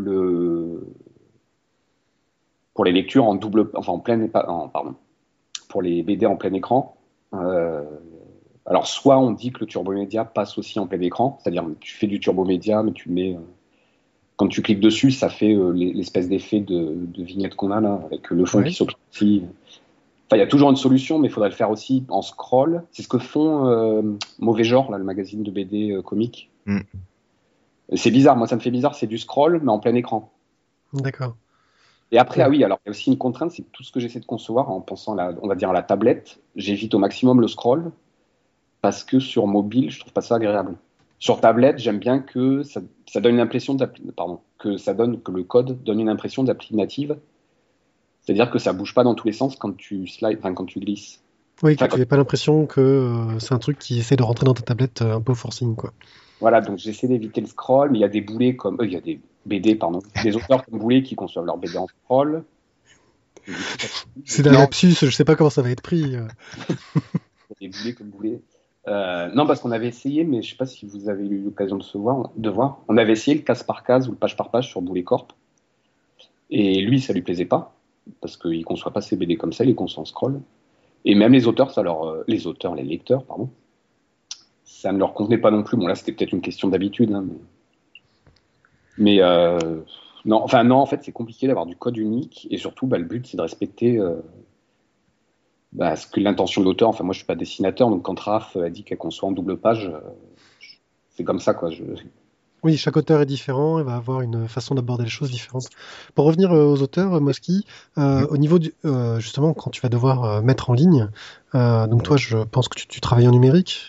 E: pour les lectures en double, enfin en plein, en, pardon, pour les BD en plein écran. euh, alors soit on dit que le turbo média passe aussi en plein écran, c'est-à-dire tu fais du turbo média, mais tu mets euh, quand tu cliques dessus, ça fait euh, l'es- l'espèce d'effet de, de vignette qu'on a là, avec le fond qui s'obscurcit. Enfin, il y a toujours une solution, mais il faudrait le faire aussi en scroll. C'est ce que font euh, Mauvais Genre, là, le magazine de BD euh, comique.
F: Mm.
E: C'est bizarre, moi ça me fait bizarre, c'est du scroll, mais en plein écran.
B: D'accord.
E: Et après, ah oui, alors il y a aussi une contrainte, c'est que tout ce que j'essaie de concevoir en pensant, à la, on va dire, à la tablette, j'évite au maximum le scroll parce que sur mobile, je trouve pas ça agréable. Sur tablette, j'aime bien que ça, ça donne une impression d'appli, pardon, que ça donne que le code donne une impression d'appli native, c'est-à-dire que ça bouge pas dans tous les sens quand tu slide, enfin quand tu glisses.
B: Oui, que tu n'aies pas l'impression que euh, c'est un truc qui essaie de rentrer dans ta tablette euh, un peu forcing, quoi.
E: Voilà, donc j'essaie d'éviter le scroll, mais il y a des boulets comme, euh, il y a des BD, pardon, des auteurs comme Boulet qui conçoivent leur BD en scroll.
B: C'est un
E: Non.
B: lapsus, je sais pas comment ça va être pris.
E: des boulets comme boulets. Euh, non, parce qu'on avait essayé, mais je sais pas si vous avez eu l'occasion de, se voir, de voir. On avait essayé le case par case ou le page par page sur Boulet Corp. Et lui, ça lui plaisait pas, parce qu'il conçoit pas ses BD comme ça, il conçoit en scroll. Et même les auteurs, ça euh, les auteurs, les lecteurs, pardon, ça ne leur convenait pas non plus. Bon, là, c'était peut-être une question d'habitude, hein, mais, euh, non, enfin non, en fait, c'est compliqué d'avoir du code unique, et surtout, bah, le but, c'est de respecter bah, ce que l'intention de l'auteur. Enfin, moi, je suis pas dessinateur, donc quand Raph a dit qu'elle conçoit en double page, euh, c'est comme ça, quoi. Je...
B: Oui, chaque auteur est différent et va avoir une façon d'aborder les choses différentes. Pour revenir euh, aux auteurs, euh, Moski, euh, au niveau du, euh, justement quand tu vas devoir euh, mettre en ligne, euh, donc toi, je pense que tu, tu travailles en numérique.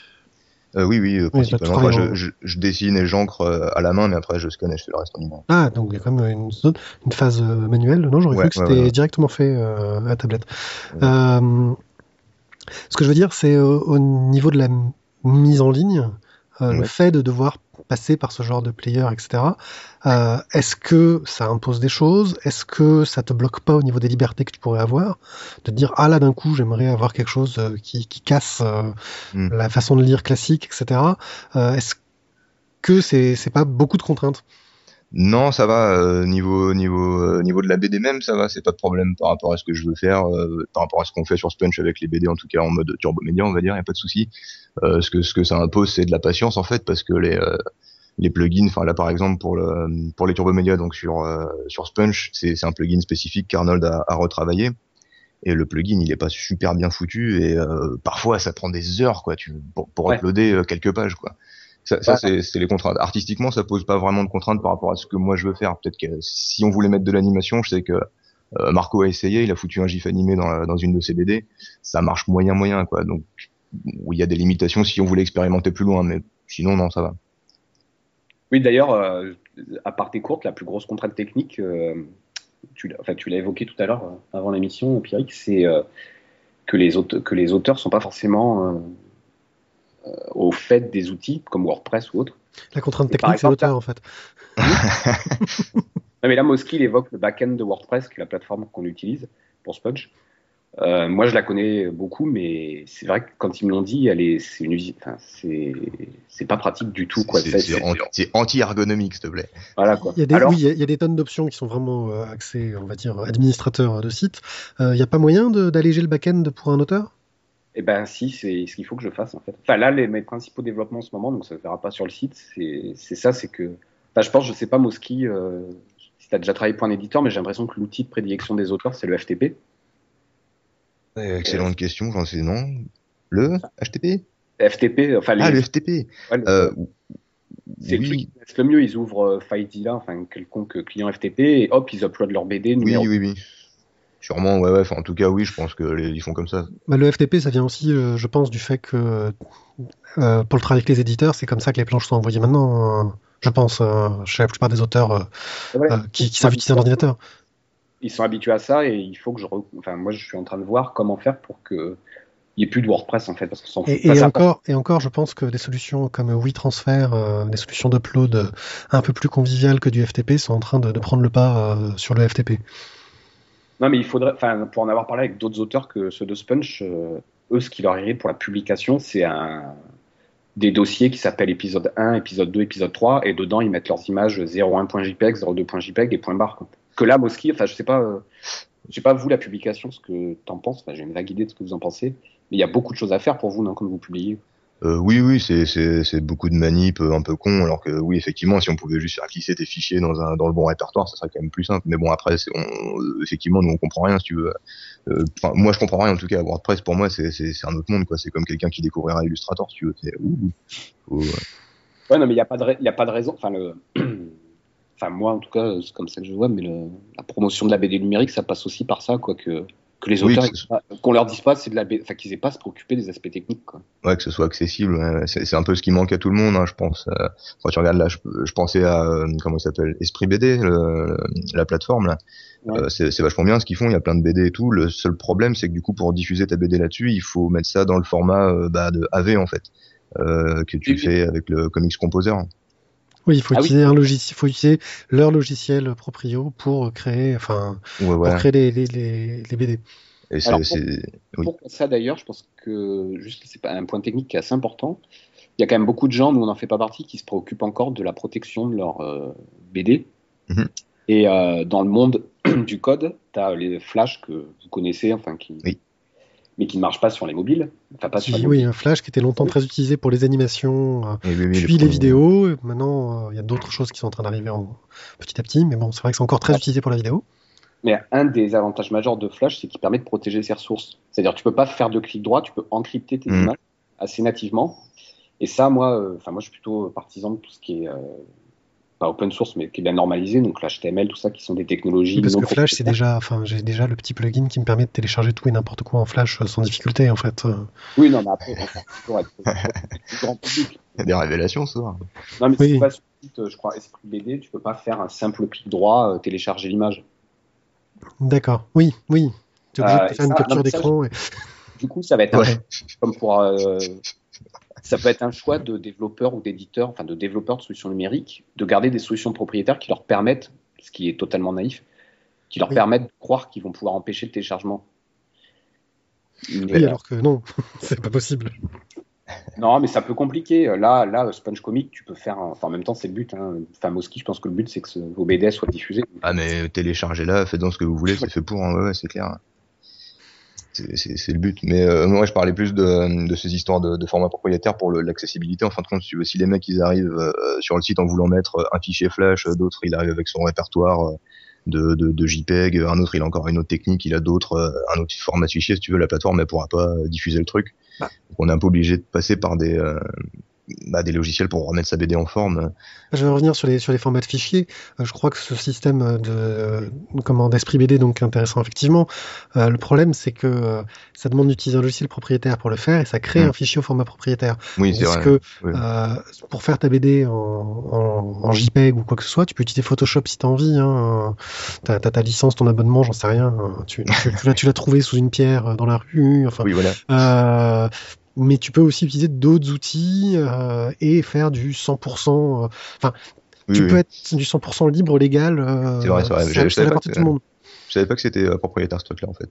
F: Euh, oui, oui, euh,
B: tu
F: principalement. Enfin, je,
B: en-
F: je, je dessine et j'encre euh, à la main, mais après je scanne et je fais le reste en numérique.
B: Ah, donc il y a quand même une, zone- une phase manuelle. Non, j'aurais
F: Ouais,
B: cru que
F: ouais,
B: c'était
F: ouais,
B: directement fait à la tablette. Ce que je veux dire, c'est au niveau de la mise en ligne, euh, le fait de devoir passer par ce genre de player, etc. Euh, Est-ce que ça impose des choses? Est-ce que ça te bloque pas au niveau des libertés que tu pourrais avoir? De te dire ah là d'un coup j'aimerais avoir quelque chose euh, qui, qui casse euh,
F: Mm.
B: la façon de lire classique, etc. Euh, Est-ce que c'est c'est pas beaucoup de contraintes?
F: Non, ça va. euh, niveau niveau euh, niveau de la BD même, ça va. C'est pas de problème par rapport à ce que je veux faire, euh, par rapport à ce qu'on fait sur Sponge avec les BD en tout cas en mode turbo média, on va dire. Y a pas de souci. Euh, ce que ce que ça impose, c'est de la patience en fait, parce que les euh, les plugins, enfin là par exemple pour le pour les turbo média, donc sur euh, sur Sponge, c'est c'est un plugin spécifique qu'Arnold a, a retravaillé. Et le plugin, il est pas super bien foutu et euh, parfois ça prend des heures quoi, tu pour, pour
E: Ouais.
F: uploader euh, quelques pages quoi. Ça, c'est les contraintes. Artistiquement, ça pose pas vraiment de contraintes par rapport à ce que moi je veux faire. Peut-être que si on voulait mettre de l'animation, je sais que euh, Marco a essayé, il a foutu un gif animé dans, la- dans une de ses BD, ça marche moyen moyen quoi. Donc où il y a des limitations si on voulait expérimenter plus loin, mais sinon non ça va.
E: Oui, d'ailleurs, euh, à part tes courtes, la plus grosse contrainte technique, euh, tu l'as enfin, tu l'as évoqué tout à l'heure avant l'émission, Pierrick, c'est que, les que les auteurs sont pas forcément au fait des outils comme WordPress ou autre.
B: La contrainte technique, c'est l'auteur en fait.
E: Non, mais là, Moski, il évoque le back-end de WordPress, qui est la plateforme qu'on utilise pour Sponge. Euh, moi, je la connais beaucoup, mais c'est vrai que quand ils me l'ont dit, elle est, c'est une usine. Enfin, c'est, c'est pas pratique du tout, quoi.
F: C'est
E: Ça,
F: c'est
E: c'est-
F: anti- c'est anti-ergonomique s'il te plaît.
E: Voilà, quoi.
B: Il y a des,
E: Alors,
B: oui, il y a- il y a des tonnes d'options qui sont vraiment euh, axées, on va dire, administrateurs de site. Euh, Il n'y a pas moyen de- d'alléger le back-end pour un auteur?
E: Eh ben si, c'est ce qu'il faut que je fasse en fait. Enfin là, les, mes principaux développements en ce moment, donc ça ne se verra pas sur le site, c'est ça, c'est que... Enfin, je pense, je sais pas Moski, euh, si tu as déjà travaillé pour un éditeur, mais j'ai l'impression que l'outil de prédilection des auteurs, c'est le FTP.
F: Excellente question, j'en sais non. Le HTTP
E: FTP, enfin les...
F: Ah le FTP.
E: ouais, le-
F: Euh,
E: c'est le
F: oui,
E: mieux, ils ouvrent euh, FileZilla, enfin quelconque client FTP, et hop, ils uploadent leur BD,
F: oui,
E: numéro.
F: oui, oui. Sûrement, ouais, ouais. Enfin, en tout cas, oui, je pense que les, ils font comme ça.
B: Bah, Le FTP, ça vient aussi, euh, je pense, du fait que euh, pour le travail avec les éditeurs, c'est comme ça que les planches sont envoyées maintenant. euh, je pense, euh, chez la plupart des auteurs euh, euh, qui, qui savent utiliser un ordinateur.
E: Ils sont habitués à ça, et il faut que je... re- Enfin, moi, je suis en train de voir comment faire pour que... Il n'y ait plus de WordPress en fait, parce qu'on s'en fout.
B: Et, et encore, et encore, je pense que des solutions comme WeTransfer, euh, des solutions d'upload un peu plus conviviales que du FTP sont en train de, de prendre le pas euh, sur le FTP.
E: Non, mais il faudrait, enfin, pour en avoir parlé avec d'autres auteurs que ceux de Sponge, euh, eux, ce qui leur irait pour la publication, c'est un, des dossiers qui s'appellent épisode 1, épisode 2, épisode 3, et dedans, ils mettent leurs images 01.jpg, 02.jpg et point barre. Que là, Moski, enfin, je sais pas, euh, je sais pas vous, la publication, ce que t'en penses, enfin, j'ai une vague idée de ce que vous en pensez, mais il y a beaucoup de choses à faire pour vous, non, quand vous publiez.
F: Euh, oui, oui, c'est beaucoup de manip euh, un peu con, alors que oui, effectivement, si on pouvait juste faire glisser tes fichiers dans un dans le bon répertoire, ça serait quand même plus simple. Mais bon, après, effectivement, nous on comprend rien, si tu veux. Euh, moi, je comprends rien en tout cas. WordPress pour moi, c'est un autre monde, quoi. C'est comme quelqu'un qui découvrira Illustrator, si tu veux.
E: Ouais, non, mais il n'y a, pas de raison. Enfin, moi, en tout cas, c'est comme ça que je vois, mais la promotion de la BD numérique, ça passe aussi par ça, quoi, que, que les auteurs, qu'on leur dise pas, c'est de la enfin, qu'ils aient pas à se préoccuper des aspects techniques, quoi.
F: ouais, que ce soit accessible. ouais, ouais. C'est un peu ce qui manque à tout le monde, hein, je pense. Euh, quand tu regardes là, je, je pensais à euh, comment ça s'appelle, Esprit BD, le- la plateforme là.
E: Ouais.
F: Euh, c'est vachement bien ce qu'ils font. Il y a plein de BD et tout. Le seul problème, c'est que du coup, pour diffuser ta BD là-dessus, il faut mettre ça dans le format bah, de AV en fait, que tu
E: Oui, oui.
F: fais avec le Comics Composer.
B: Oui, il faut
E: Ah oui.
B: utiliser un logiciel, faut utiliser leur logiciel proprio pour créer, enfin,
F: Ouais,
B: pour créer les, les, les, les BD.
F: Et c'est
E: Alors, pour-
F: c'est- oui.
E: Pour ça, d'ailleurs, je pense que, juste, c'est pas un point technique qui est assez important. Il y a quand même beaucoup de gens, nous on n'en fait pas partie, qui se préoccupent encore de la protection de leur euh, BD.
F: Mhm.
E: Et euh, dans le monde du code, tu as les Flash que vous connaissez, enfin, qui...
F: Oui.
E: Mais qui ne marchent pas sur les mobiles. Enfin, pas sur les
B: oui, un Flash qui était longtemps très utilisé pour les animations, euh,
F: Et oui, oui,
B: puis les vidéos. et Maintenant, euh, il y a d'autres choses qui sont en train d'arriver en- petit à petit, mais bon, c'est vrai que c'est encore très
E: Ouais.
B: utilisé pour la vidéo.
E: Mais un des avantages majeurs de Flash, c'est qu'il permet de protéger ses ressources. C'est-à-dire, tu peux pas faire de clic droit, tu peux encrypter tes
F: Mm.
E: images assez nativement. Et ça, moi, euh, enfin, moi, je suis plutôt partisan de tout ce qui est euh, pas open source, mais qui est bien normalisé, donc l'HTML, tout ça, qui sont des technologies.
B: Parce que Flash, c'est déjà, enfin, j'ai déjà le petit plugin qui me permet de télécharger tout et n'importe quoi en Flash euh, sans difficulté, en fait.
E: Oui, non, mais après, toujours être grand public.
F: Il y a des révélations, ça.
E: Non, mais
B: Oui.
E: tu vas sur le site, euh, je crois, Esprit BD, tu peux pas faire un simple clic droit, euh, télécharger l'image.
B: D'accord. Oui, oui. Tu es obligé
E: Euh,
B: de faire une capture d'écran. et-
E: Du coup, ça va être
F: Ouais.
E: comme pour. euh, ça peut être un choix de développeurs ou d'éditeurs, enfin de développeurs de solutions numériques, de garder des solutions propriétaires qui leur permettent, ce qui est totalement naïf, qui leur
B: Oui.
E: permettent de croire qu'ils vont pouvoir empêcher le téléchargement. Mais,
B: Oui,
E: euh,
B: alors que non, c'est pas possible.
E: Non, mais ça peut compliquer. Là, là, Sponge Comic, tu peux faire. un- Enfin, en même temps, c'est le but. Hein. Enfin, Moski, je pense que le but, c'est que ce- vos BDS soient diffusés.
F: Ah mais téléchargez-la, faites-en ce que vous voulez, c'est fait pour, hein, ouais, ouais, c'est clair. C'est- le but. Mais euh, moi, je parlais plus de, de ces histoires de, de format propriétaire pour l'accessibilité. En fin de compte, si les mecs ils arrivent euh, sur le site en voulant mettre un fichier flash, euh, d'autres il arrive avec son répertoire de, de, de JPEG, un autre il a encore une autre technique, il a d'autres euh, un autre format de fichier. Si tu veux, la plateforme elle pourra pas diffuser le truc.
B: Bah.
F: Donc, on est un peu obligé de passer par des euh, bah, des logiciels pour remettre sa BD en forme.
B: Je vais revenir sur les, sur les formats de fichiers. Euh, je crois que ce système de, euh, comment, d'esprit BD, donc intéressant effectivement. Euh, le problème, c'est que euh, ça demande d'utiliser un logiciel propriétaire pour le faire et ça crée
F: Mm.
B: un fichier au format propriétaire.
F: Oui, c'est
B: Parce
F: vrai.
B: que
F: Oui.
B: euh, pour faire ta BD en, en, en JPEG ou quoi que ce soit, tu peux utiliser Photoshop si t'as envie. Hein. T'as, t'as ta licence, ton abonnement, j'en sais rien. Tu, tu, tu l'as, tu trouvé sous une pierre euh, dans la rue. Enfin,
F: Oui, voilà.
B: Mais tu peux aussi utiliser d'autres outils euh, et faire du 100%. euh, Enfin,
F: Oui,
B: tu
F: oui.
B: peux être du 100% libre légal. euh,
F: C'est vrai, c'est vrai.
B: Ça,
F: Je- je savais pas
B: appartient à
F: que-
B: tout le monde.
F: Je savais pas que c'était euh, propriétaire ce truc-là en fait.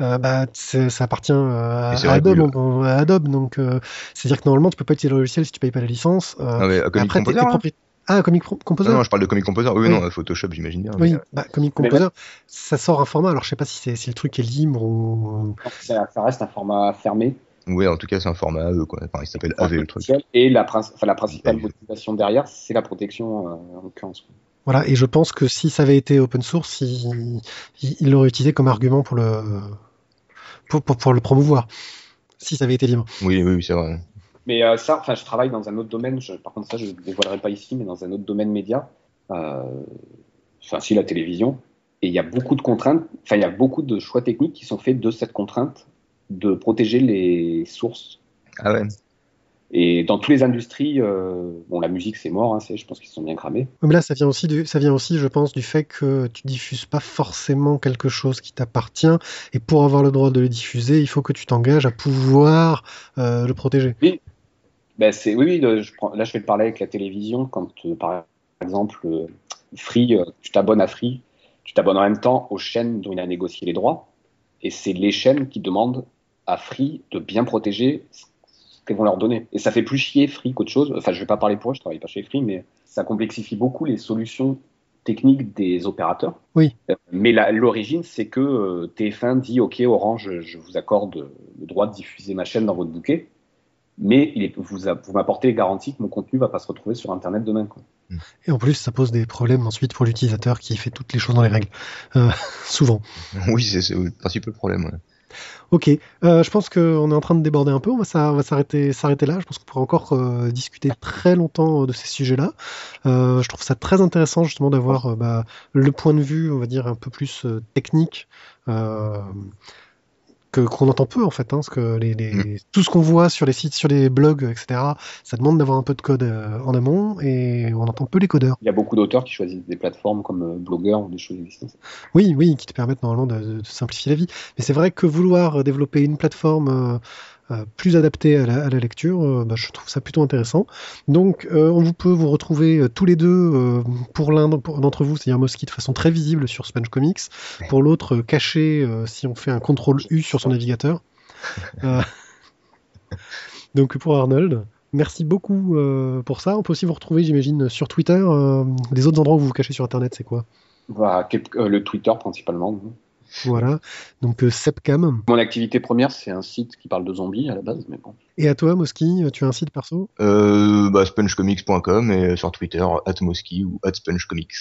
B: Euh, bah, ça appartient euh, à,
F: vrai
B: Adobe, on- à Adobe, donc euh, c'est-à-dire que normalement tu peux pas utiliser le logiciel si tu payes pas la licence. euh,
F: Ah mais Comic
B: après, t'es- propri- Ah, Comic Composer?
F: Non, non, je parle de Comic Composer. Oui,
B: Oui.
F: non, Photoshop, j'imagine bien.
B: Oui, bah, Comic
E: Mais
B: Composer, ça sort un format. Alors je sais pas si, c'est, si le truc est libre ou.
E: Ça, ça reste un format fermé.
F: Oui, en tout cas, c'est un format AE, quoi. Enfin, il s'appelle AV, le truc.
E: Et la, prin- enfin, la principale
F: AV.
E: motivation derrière, c'est la protection, euh, en l'occurrence.
B: Voilà, et je pense que si ça avait été open source, il, l'aurait utilisé comme argument pour le pour, pour, pour le promouvoir. Si ça avait été libre.
F: Oui, oui, oui, c'est vrai.
E: Mais euh, ça, enfin, je travaille dans un autre domaine. je- par contre, ça, je ne dévoilerai pas ici, mais dans un autre domaine média. Euh, enfin, si la télévision. Et il y a beaucoup de contraintes. Enfin, il y a beaucoup de choix techniques qui sont faits de cette contrainte de protéger les sources.
F: Ah ouais.
E: Et dans toutes les industries, euh, bon, la musique c'est mort. Hein, c'est- je pense qu'ils se sont bien cramés.
B: Mais là, ça vient aussi, du, ça vient aussi, je pense, du fait que tu diffuses pas forcément quelque chose qui t'appartient, et pour avoir le droit de le diffuser, il faut que tu t'engages à pouvoir euh, le protéger.
E: Ben, c'est oui, oui le- je prends- là je fais le parallèle avec la télévision quand euh, par exemple euh, Free, euh, tu t'abonnes à Free, tu t'abonnes en même temps aux chaînes dont il a négocié les droits et c'est les chaînes qui demandent à Free de bien protéger ce qu'elles vont leur donner. Et ça fait plus chier Free qu'autre chose. Enfin, je vais pas parler pour eux, je travaille pas chez Free, mais ça complexifie beaucoup les solutions techniques des opérateurs.
B: Oui.
E: Mais l'origine, c'est que euh, TF1 dit OK, Orange, je vous accorde le droit de diffuser ma chaîne dans votre bouquet mais il est- vous, vous m'apportez les garanties que mon contenu va pas se retrouver sur Internet demain. Quoi.
B: Et en plus, ça pose des problèmes ensuite pour l'utilisateur qui fait toutes les choses dans les règles. Euh, souvent.
F: Oui, c'est c'est le principal problème. ouais.
B: Ok, euh, je pense qu'on est en train de déborder un peu. On va, s'arrêter, là. Je pense qu'on pourrait encore euh, discuter très longtemps euh, de ces sujets-là. Je trouve ça très intéressant justement d'avoir bah, le point de vue, on va dire, un peu plus technique. Que qu'on entend peu en fait, hein, parce que les, les- tout ce qu'on voit sur les sites, sur les blogs, etc., ça demande d'avoir un peu de code euh, en amont et on entend peu les codeurs.
E: Il y a beaucoup d'auteurs qui choisissent des plateformes comme euh, Blogger ou des choses existantes.
B: Oui, oui, qui te permettent normalement de, de simplifier la vie. Mais c'est vrai que vouloir euh, développer une plateforme plus adaptée à la, à la lecture, euh, bah, je trouve ça plutôt intéressant. Donc, euh, on vous peut vous retrouver euh, tous les deux, euh, pour l'un d'entre vous, c'est-à-dire Mosky de façon très visible sur Sponge Comics, pour l'autre, euh, caché euh, si on fait un contrôle U sur son navigateur. Euh, Donc, pour Arnold. Merci beaucoup euh, pour ça. On peut aussi vous retrouver, j'imagine, sur Twitter. euh, des autres endroits où vous vous cachez sur Internet, c'est quoi?
E: Euh, le Twitter principalement.
B: Voilà. Donc, euh, Sepcam.
E: Mon activité première, c'est un site qui parle de zombies à la base, mais bon.
B: Et à toi, Moski, tu as un site perso?
F: Euh, bah, spongecomics.com et sur Twitter, atmoski ou @spongecomics.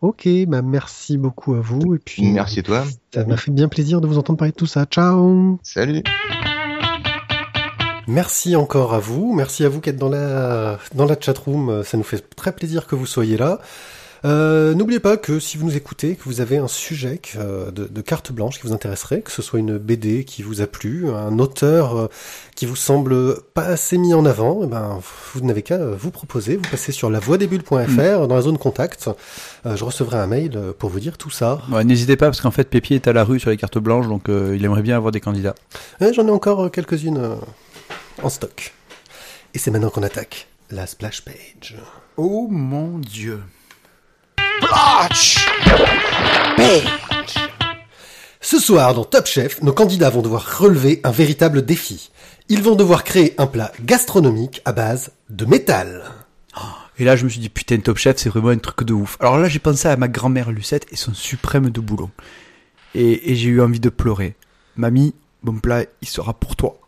B: Ok, bah merci beaucoup à vous. Et puis,
F: Merci à toi.
B: ça m'a fait bien plaisir de vous entendre parler de tout ça. Ciao
F: Salut.
B: Merci encore à vous. Merci à vous qui êtes dans la, dans la chatroom. Ça nous fait très plaisir que vous soyez là. Euh, N'oubliez pas que si vous nous écoutez, que vous avez un sujet que, euh, de, de carte blanche qui vous intéresserait, que ce soit une BD qui vous a plu, un auteur euh, qui vous semble pas assez mis en avant, eh ben, vous n'avez qu'à vous proposer. Vous passez sur lavoidesbulles.fr dans la zone contact. Euh, je recevrai un mail pour vous dire tout ça.
C: Ouais, N'hésitez pas parce qu'en fait Pépier est à la rue sur les cartes blanches donc euh, il aimerait bien avoir des candidats.
B: Ouais, J'en ai encore quelques-unes en stock. Et c'est maintenant qu'on attaque la splash page.
C: Oh mon dieu.
B: Ce soir, dans Top Chef, nos candidats vont devoir relever un véritable défi. Ils vont devoir créer un plat gastronomique à base de métal.
C: Et là, je me suis dit, putain, Top Chef, c'est vraiment un truc de ouf. Alors là, j'ai pensé à ma grand-mère Lucette et son suprême de boulon. Et, et j'ai eu envie de pleurer. Mamie, mon plat, il sera pour toi.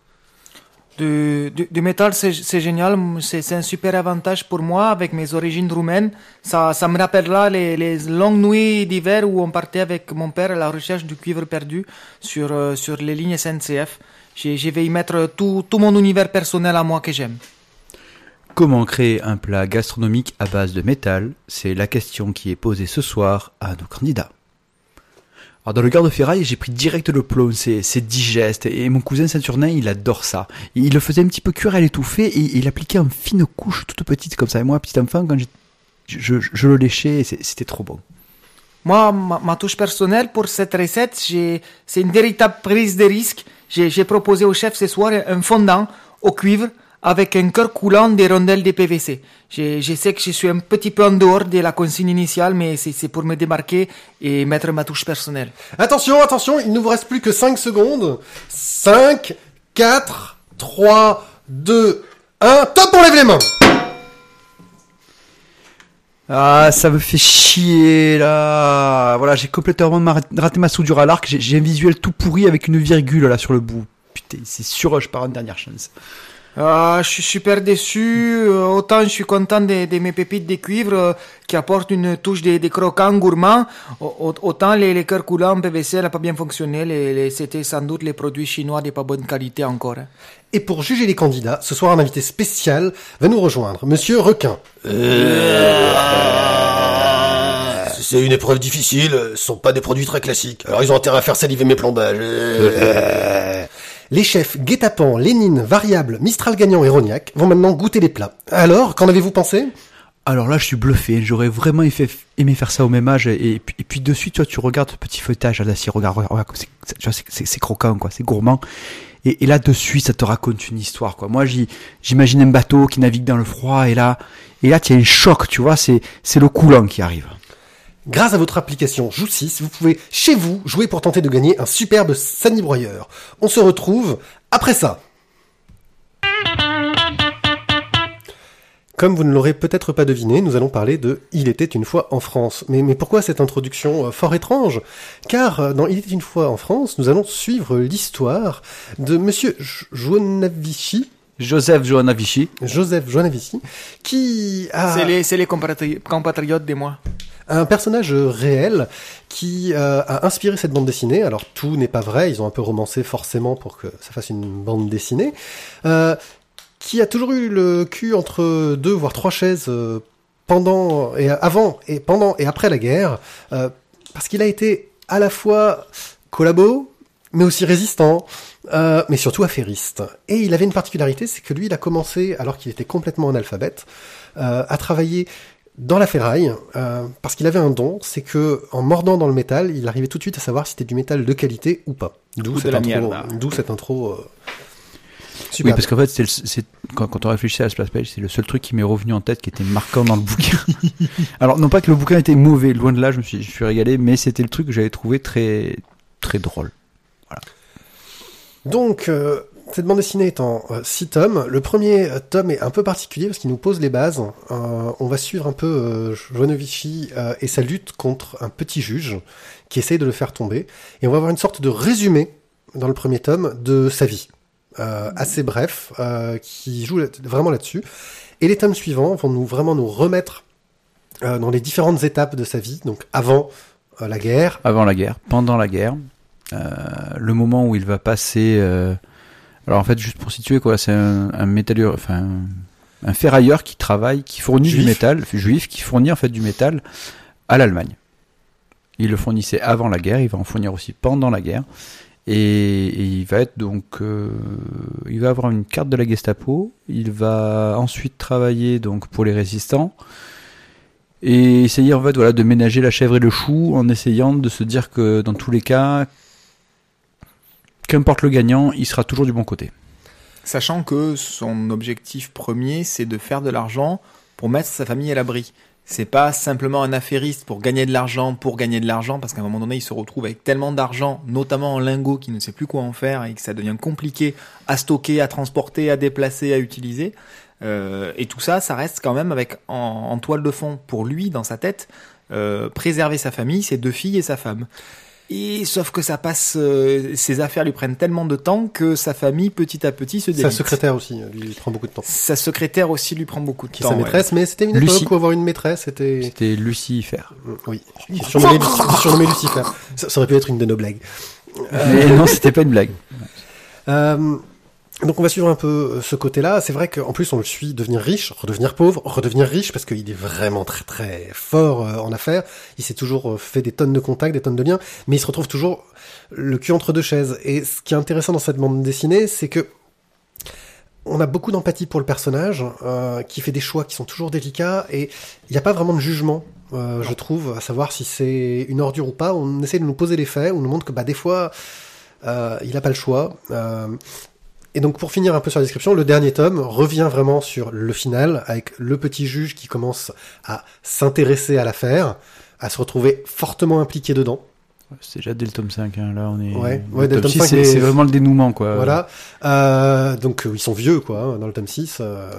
A: Du, du, du métal, c'est génial. C'est un super avantage pour moi avec mes origines roumaines. Ça, ça me rappellera les, les longues nuits d'hiver où on partait avec mon père à la recherche du cuivre perdu sur, euh, sur les lignes SNCF. Je vais y mettre tout, tout mon univers personnel à moi que j'aime.
C: Comment créer un plat gastronomique à base de métal? C'est la question qui est posée ce soir à nos candidats. Alors dans le garde ferraille, j'ai pris direct le plomb, c'est digeste, et mon cousin Saturnin, il adore ça. Il le faisait un petit peu cuire à l'étouffée, et il appliquait en fine couche toute petite comme ça. Et moi, petit enfant, quand je, je, je le léchais, c'était trop bon.
A: Moi, ma, ma touche personnelle pour cette recette, c'est une véritable prise de risque. J'ai proposé au chef ce soir un fondant au cuivre avec un cœur coulant des rondelles de PVC. Je, je sais que je suis un petit peu en dehors de la consigne initiale, mais c'est pour me démarquer et mettre ma touche personnelle.
B: Attention, attention, il ne vous reste plus que 5 secondes. 5, 4, 3, 2, 1. Top, on lève les mains
C: Ah, ça me fait chier là. Voilà, j'ai complètement raté ma soudure à l'arc. J'ai- J'ai un visuel tout pourri avec une virgule là sur le bout. Putain, c'est sûr, je pars en dernière chance.
A: Ah, je suis super déçu. Euh, Autant je suis content de, de mes pépites de cuivre euh, qui apportent une touche de, de croquant gourmand, au- au- autant les, les cœurs coulants en PVC n'a pas bien fonctionné. Les, les- C'était sans doute les produits chinois de pas bonne qualité encore. hein.
B: Et pour juger les candidats, ce soir un invité spécial va nous rejoindre, Monsieur Requin.
G: C'est une épreuve difficile, ce sont pas des produits très classiques. Alors ils ont intérêt à faire saliver mes plombages.
B: Les chefs Guet-apens, Lénine, Variable, Mistral Gagnant et Rognac vont maintenant goûter les plats. Alors, qu'en avez-vous pensé?
C: Alors là, je suis bluffé. J'aurais vraiment aimé, faire ça au même âge. Et, puis, et de suite, tu vois, tu regardes ce petit feuilletage. Là, si regarde, regarde, c'est- croquant, quoi. C'est gourmand. Et, là, de suite, ça te raconte une histoire, quoi. Moi, j'imagine un bateau qui navigue dans le froid. Et là, et là, tu as un choc, tu vois. C'est le coulant qui arrive.
B: Grâce à votre application Joue 6, vous pouvez chez vous jouer pour tenter de gagner un superbe Sani broyeur. On se retrouve après ça. Comme vous ne l'aurez peut-être pas deviné, nous allons parler de Il était une fois en France. Mais, pourquoi cette introduction euh, fort étrange? Car euh, dans Il était une fois en France, nous allons suivre l'histoire de Monsieur J- Joanavici,
C: Joseph Johannavici.
B: Joseph Joanavici, qui a...
A: C'est les, c'est les compatri- compatriotes de moi.
B: un personnage réel qui euh, a inspiré cette bande dessinée. Alors tout n'est pas vrai, ils ont un peu romancé forcément pour que ça fasse une bande dessinée. Euh, qui a toujours eu le cul entre deux voire trois chaises euh, pendant et avant et pendant et après la guerre, euh, parce qu'il a été à la fois collabo, mais aussi résistant, euh, mais surtout affairiste. Et il avait une particularité, c'est que lui, il a commencé, alors qu'il était complètement analphabète, euh, à travailler dans la ferraille, euh, parce qu'il avait un don, c'est que en mordant dans le métal, il arrivait tout de suite à savoir si c'était du métal de qualité ou pas. D'où cette, d'où cette intro. euh,
C: Oui, parce qu'en fait, c'est le- c'est quand, quand on réfléchissait à Splash Page, c'est le seul truc qui m'est revenu en tête, qui était marquant dans le bouquin. Alors, non pas que le bouquin était mauvais, loin de là, je me suis, je suis régalé, mais c'était le truc que j'avais trouvé très, très drôle.
B: Donc, euh, cette bande dessinée est en euh, six tomes. Le premier euh, tome est un peu particulier parce qu'il nous pose les bases. Euh, on va suivre un peu euh, euh, et sa lutte contre un petit juge qui essaye de le faire tomber. Et on va avoir une sorte de résumé dans le premier tome de sa vie. Euh, assez bref, euh, qui joue vraiment là-dessus. Et les tomes suivants vont nous vraiment nous remettre euh, dans les différentes étapes de sa vie. Donc avant euh, la guerre,
C: Avant la guerre, pendant la guerre, euh, le moment où il va passer. euh, alors en fait, juste pour situer, quoi, c'est un, un enfin un, un ferrailleur qui travaille, qui fournit
B: Juif.
C: du métal, juif, qui fournit en fait du métal à l'Allemagne. Il le fournissait avant la guerre, il va en fournir aussi pendant la guerre. Et, et il va être donc, euh, il va avoir une carte de la Gestapo. Il va ensuite travailler donc pour les résistants et essayer en fait voilà de ménager la chèvre et le chou en essayant de se dire que dans tous les cas, qu'importe le gagnant, il sera toujours du bon côté.
A: Sachant que son objectif premier, c'est de faire de l'argent pour mettre sa famille à l'abri. C'est pas simplement un affairiste pour gagner de l'argent pour gagner de l'argent, parce qu'à un moment donné, il se retrouve avec tellement d'argent, notamment en lingots, qu'il ne sait plus quoi en faire et que ça devient compliqué à stocker, à transporter, à déplacer, à utiliser. Euh, et tout ça, ça reste quand même avec en, toile de fond pour lui, dans sa tête, euh, préserver sa famille, ses deux filles et sa femme. Et sauf que ça passe, euh, ses affaires lui prennent tellement de temps que sa famille, petit à petit, se
B: Sa
A: délite.
B: secrétaire aussi, euh, lui prend beaucoup de temps.
A: Sa secrétaire aussi lui prend beaucoup de
B: Qui
A: temps.
B: sa
A: ouais.
B: maîtresse, mais c'était une époque où avoir une maîtresse, c'était...
C: C'était Lucifer.
B: Oui. Luci- il se surnommait Lucifer. Ça, ça aurait pu être une de nos blagues.
C: Mais non, c'était pas une blague.
B: Euh, donc on va suivre un peu euh, ce côté-là. C'est vrai qu'en plus on le suit devenir riche, redevenir pauvre, redevenir riche parce qu'il est vraiment très très fort euh, en affaires. Il s'est toujours euh, fait des tonnes de contacts, des tonnes de liens, mais il se retrouve toujours le cul entre deux chaises. Et ce qui est intéressant dans cette bande dessinée, c'est que on a beaucoup d'empathie pour le personnage euh, qui fait des choix qui sont toujours délicats et il n'y a pas vraiment de jugement. euh, je trouve, à savoir si c'est une ordure ou pas, on essaie de nous poser les faits, on nous montre que bah des fois euh, il n'a pas le choix. Euh, et donc pour finir un peu sur la description, le dernier tome revient vraiment sur le final, avec le petit juge qui commence à s'intéresser à l'affaire, à se retrouver fortement impliqué dedans.
C: C'est déjà dès le tome 5, hein. là on est...
B: Ouais, ouais, dès le
C: tome
B: tome
C: 6,
B: 5,
C: c'est vraiment le dénouement, quoi.
B: Voilà. Euh, donc euh, ils sont vieux quoi hein, dans le tome 6. euh,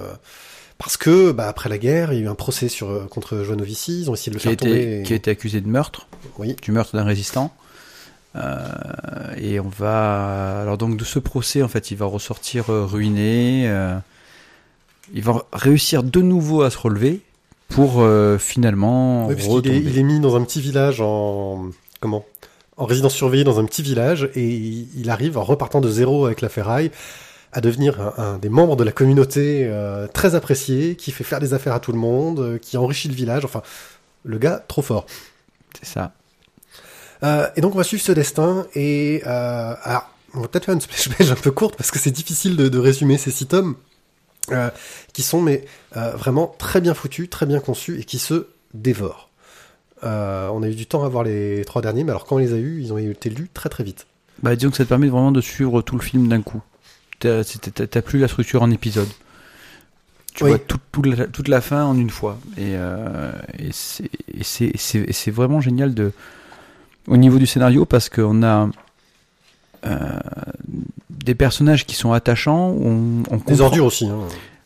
B: parce que bah, après la guerre, il y a eu un procès sur, contre Joanovici, ils ont essayé de le
C: Qui a,
B: faire tomber.
C: été, qui a été accusé de meurtre,
B: Oui.
C: du meurtre d'un résistant. Euh, et on va... Alors donc de ce procès, en fait, il va ressortir euh, ruiné. euh, il va réussir de nouveau à se relever pour finalement
B: Oui,
C: retomber.
B: est, il est mis dans un petit village en comment en résidence surveillée dans un petit village et il il arrive en repartant de zéro avec la ferraille à devenir un, un des membres de la communauté euh, très apprécié, qui fait faire des affaires à tout le monde, euh, qui enrichit le village. Enfin, le gars trop fort.
C: C'est ça.
B: Euh, et donc on va suivre ce destin et euh, alors on va peut-être faire une splash page un peu courte parce que c'est difficile de, de résumer ces six tomes euh, qui sont mais vraiment très bien foutus, très bien conçus et qui se dévorent. On a eu du temps à voir les trois derniers, mais alors quand on les a eus, ils ont été lus très très vite.
C: Bah, disons que ça te permet vraiment de suivre tout le film d'un coup. T'as plus la structure en épisode. Tu
B: Oui.
C: vois tout- tout la- toute la fin en une fois. Euh, et c'est vraiment génial de, au niveau du scénario parce qu'on a euh, des personnages qui sont attachants. On, on
B: Des
C: comprend-
B: ordures aussi. Hein.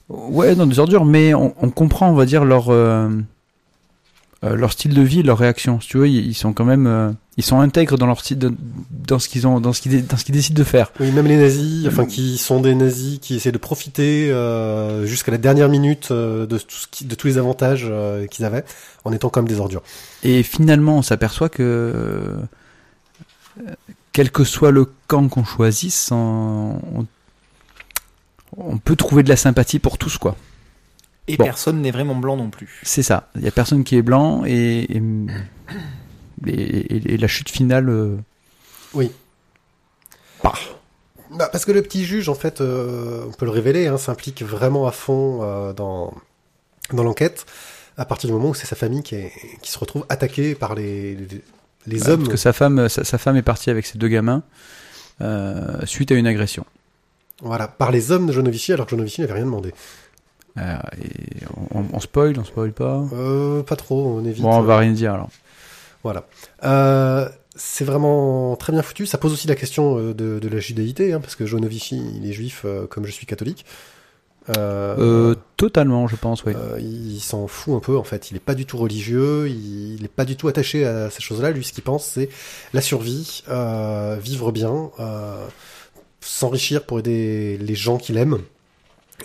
C: Ouais, dans des ordures, mais on, on comprend, on va dire, leur, euh, euh, leur style de vie, leur réaction. Si tu veux, ils, ils sont quand même, euh, ils sont intègres dans leur style, de- dans ce qu'ils ont, dans ce qu'ils, dans ce qu'ils décident de faire.
B: Oui, même les nazis, enfin qui sont des nazis qui essaient de profiter euh, jusqu'à la dernière minute euh, de, tout ce qui- de tous les avantages euh, qu'ils avaient, en étant comme des ordures.
C: Et finalement, on s'aperçoit que, euh, quel que soit le camp qu'on choisisse, on- on peut trouver de la sympathie pour tous, quoi.
A: Et
C: Bon.
A: personne n'est vraiment blanc non plus.
C: C'est ça. Il y a personne qui est blanc et, et, et- et- et la chute finale. euh,
B: Oui.
C: Bah.
B: Bah, parce que le petit juge, en fait, euh, on peut le révéler, hein, s'implique vraiment à fond euh, dans, dans l'enquête, à partir du moment où c'est sa famille qui, est, qui se retrouve attaquée par les, les, les
C: Bah,
B: hommes.
C: Parce que sa femme, sa, sa femme est partie avec ses deux gamins euh, suite à une agression.
B: Voilà, par les hommes de Jonovici, alors que Jonovici n'avait rien demandé.
C: Euh, et on, on spoil, on spoil pas?
B: Euh, pas trop, on évite.
C: Bon, on va rien dire alors.
B: Voilà. Euh, c'est vraiment très bien foutu. Ça pose aussi la question euh, de, de la judaïté, hein, parce que Jonovici, il est juif euh, comme je suis catholique. Euh,
C: Euh, totalement, je pense, oui.
B: Euh, il s'en fout un peu en fait. Il est pas du tout religieux. Il, il est pas du tout attaché à ces choses-là. Lui, ce qu'il pense, c'est la survie, euh, vivre bien, euh, s'enrichir pour aider les gens qu'il aime.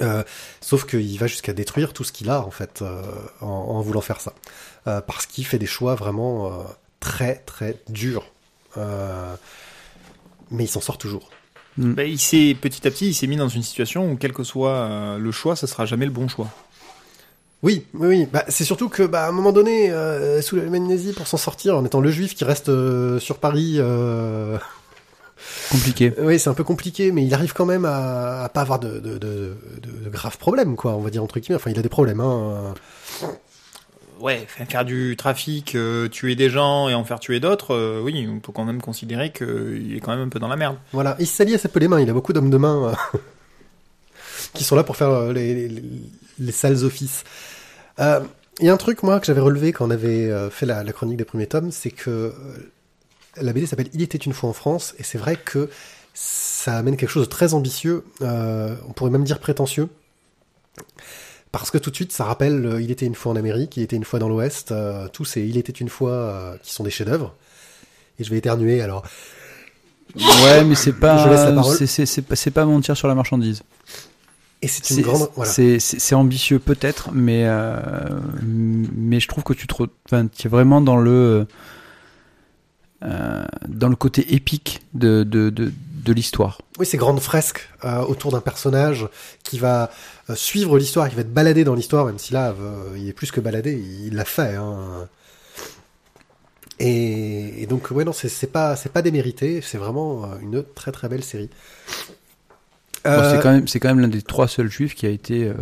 B: Euh, sauf qu'il va jusqu'à détruire tout ce qu'il a en fait euh, en, en voulant faire ça, Euh, parce qu'il fait des choix vraiment euh, très très durs. Euh, mais il s'en sort toujours.
A: Bah, il s'est petit à petit, il s'est mis dans une situation où quel que soit euh, le choix, ce sera jamais le bon choix.
B: Oui, oui, oui. Bah, c'est surtout que, bah, à un moment donné, euh, sous l'Allemagne nazie, pour s'en sortir, en étant le juif qui reste euh, sur Paris, euh,
C: Compliqué.
B: oui, c'est un peu compliqué, mais il arrive quand même à, à pas avoir de, de, de, de- de graves problèmes, quoi, on va dire entre guillemets. Enfin, il a des problèmes, hein.
A: Ouais, faire du trafic, euh, tuer des gens et en faire tuer d'autres, euh, oui, on peut quand même considérer qu'il est quand même un peu dans la merde.
B: Voilà, il salit assez peu les mains, il a beaucoup d'hommes de main. euh. qui sont là pour faire euh, les, les, les sales offices. Euh, Il y a un truc, moi, que j'avais relevé quand on avait euh, fait la, la chronique des premiers tomes, c'est que euh, la BD s'appelle Il était une fois en France, et c'est vrai que ça amène quelque chose de très ambitieux, euh, on pourrait même dire prétentieux, parce que tout de suite, ça rappelle euh, Il était une fois en Amérique, Il était une fois dans l'Ouest, euh, tous ces Il était une fois qui sont des chefs-d'œuvre. Et je vais éternuer, alors
C: Ouais, mais c'est pas, c'est, pas, mentir sur la marchandise.
B: Et c'est une grande. Voilà.
C: c'est, ambitieux peut-être, mais mais je trouve que tu te, enfin, es vraiment dans le euh, dans le côté épique de de de, de l'histoire.
B: Oui, ces grandes fresques euh, autour d'un personnage qui va euh, suivre l'histoire, qui va être baladé dans l'histoire, même si là, il est plus que baladé, il l'a fait. Hein. Et, et donc, ouais, non, c'est pas, pas démérité, c'est vraiment une très très belle série. Euh,
C: c'est quand même quand même l'un des trois seuls juifs qui a été euh,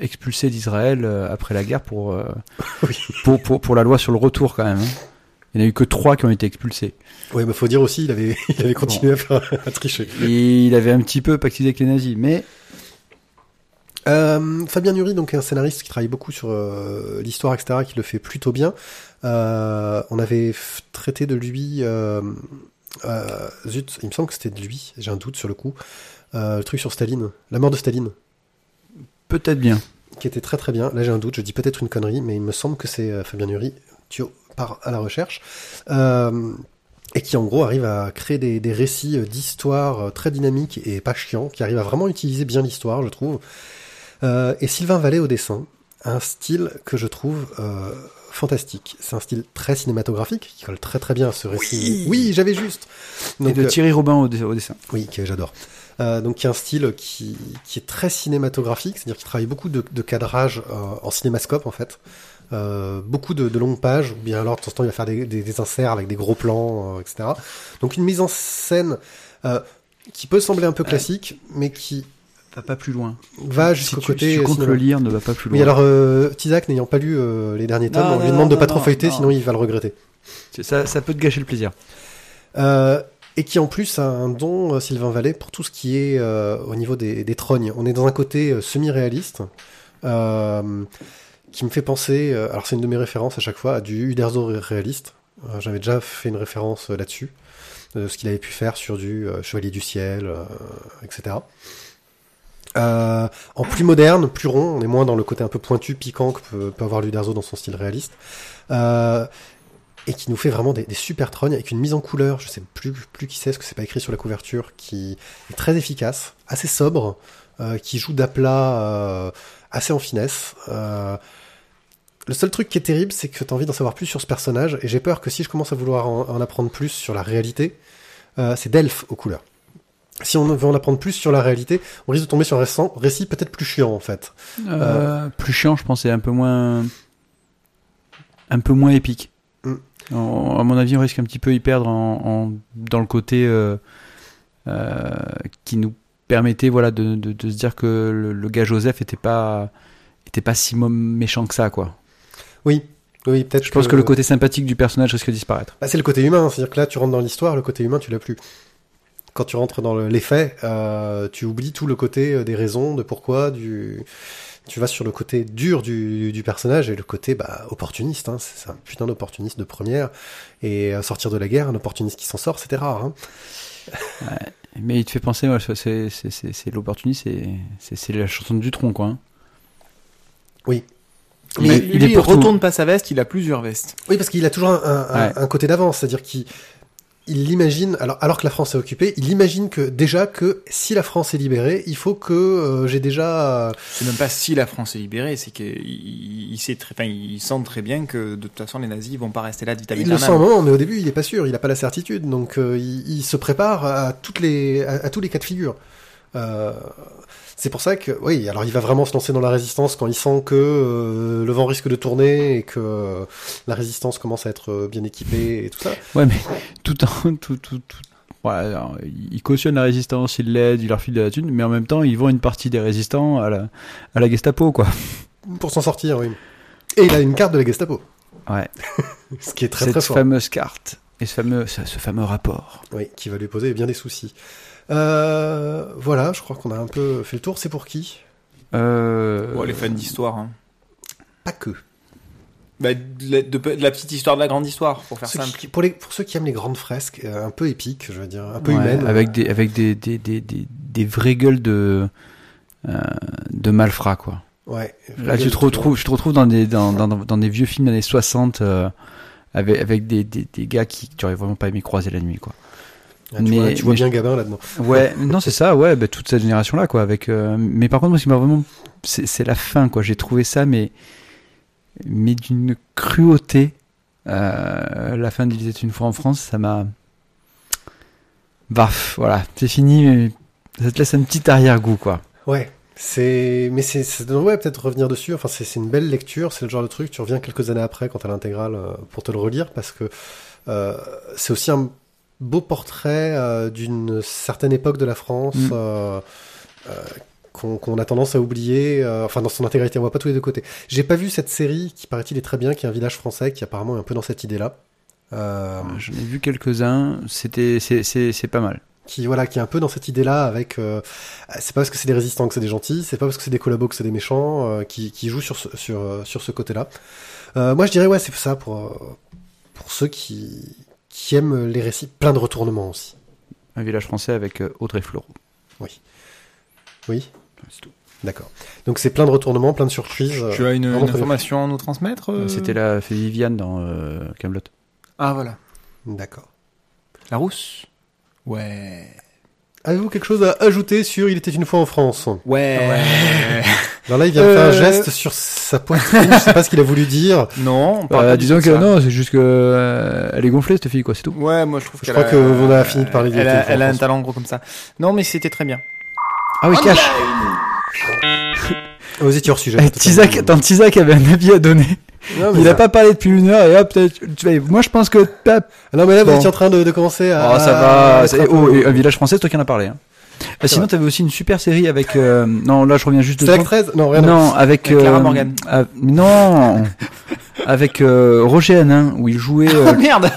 C: expulsé d'Israël euh, après la guerre pour,
B: Oui.
C: pour pour pour la loi sur le retour quand même. hein. Il n'y en a eu que trois qui ont été expulsés.
B: Ouais, mais faut dire aussi, il avait, il avait continué à, faire, à tricher.
C: Et il avait un petit peu pactisé avec les nazis, mais
B: Euh, Fabien Nury, donc un scénariste qui travaille beaucoup sur euh, l'histoire, etc., qui le fait plutôt bien. Euh, on avait traité de lui, zut, il me semble que c'était de lui, j'ai un doute sur le coup, le truc sur Staline, la mort de Staline,
C: peut-être bien.
B: qui était très très bien. Là j'ai un doute, je dis peut-être une connerie, mais il me semble que c'est Fabien Nury, tu pars à la recherche. Euh, et qui en gros arrive à créer des, des récits d'histoire euh, très dynamiques et pas chiants, qui arrive à vraiment utiliser bien l'histoire, je trouve. Euh, et Sylvain Vallée au dessin, un style que je trouve euh, fantastique. C'est un style très cinématographique qui colle très très bien à ce récit. Oui, j'avais juste.
C: Et de Thierry Robin au, dess- au dessin.
B: oui, que j'adore. Euh, donc il y a un style qui, qui est très cinématographique, c'est-à-dire qu'il travaille beaucoup de, de cadrage euh, en cinémascope en fait. Euh, beaucoup de, de longues pages, ou bien alors de temps en temps il va faire des, des, des inserts avec des gros plans, euh, etc. Donc une mise en scène euh, qui peut sembler un peu classique, mais qui
C: Va pas plus loin.
B: va
C: Si
B: jusqu'au
C: tu,
B: côté
C: si tu comptes le lire, ne va pas plus loin.
B: Oui, alors euh, Tizak n'ayant pas lu euh, les derniers tomes,
C: Non,
B: on lui
C: non,
B: demande de
C: non,
B: pas
C: non,
B: trop feuilleter,
C: non.
B: sinon il va le regretter.
C: Ça, ça peut te gâcher le plaisir.
B: Euh, et qui en plus a un don, Sylvain Vallée, pour tout ce qui est euh, au niveau des, des trognes. On est dans un côté euh, semi-réaliste, euh, qui me fait penser, euh, alors c'est une de mes références à chaque fois, à du Uderzo ré- réaliste. Euh, J'avais déjà fait une référence euh, là-dessus, de ce qu'il avait pu faire sur du Chevalier du Ciel, etc. En plus moderne, plus rond, on est moins dans le côté un peu pointu, piquant que peut, avoir l'Uderzo dans son style réaliste. Et qui nous fait vraiment des, super trognes avec une mise en couleur, je sais plus, plus qui c'est, parce que c'est pas écrit sur la couverture, qui est très efficace, assez sobre, qui joue d'aplat assez en finesse. Euh, le seul truc qui est terrible, c'est que t'as envie d'en savoir plus sur ce personnage, et j'ai peur que si je commence à vouloir en, en apprendre plus sur la réalité, euh, c'est Delphes aux couleurs. Si on veut en apprendre plus sur la réalité, on risque de tomber sur un récent- récit peut-être plus chiant en fait.
C: Euh, Plus chiant, je pense, et un peu moins, un peu moins épique.
B: Mm.
C: À mon avis, on risque un petit peu y perdre en, en- dans le côté euh, euh, qui nous permettait, voilà, de, de, de se dire que le, le gars Joseph était pas, était pas si méchant que ça, quoi.
B: Oui, oui, peut-être.
C: Je pense que le côté sympathique du personnage risque de disparaître.
B: Bah, c'est le côté humain, c'est-à-dire que là, tu rentres dans l'histoire, le côté humain, tu l'as plus. Quand tu rentres dans le- les faits, euh, tu oublies tout le côté euh, des raisons, de pourquoi, du... tu vas sur le côté dur du, du personnage et le côté bah, opportuniste. Hein. C'est un putain d'opportuniste de première. Et euh, sortir de la guerre, un opportuniste qui s'en sort, c'était rare. Hein.
C: Mais il te fait penser, ouais, c'est, c'est, c'est, c'est l'opportuniste, c'est, la chanson du tronc, quoi. hein.
B: Oui.
A: Mais lui,
C: il
A: il retourne pas sa veste, il a plusieurs vestes.
B: Oui, parce qu'il a toujours un, un- un-
C: Ouais.
B: un côté d'avance, c'est-à-dire qu'il il imagine, alors, alors que la France est occupée, il imagine que déjà que si la France est libérée, il faut que euh, j'ai déjà euh,
A: C'est même pas si la France est libérée, c'est qu'il il, il sait très, enfin, il sent très bien que de toute façon les nazis vont pas rester là de vitam
B: Il le sent moment, mais au début, il est pas sûr, il a pas la certitude, donc euh, il, il se prépare à toutes les, à, à tous les cas de figure. Euh, c'est pour ça que, oui, alors il va vraiment se lancer dans la résistance quand il sent que euh, le vent risque de tourner et que euh, la résistance commence à être bien équipée et tout ça.
C: Ouais, mais tout en, tout, tout, tout. Alors, il cautionne la résistance, il l'aide, il leur file de la thune, mais en même temps, il vend une partie des résistants à la, à la Gestapo, quoi.
B: Pour s'en sortir, oui. Et il a une carte de la Gestapo,
C: Ouais.
B: ce qui est très
C: Cette
B: très fort.
C: fameuse carte et ce fameux, ce fameux rapport.
B: Oui, qui va lui poser bien des soucis. Euh, voilà, je crois qu'on a un peu fait le tour. C'est pour qui
C: Euh,
A: Bon, les fans d'histoire. Hein.
B: Pas que.
A: Bah, de, la, de- de la petite histoire de la grande histoire, pour faire
B: Ceux
A: simple.
B: qui- pour, les, pour ceux qui aiment les grandes fresques, euh, un peu épiques, je veux dire, un peu
C: ouais,
B: humaines.
C: avec des avec des des des des, des vraies gueules de euh, de malfrats quoi.
B: Ouais.
C: Là, tu te retrouves, je te retrouve dans des, dans, dans, dans des vieux films des années 60, euh, avec, avec des, des, des gars qui, que tu aurais vraiment pas aimé croiser la nuit, quoi.
B: Ah, tu vois,
C: mais-
B: tu vois
C: mais
B: bien Gabin là-dedans.
C: Ouais, non, c'est ça, ouais, bah, toute cette génération-là, quoi, avec, euh, mais par contre, moi, ce qui m'a vraiment, c'est, la fin, quoi. J'ai trouvé ça, mais, mais d'une cruauté, euh, la fin d'Il était une fois en France, ça m'a, baf, voilà, c'est fini, mais ça te laisse un petit arrière-goût, quoi.
B: Ouais. C'est, mais c'est, devrait peut-être revenir dessus. Enfin, c'est, c'est une belle lecture. C'est le genre de truc. Tu reviens quelques années après quand t'as l'intégrale euh, pour te le relire parce que euh, c'est aussi un beau portrait euh, d'une certaine époque de la France
C: Mm.
B: euh, euh, qu'on, a tendance à oublier. enfin, dans son intégralité, on voit pas tous les deux côtés. J'ai pas vu cette série qui paraît-il est très bien, qui est un village français, qui apparemment est un peu dans cette idée-là.
C: J'en ai vu quelques-uns, c'était, c'est, c'est, c'est pas mal.
B: qui voilà qui est un peu dans cette idée là avec euh, c'est pas parce que c'est des résistants que c'est des gentils c'est pas parce que c'est des collabos que c'est des méchants euh, qui, qui jouent sur ce, sur sur ce côté là euh, moi je dirais ouais c'est ça pour pour ceux qui qui aiment les récits plein de retournements aussi
C: Un village français avec euh, Audrey Fleurot.
B: oui
C: C'est tout.
B: d'accord donc c'est plein de retournements plein de surprises
A: Tu as une, une information à nous transmettre euh
C: C'était la fait Viviane dans euh, Camelot.
A: Ah, voilà.
B: d'accord
A: La rousse Ouais.
B: avez-vous quelque chose à ajouter sur il était une fois en France?
A: Ouais.
B: Alors là il vient de faire un
A: Euh.
B: geste sur sa poitrine je sais pas ce qu'il a voulu dire
A: non, on parle
C: Euh,
A: pas du
C: disons que
A: ça.
C: non, c'est juste que euh, elle est gonflée cette fille quoi, c'est tout.
A: Ouais, moi je trouve
B: Je crois
A: a-
B: que on a fini de parler
A: Elle a, elle a un talent gros comme ça. Non, mais c'était très bien.
C: Ah oui, cache.
B: vous étiez hors sujet
C: Eh, Tizak, attends, Tizak avait un avis à donner.
B: Non,
C: Il a
B: ça-
C: pas parlé depuis une heure et hop, peut-être- tu vois, moi je pense que
B: Ah Non mais là vous
C: Bon.
B: étiez en train de, de commencer à.
C: oh, ça va, oh, et un village français, c'est toi qui en as parlé. Hein. Ah, sinon,
B: vrai.
C: t'avais aussi une super série avec, euh, non, là je reviens juste de
B: la 13 Non rien.
C: Non, avec,
A: Avec Clara
C: euh,
A: Morgan.
C: non, avec euh, Roger Hanin où il jouait. euh,
A: Oh merde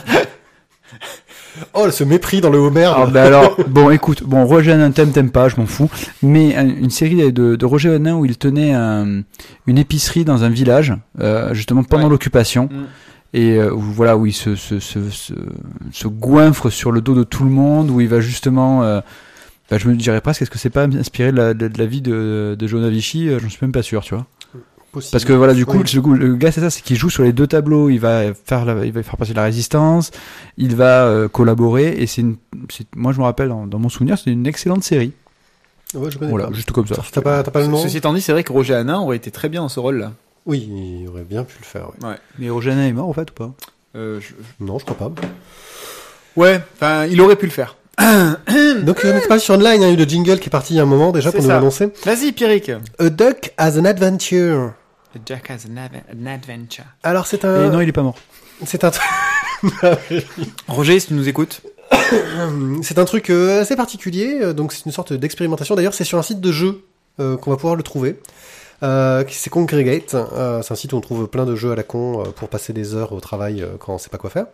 B: Oh ce mépris dans le Homer.
C: Ah, bah alors, bon, écoute, bon, Roger Hanin, t'aimes, t'aimes pas, je m'en fous. Mais un- une série de, de Roger Hanin où il tenait un- une épicerie dans un village, euh, justement pendant
A: Ouais.
C: l'occupation.
A: Mm.
C: Et euh, voilà, où il se, se, se, se, se goinfre sur le dos de tout le monde, où il va justement. euh, bah, je me dirais presque, est-ce que c'est pas inspiré de la, de, de la vie de, de Jonah Vichy Euh, J'en suis même pas sûr, tu vois.
B: Possible.
C: Parce que voilà, du coup,
B: Oui.
C: le, coup, le gars, c'est ça, c'est qu'il joue sur les deux tableaux. Il va faire, la- il va faire passer la résistance, il va euh, collaborer, et c'est une, moi je me rappelle dans, dans mon souvenir, c'est une excellente série.
B: Ouais, je connais
C: Voilà,
B: pas.
C: juste comme ça.
B: T'as pas, t'as pas le nom?
A: Ceci étant dit, c'est vrai que Roger Hanin aurait été très bien dans ce rôle-là.
B: Oui, il aurait bien pu le faire. ouais.
A: Ouais.
C: Mais Roger Hanin est mort en fait ou pas?
A: Euh, je-
B: Non, je crois pas.
A: Ouais, enfin, il aurait pu le faire.
B: Donc on est pas sur online. Il y a eu le jingle qui est parti il y a un moment déjà pour nous
A: ça.
B: l'annoncer.
A: Vas-y, Pierrick.
B: A duck has an adventure.
A: Jack has an, av- an adventure.
B: Alors c'est
C: Et
B: un,
C: non, il est pas mort.
B: c'est un,
A: Roger, si tu nous écoutes.
B: c'est un truc euh, assez particulier. euh, Donc c'est une sorte d'expérimentation. D'ailleurs, c'est sur un site de jeu euh, qu'on va pouvoir le trouver. Euh, qui- c'est Congregate. Euh, c'est un site où on trouve plein de jeux à la con euh, pour passer des heures au travail euh, quand on sait pas quoi faire.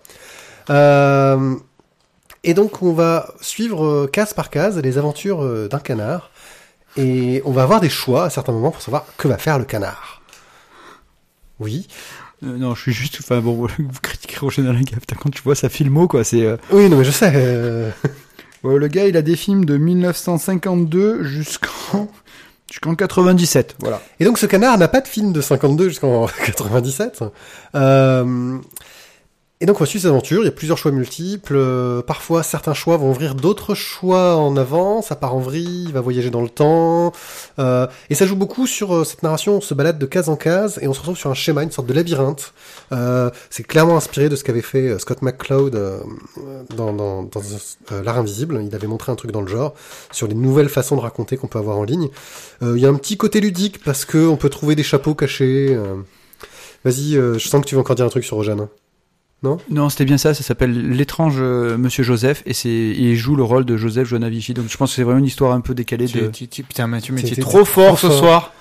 B: Et donc on va suivre euh, case par case les aventures euh, d'un canard. Et on va avoir des choix à certains moments pour savoir que va faire le canard. Oui.
C: Euh, non, je suis juste. Enfin bon, vous critiquez Roger gars, putain, quand tu vois sa filmo quoi, c'est. euh,
B: Oui, non mais je sais. euh,
C: le gars, il a des films de 1952 jusqu'en jusqu'en 97. Voilà.
B: Et donc ce canard n'a pas de film de 52 jusqu'en 97. Euh, et donc on va suivre ses aventures, il y a plusieurs choix multiples. euh, parfois certains choix vont ouvrir d'autres choix en avant, ça part en vrille, il va voyager dans le temps. euh, et ça joue beaucoup sur euh, cette narration, on se balade de case en case et on se retrouve sur un schéma, une sorte de labyrinthe. Euh, c'est clairement inspiré de ce qu'avait fait euh, Scott McCloud dans, dans, dans L'Art Invisible. Il avait montré un truc dans le genre sur les nouvelles façons de raconter qu'on peut avoir en ligne. Il y a un petit côté ludique parce que on peut trouver des chapeaux cachés. Vas-y, je sens que tu veux encore dire un truc sur Rojan.
C: Non, c'était bien ça. Ça s'appelle l'étrange euh, Monsieur Joseph et c'est il joue le rôle de Joseph Jonavici. Donc je pense que c'est vraiment une histoire un peu décalée de.
A: Tu- tu- tu- putain, Mathieu, mais tu es trop fort ce soir.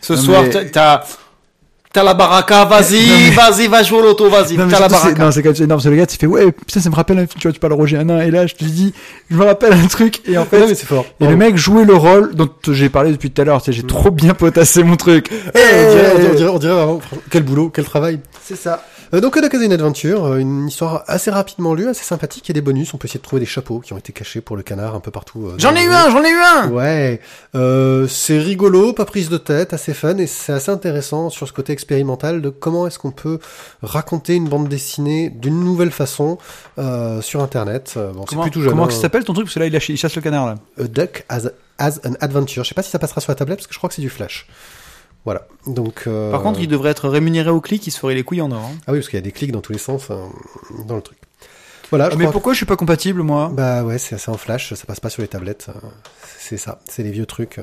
A: Ce
C: Non,
A: soir,
C: mais-
A: t'as- t'as la baraka, vas-y, vas-y, va jouer au loto, vas-y,
C: Non, mais
A: t'as la
C: c'est-
A: baraka.
C: non, c'est quand non, parce que le gars, tu fais, ouais, putain, ça me rappelle un film, tu vois, tu parles Roger Hanin, et là, je te dis, je me rappelle un truc, et en fait,
B: Non, mais c'est fort.
C: et le mec jouait le rôle dont j'ai parlé depuis tout à l'heure, tu sais, j'ai trop bien potassé mon truc.
B: Eh, on dirait, on dirait, on dirait, on dirait vraiment, franchement, quel boulot, quel travail.
C: C'est ça.
B: Euh, donc, Code une Adventure, euh, une histoire assez rapidement lue, assez sympathique, et des bonus. On peut essayer de trouver des chapeaux qui ont été cachés pour le canard un peu partout. euh,
A: J'en ai eu un, j'en ai eu un
B: Ouais, euh, c'est rigolo, pas prise de tête, assez fun, et c'est assez intéressant sur ce côté expérimental de comment est-ce qu'on peut raconter une bande dessinée d'une nouvelle façon euh, sur Internet. Bon, c'est plutôt jeune.
C: comment
B: hein.
C: ça s'appelle ton truc? Parce que là, il chasse le canard, là.
B: A Duck as, as an Adventure. Je sais pas si ça passera sur la tablette parce que je crois que c'est du Flash. Voilà. Donc. euh,
A: Par contre, il devrait être rémunéré au clic, il se ferait les couilles en or. hein.
B: Ah oui, parce qu'il y a des clics dans tous les sens euh, dans le truc. Voilà. Je
C: mais
B: crois
C: pourquoi je suis pas compatible, moi?
B: Bah ouais, c'est en Flash, ça passe pas sur les tablettes. euh, C'est ça, c'est les vieux trucs.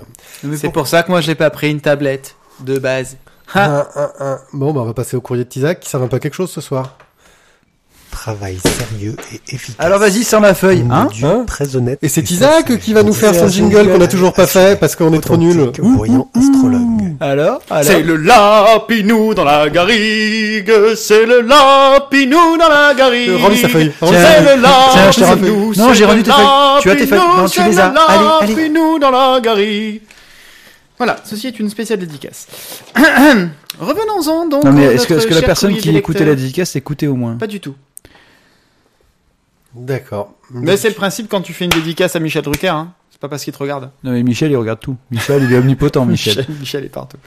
A: C'est pour ça que moi, j'ai pas pris une tablette de base. Ha.
B: Un, un, un. Bon, bah on va passer au courrier de servent un peu à quelque chose ce soir.
G: Travail sérieux et efficace.
C: Alors vas-y, sors ma feuille, hein?
B: Hein
G: très honnête.
B: Et c'est. Isaac qui va nous faire son jingle qu'on a toujours pas fait parce qu'on est trop nul.
G: Voyant astrologue.
C: Alors? Alors?
A: C'est le lapinou dans la garrigue, c'est le lapinou dans la garrigue.
B: Euh, Rends-lui sa feuille.
A: C'est le lapinou.
C: Non, j'ai rendu tes feuilles. Tu as tes feuilles. Non, tu les as.
A: le
C: Allez, allez.
A: lapinou dans la garrigue. Voilà, ceci est une spéciale dédicace. Revenons-en donc.
C: Non, mais est-ce que, est-ce que la personne qui écoutait la dédicace écoutait au moins?
A: Pas du tout.
B: D'accord.
A: Mais c'est le principe quand tu fais une dédicace à Michel Drucker, hein. C'est pas parce qu'il te regarde.
C: Non, mais Michel, il regarde tout. Michel, il est omnipotent, Michel.
A: Michel, Michel est partout.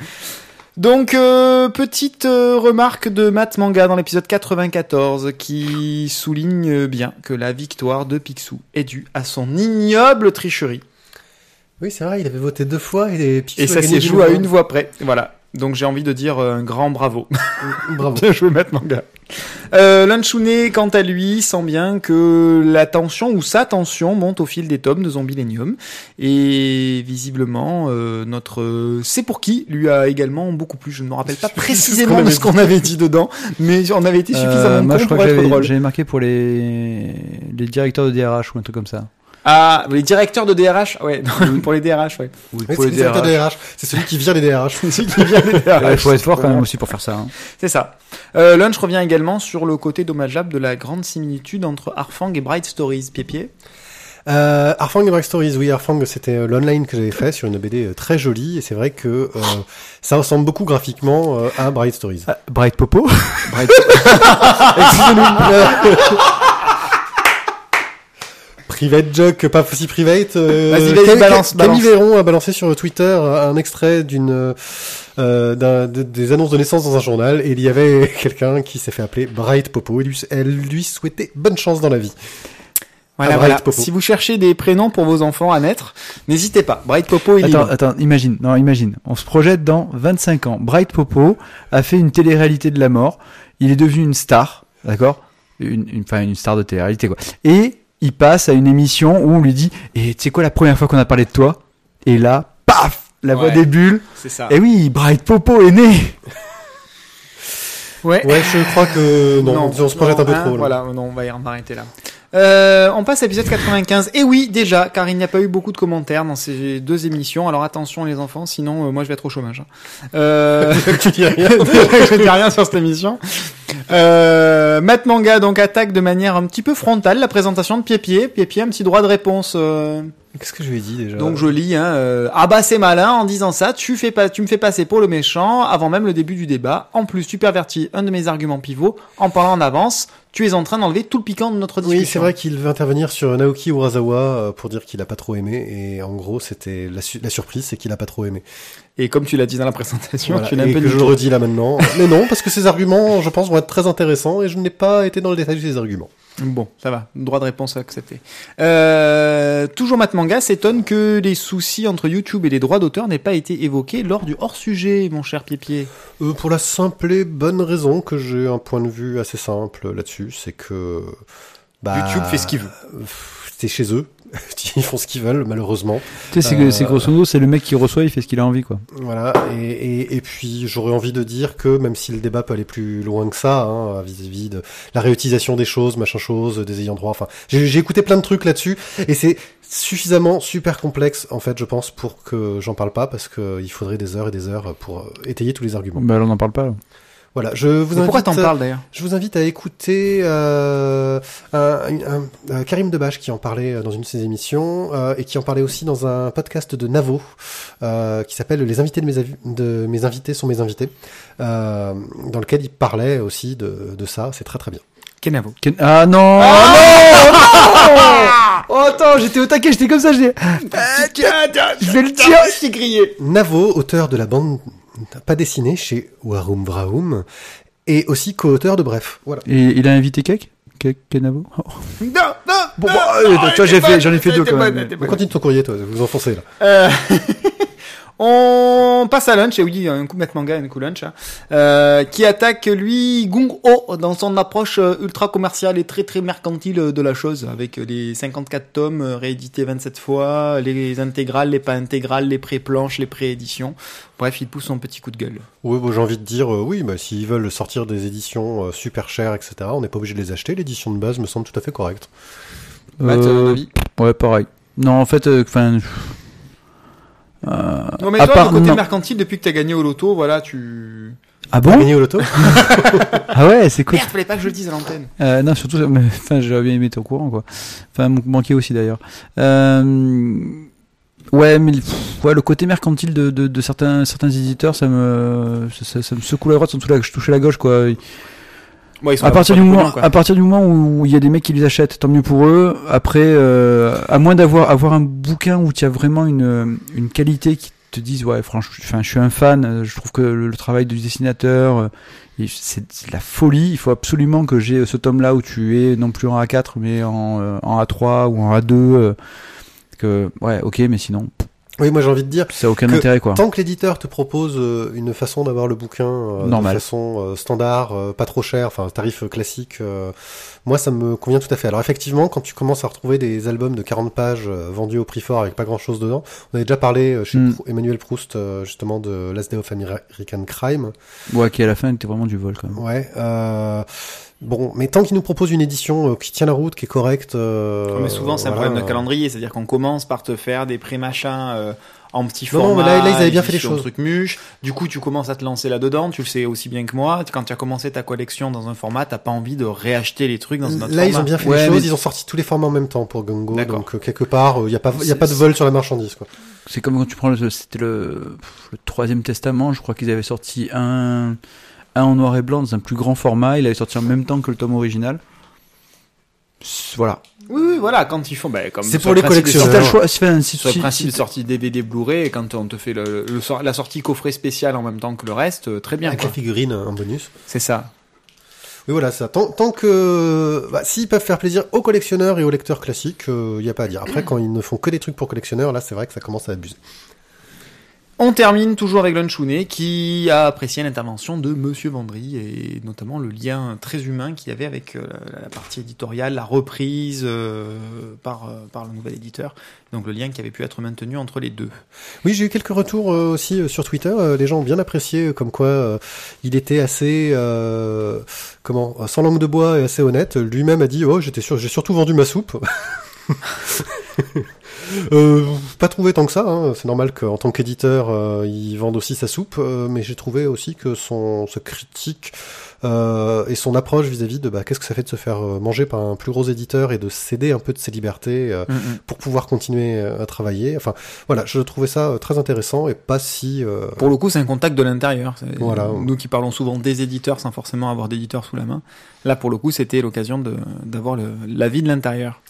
A: Donc, euh, petite euh, remarque de Matt Manga dans l'épisode 94 qui souligne bien que la victoire de Picsou est due à son ignoble tricherie.
B: Oui, c'est vrai, il avait voté deux fois et, Picsou
A: Et
B: a
A: ça
B: gagné
A: s'est joué à une voix près. Voilà. Donc j'ai envie de dire euh, un grand bravo.
B: Bravo.
A: Bien joué, Matt Manga. Euh, Lunchune, quant à lui, sent bien que la tension ou sa tension monte au fil des tomes de Zombilenium. Et visiblement, euh, notre euh, C'est pour qui lui a également beaucoup plu. Je ne me rappelle pas
B: ce
A: précisément de
B: avait
A: ce qu'on avait dit dedans, mais on avait été suffisamment
C: Euh, moi, je crois
A: pour
C: que
A: être drôle.
C: j'avais marqué pour les, les directeurs de DRH ou un truc comme ça.
A: Ah, les directeurs de DRH Ouais, pour les DRH, ouais.
C: Oui, pour
B: c'est
C: les
B: le directeur
C: DRH.
B: des RH. C'est celui qui vire les DRH.
A: C'est qui vient des DRH.
C: Il faut être fort quand même aussi pour faire ça. hein.
A: C'est ça. Euh, Lunch revient également sur le côté dommageable de la grande similitude entre Arfang et Bright Stories. Pied-pied.
B: Euh, Arfang et Break Stories, oui, Arfang, c'était euh, l'online que j'avais fait sur une BD euh, très jolie, et c'est vrai que euh, ça ressemble beaucoup graphiquement euh, à Bright Stories.
C: Ah, Bright Popo
B: Excusez-nous. Private joke, pas si private. euh,
A: Vas-y, vas-y,
B: Cam-
A: balance,
B: Camille
A: balance.
B: Véron a balancé sur Twitter un extrait d'une euh, des annonces de naissance dans un journal, et il y avait quelqu'un qui s'est fait appeler Bright Popo, et lui- elle lui souhaitait bonne chance dans la vie.
A: Voilà,
B: Ah,
A: voilà. Si vous cherchez des prénoms pour vos enfants à naître, n'hésitez pas. Bright Popo, il est
C: Attends,
A: libre.
C: attends, imagine, non, imagine. On se projette dans 25 ans. Bright Popo a fait une télé-réalité de la mort. Il est devenu une star, d'accord? Une, une, enfin, une star de télé-réalité, quoi. Et il passe à une émission où on lui dit, et tu sais quoi la première fois qu'on a parlé de toi? Et là, paf! La voix
A: Ouais.
C: des bulles.
A: C'est ça.
C: Et oui, Bright Popo est né!
A: Ouais.
B: Ouais, je crois que non, on se projette un peu
A: hein,
B: trop. là.
A: Voilà, non, on va, y- on va arrêter là. Euh, on passe à l'épisode 95. Et oui, déjà, car il n'y a pas eu beaucoup de commentaires dans ces deux émissions. Alors attention les enfants, sinon euh, moi je vais être au chômage. hein. Euh...
B: tu dis rien.
A: je dis rien sur cette émission. Euh, Matt Manga donc attaque de manière un petit peu frontale la présentation de Pied-Pied. Pied-Pied, un petit droit de réponse. euh,
B: Qu'est-ce que je lui ai dit déjà?
A: Donc je lis, hein, euh, ah bah c'est malin en disant ça, tu fais pas, tu me fais passer pour le méchant avant même le début du débat. En plus, tu pervertis un de mes arguments pivots en parlant en avance. Tu es en train d'enlever tout le piquant de notre discussion.
B: Oui, c'est vrai qu'il veut intervenir sur Naoki Urasawa euh, pour dire qu'il a pas trop aimé et en gros c'était la, su- la surprise c'est qu'il a pas trop aimé.
A: Et comme tu l'as dit dans la présentation,
B: Voilà.
A: tu n'as un peu
B: que je le redis là maintenant. Mais non, parce que ces arguments, je pense, vont être très intéressants et je n'ai pas été dans le détail de ces arguments.
A: Bon, ça va. Droit de réponse accepté. Euh, toujours Matt Manga s'étonne que les soucis entre YouTube et les droits d'auteur n'aient pas été évoqués lors du hors-sujet, mon cher Pied-Pied.
B: Euh, pour la simple et bonne raison que j'ai un point de vue assez simple là-dessus, c'est que bah,
A: YouTube fait ce qu'il veut.
B: c'est chez eux. Ils font ce qu'ils veulent, malheureusement.
C: Tu sais, c'est
B: Euh,
C: c'est grosso modo, c'est le mec qui reçoit, il fait ce qu'il a envie, quoi.
B: Voilà, et, et, et puis j'aurais envie de dire que même si le débat peut aller plus loin que ça, hein, vis-à-vis de la réutilisation des choses, machin chose, des ayants droit, enfin, j'ai j'ai écouté plein de trucs là-dessus, et c'est suffisamment super complexe, en fait, je pense, pour que j'en parle pas, parce que il faudrait des heures et des heures pour euh, étayer tous les arguments.
C: Bah, alors, on n'en parle pas. là.
B: Voilà, je vous
A: Mais Pourquoi
B: invite,
A: t'en parles d'ailleurs
B: je vous invite à écouter euh, un, un- un- Karim Debache qui en parlait euh, dans une de ses émissions euh, et qui en parlait aussi dans un podcast de Navo euh, qui s'appelle Les invités de mes, de mes invités sont mes invités, euh, dans lequel il parlait aussi de, de ça. C'est très très bien.
A: Kenavo.
C: Ken- Ah non, Ah non Oh attends, j'étais au taquet, j'étais comme ça, j'ai. Je vais le dire.
A: c'est grillé.
B: Navo, auteur de la bande pas dessinée chez Warum Vraum, et aussi co-auteur de Bref. Voilà.
C: Et il a invité Cake Cake Kenavo Oh.
A: Non, non,
C: Bon,
A: non,
C: bah, euh, fait- j'en ai fait deux, quand même.
A: bonne.
B: continue ton courrier, toi, vous enfoncez là.
A: Euh, On passe à lunch, et oui, un coup de mettre manga, un coup lunch, hein, euh, qui attaque lui Gung Ho dans son approche euh, ultra commerciale et très très mercantile de la chose, avec les 54 tomes euh, réédités 27 fois, les intégrales, les pas intégrales, les pré-planches, les pré-éditions. Bref, il pousse son petit coup de gueule.
B: Oui, bon, j'ai envie de dire, euh, oui, bah, s'ils veulent sortir des éditions euh, super chères, etc., on n'est pas obligé de les acheter. L'édition de base me semble tout à fait correcte.
A: Matt,
C: Euh,
A: un avis?
C: Ouais, pareil. Non, en fait, euh, enfin. Euh,
A: Non mais
C: à
A: toi,
C: part-
A: le côté
C: non.
A: mercantile, depuis que t'as gagné au loto, voilà, tu...
C: Ah
B: T'as
C: bon
B: gagné au loto
C: Ah ouais, c'est cool.
A: Merde, fallait pas que je le dise à l'antenne.
C: Euh, non, surtout, mais, enfin, j'aurais bien aimé être au courant, quoi. Enfin, manqué aussi d'ailleurs. Euh, ouais, mais pff, ouais, le côté mercantile de, de, de certains, certains éditeurs, ça me, ça, ça- ça me secoue la droite, surtout là que je touchais la gauche, quoi. À
A: là
C: partir, du moment, à partir du moment où il y a des mecs qui les achètent, tant mieux pour eux. Après, euh, à moins d'avoir avoir un bouquin où tu as vraiment une, une qualité qui te dise, ouais, franchement, je suis un fan, euh, je trouve que le, le travail du dessinateur, euh, c'est de la folie. Il faut absolument que j'ai ce tome-là où tu es non plus en A4, mais en, euh, en A3 ou en A2. euh, que, ouais, ok, mais sinon,
B: Oui, moi j'ai envie de dire,
C: ça a aucun
B: Que
C: intérêt, quoi.
B: tant que l'éditeur te propose euh, une façon d'avoir le bouquin euh,
C: Normal.
B: de façon euh, standard, pas trop cher, enfin tarif classique, moi ça me convient tout à fait. Alors effectivement, quand tu commences à retrouver des albums de 40 pages euh, vendus au prix fort avec pas grand-chose dedans, on avait déjà parlé euh, chez
C: Mm.
B: Emmanuel Proust euh, justement de Last Day of American Crime.
C: Ouais, qui à la fin était vraiment du vol, quand même.
B: Ouais. Euh, bon, mais tant qu'il nous propose une édition euh, qui tient la route, qui est correcte. euh,
A: mais souvent, c'est un
B: voilà,
A: problème de calendrier, c'est-à-dire qu'on commence par te faire des pré-machins euh, en petit
B: Non, non,
A: format.
B: mais là- là, ils avaient bien fait les choses.
A: truc muche. Du coup, tu commences à te lancer là-dedans, tu le sais aussi bien que moi. Quand tu as commencé ta collection dans un format, t'as pas envie de réacheter les trucs dans un autre
B: Là, ils
A: format.
B: ont bien fait
C: Ouais,
B: les choses.
C: mais-
B: Ils ont sorti tous les formats en même temps pour Gungo.
A: D'accord.
B: Donc, euh, quelque part, il n'y a pas, y a pas de vol sur la marchandise, quoi.
C: C'est comme quand tu prends le, c'était le, le troisième testament, je crois qu'ils avaient sorti un, un en noir et blanc dans un plus grand format, il avait sorti en même temps que le tome original. Voilà.
A: Oui, oui, voilà, quand ils font, bah, comme
B: C'est pour
A: le
B: les
A: des
C: Si
B: collectionneurs.
C: t'as le choix, enfin, si,
A: Sur le principe de sortie DVD Blu-ray, quand on te fait le, le sor- la sortie coffret spécial en même temps que le reste, euh, très bien.
B: Avec
A: quoi.
B: la figurine en bonus.
A: C'est ça.
B: Oui, voilà, ça. Tant, tant que, bah, s'ils peuvent faire plaisir aux collectionneurs et aux lecteurs classiques, il n'y a pas à dire. Après, quand ils ne font que des trucs pour collectionneurs, là, c'est vrai que ça commence à abuser.
A: On termine toujours avec Lunchounet qui a apprécié l'intervention de Monsieur Vendry et notamment le lien très humain qu'il y avait avec euh, la partie éditoriale, la reprise euh, par, euh, par le nouvel éditeur. Donc le lien qui avait pu être maintenu entre les deux.
B: Oui, j'ai eu quelques retours aussi sur Twitter. Les gens ont bien apprécié, comme quoi il était assez, euh, comment, sans langue de bois et assez honnête. Lui-même a dit, oh, j'étais sûr, j'ai surtout vendu ma soupe. Euh, pas trouvé tant que ça. Hein. C'est normal qu'en tant qu'éditeur, euh, il vende aussi sa soupe, euh, mais j'ai trouvé aussi que son ce critique euh, et son approche vis-à-vis de bah, qu'est-ce que ça fait de se faire euh, manger par un plus gros éditeur et de céder un peu de ses libertés euh, pour pouvoir continuer à travailler. Enfin, voilà, je trouvais ça très intéressant et pas si. euh,
A: Pour le coup, c'est un contact de l'intérieur. C'est-
B: Voilà.
A: Nous qui parlons souvent des éditeurs sans forcément avoir d'éditeur sous la main. Là, pour le coup, c'était l'occasion de- d'avoir le- l'avis de l'intérieur.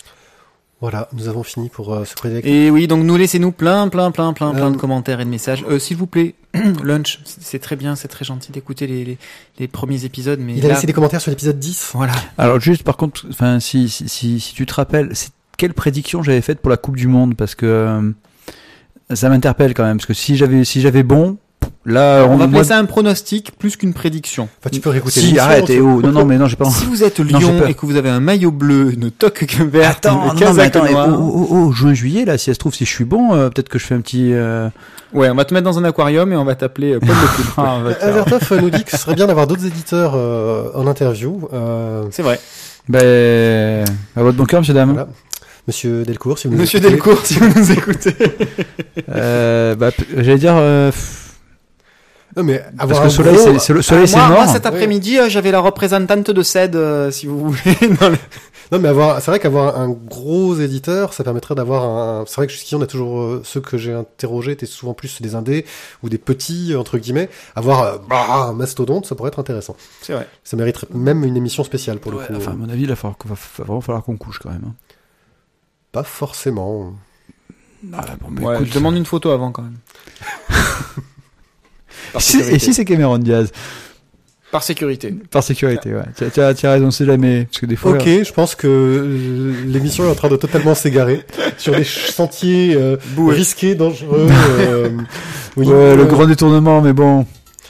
B: Voilà, nous avons fini pour euh, ce projet.
A: Et oui, donc nous laissez-nous plein, plein, plein, plein, plein
B: Euh,
A: de commentaires et de messages. Euh, S'il vous plaît, Lunch, c'est très bien, c'est très gentil d'écouter les, les, les premiers épisodes, mais
B: Il a laissé des commentaires sur l'épisode 10.
A: voilà.
C: Alors juste par contre, enfin si, si, si, si tu te rappelles, quelle prédiction j'avais faite pour la Coupe du Monde? Parce que euh, ça m'interpelle quand même parce que si j'avais si j'avais bon, Là,
A: On va
C: moi-
A: appeler ça un pronostic plus qu'une prédiction.
B: Enfin, tu peux réécouter
C: Si, arrête, et oh, non, non, mais non, j'ai pas.
A: Si vous êtes Lyon et que vous avez un maillot bleu, une toque verte,
C: Attends,
A: une
C: non, mais attends, et
A: noire.
C: oh, oh, oh, oh, juin, juillet, là, si ça se trouve, si je suis bon, euh, peut-être que je fais un petit. Euh...
A: Ouais, on va te mettre dans un aquarium et on va t'appeler euh, Paul
C: ah, on va
B: nous dit que ce serait bien d'avoir d'autres éditeurs euh, en interview. Euh,
A: C'est vrai.
C: Ben, à votre bon cœur, monsieur dame.
B: Voilà. Monsieur Delcourt, si vous nous
A: Monsieur
B: écoutez.
A: Delcourt, si vous nous écoutez.
C: Euh, bah, j'allais dire. Euh,
B: Non, mais
C: parce
B: avoir
C: que
B: un
C: le soleil,
B: gros-
C: c'est, c'est le soleil,
A: Ah,
C: c'est
A: moi,
C: mort.
A: moi, cet après-midi, euh, j'avais la représentante de CED, euh, si vous voulez. dans le-
B: Non, mais avoir, c'est vrai qu'avoir un gros éditeur, ça permettrait d'avoir un. C'est vrai que jusqu'ici, on a toujours euh, ceux que j'ai interrogés étaient souvent plus des indés ou des petits entre guillemets. Avoir euh, bah, un mastodonte, ça pourrait être intéressant.
A: C'est vrai.
B: Ça mériterait même une émission spéciale pour le
C: Ouais,
B: coup.
C: enfin, à mon avis, il va, falloir, va, va vraiment falloir qu'on couche quand même. hein.
B: Pas forcément.
C: Ah, bon, mais
A: Ouais,
C: écoute,
A: je demande une photo avant quand même.
C: Si- et
A: sécurité.
C: si c'est Cameron Diaz
A: Par sécurité.
C: Par sécurité, ouais. Tu as, tu as- tu as raison, c'est jamais. Parce que des fois.
B: Ok, je pense que euh, l'émission est en train de totalement s'égarer sur des sentiers euh, risqués, dangereux. euh, oui,
C: Ouais,
B: euh,
C: le grand détournement, mais bon.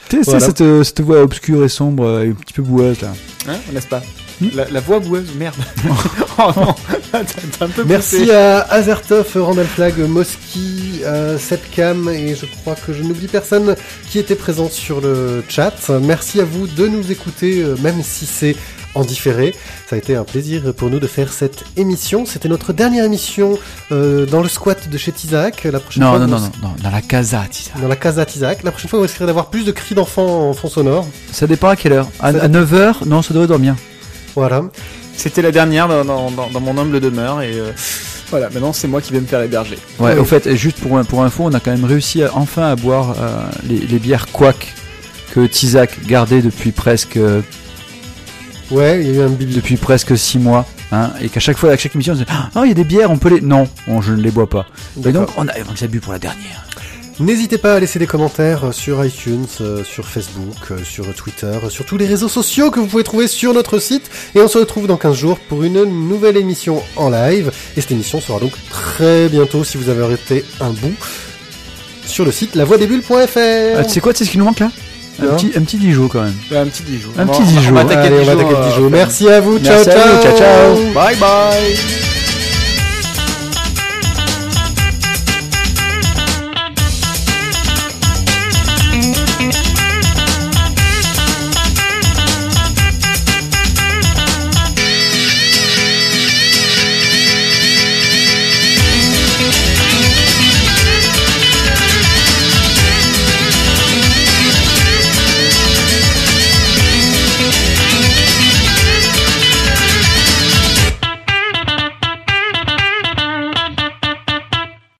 C: Tu sais,
B: Voilà.
C: cette, cette voie obscure et sombre, un petit peu boueuse, là.
A: Hein, n'est-ce pas? La, la voix boueuse, merde. oh non, t'as un peu
B: Merci
A: poussé.
B: à Azertov, Randall Flag, Moski, euh, Setcam et je crois que je n'oublie personne qui était présent sur le chat. Merci à vous de nous écouter, euh, même si c'est en différé. Ça a été un plaisir pour nous de faire cette émission. C'était notre dernière émission euh, dans le squat de chez Tizak. La prochaine
C: Non,
B: fois,
C: non, non, non, non, dans la casa, Tisa.
B: Dans la casa Tizak. La prochaine fois, vous risquerez d'avoir plus de cris d'enfants en fond sonore.
C: Ça dépend à quelle heure. À, à 9h, non, ça doit dormir.
B: Voilà.
A: C'était la dernière dans, dans, dans- dans mon humble demeure et euh, voilà, maintenant c'est moi qui vais me faire héberger.
C: Ouais,
B: Oui.
C: au fait, juste pour, pour info, on a quand même réussi à- enfin à boire euh, les, les bières Quack que Tizak gardait depuis presque, euh,
B: Ouais, il y a eu un
C: depuis presque 6 mois. Hein, et qu'à chaque fois, à chaque émission, on se dit Ah, il y a des bières, on peut les. Non, bon, je ne les bois pas. Et donc, on a, on a bu pour la dernière.
B: N'hésitez pas à laisser des commentaires euh, sur iTunes, euh, sur Facebook, euh, sur Twitter, sur tous les réseaux sociaux que vous pouvez trouver sur notre site. Et on se retrouve dans 15 jours pour une nouvelle émission en live. Et cette émission sera donc très bientôt, si vous avez arrêté un bout, sur le site lavoidesbulles.fr.
C: Ah, tu sais quoi, tu sais ce qui nous manque là? Un petit, un petit Dijon quand même.
A: Ouais, un petit Dijon.
C: Un petit Dijon.
A: On va attaquer
B: Allez,
A: le
B: on va
A: Dijon,
B: attaquer le
A: euh,
B: Dijon. Merci à vous.
C: Merci
B: ciao,
C: à vous, ciao, ciao.
A: Bye bye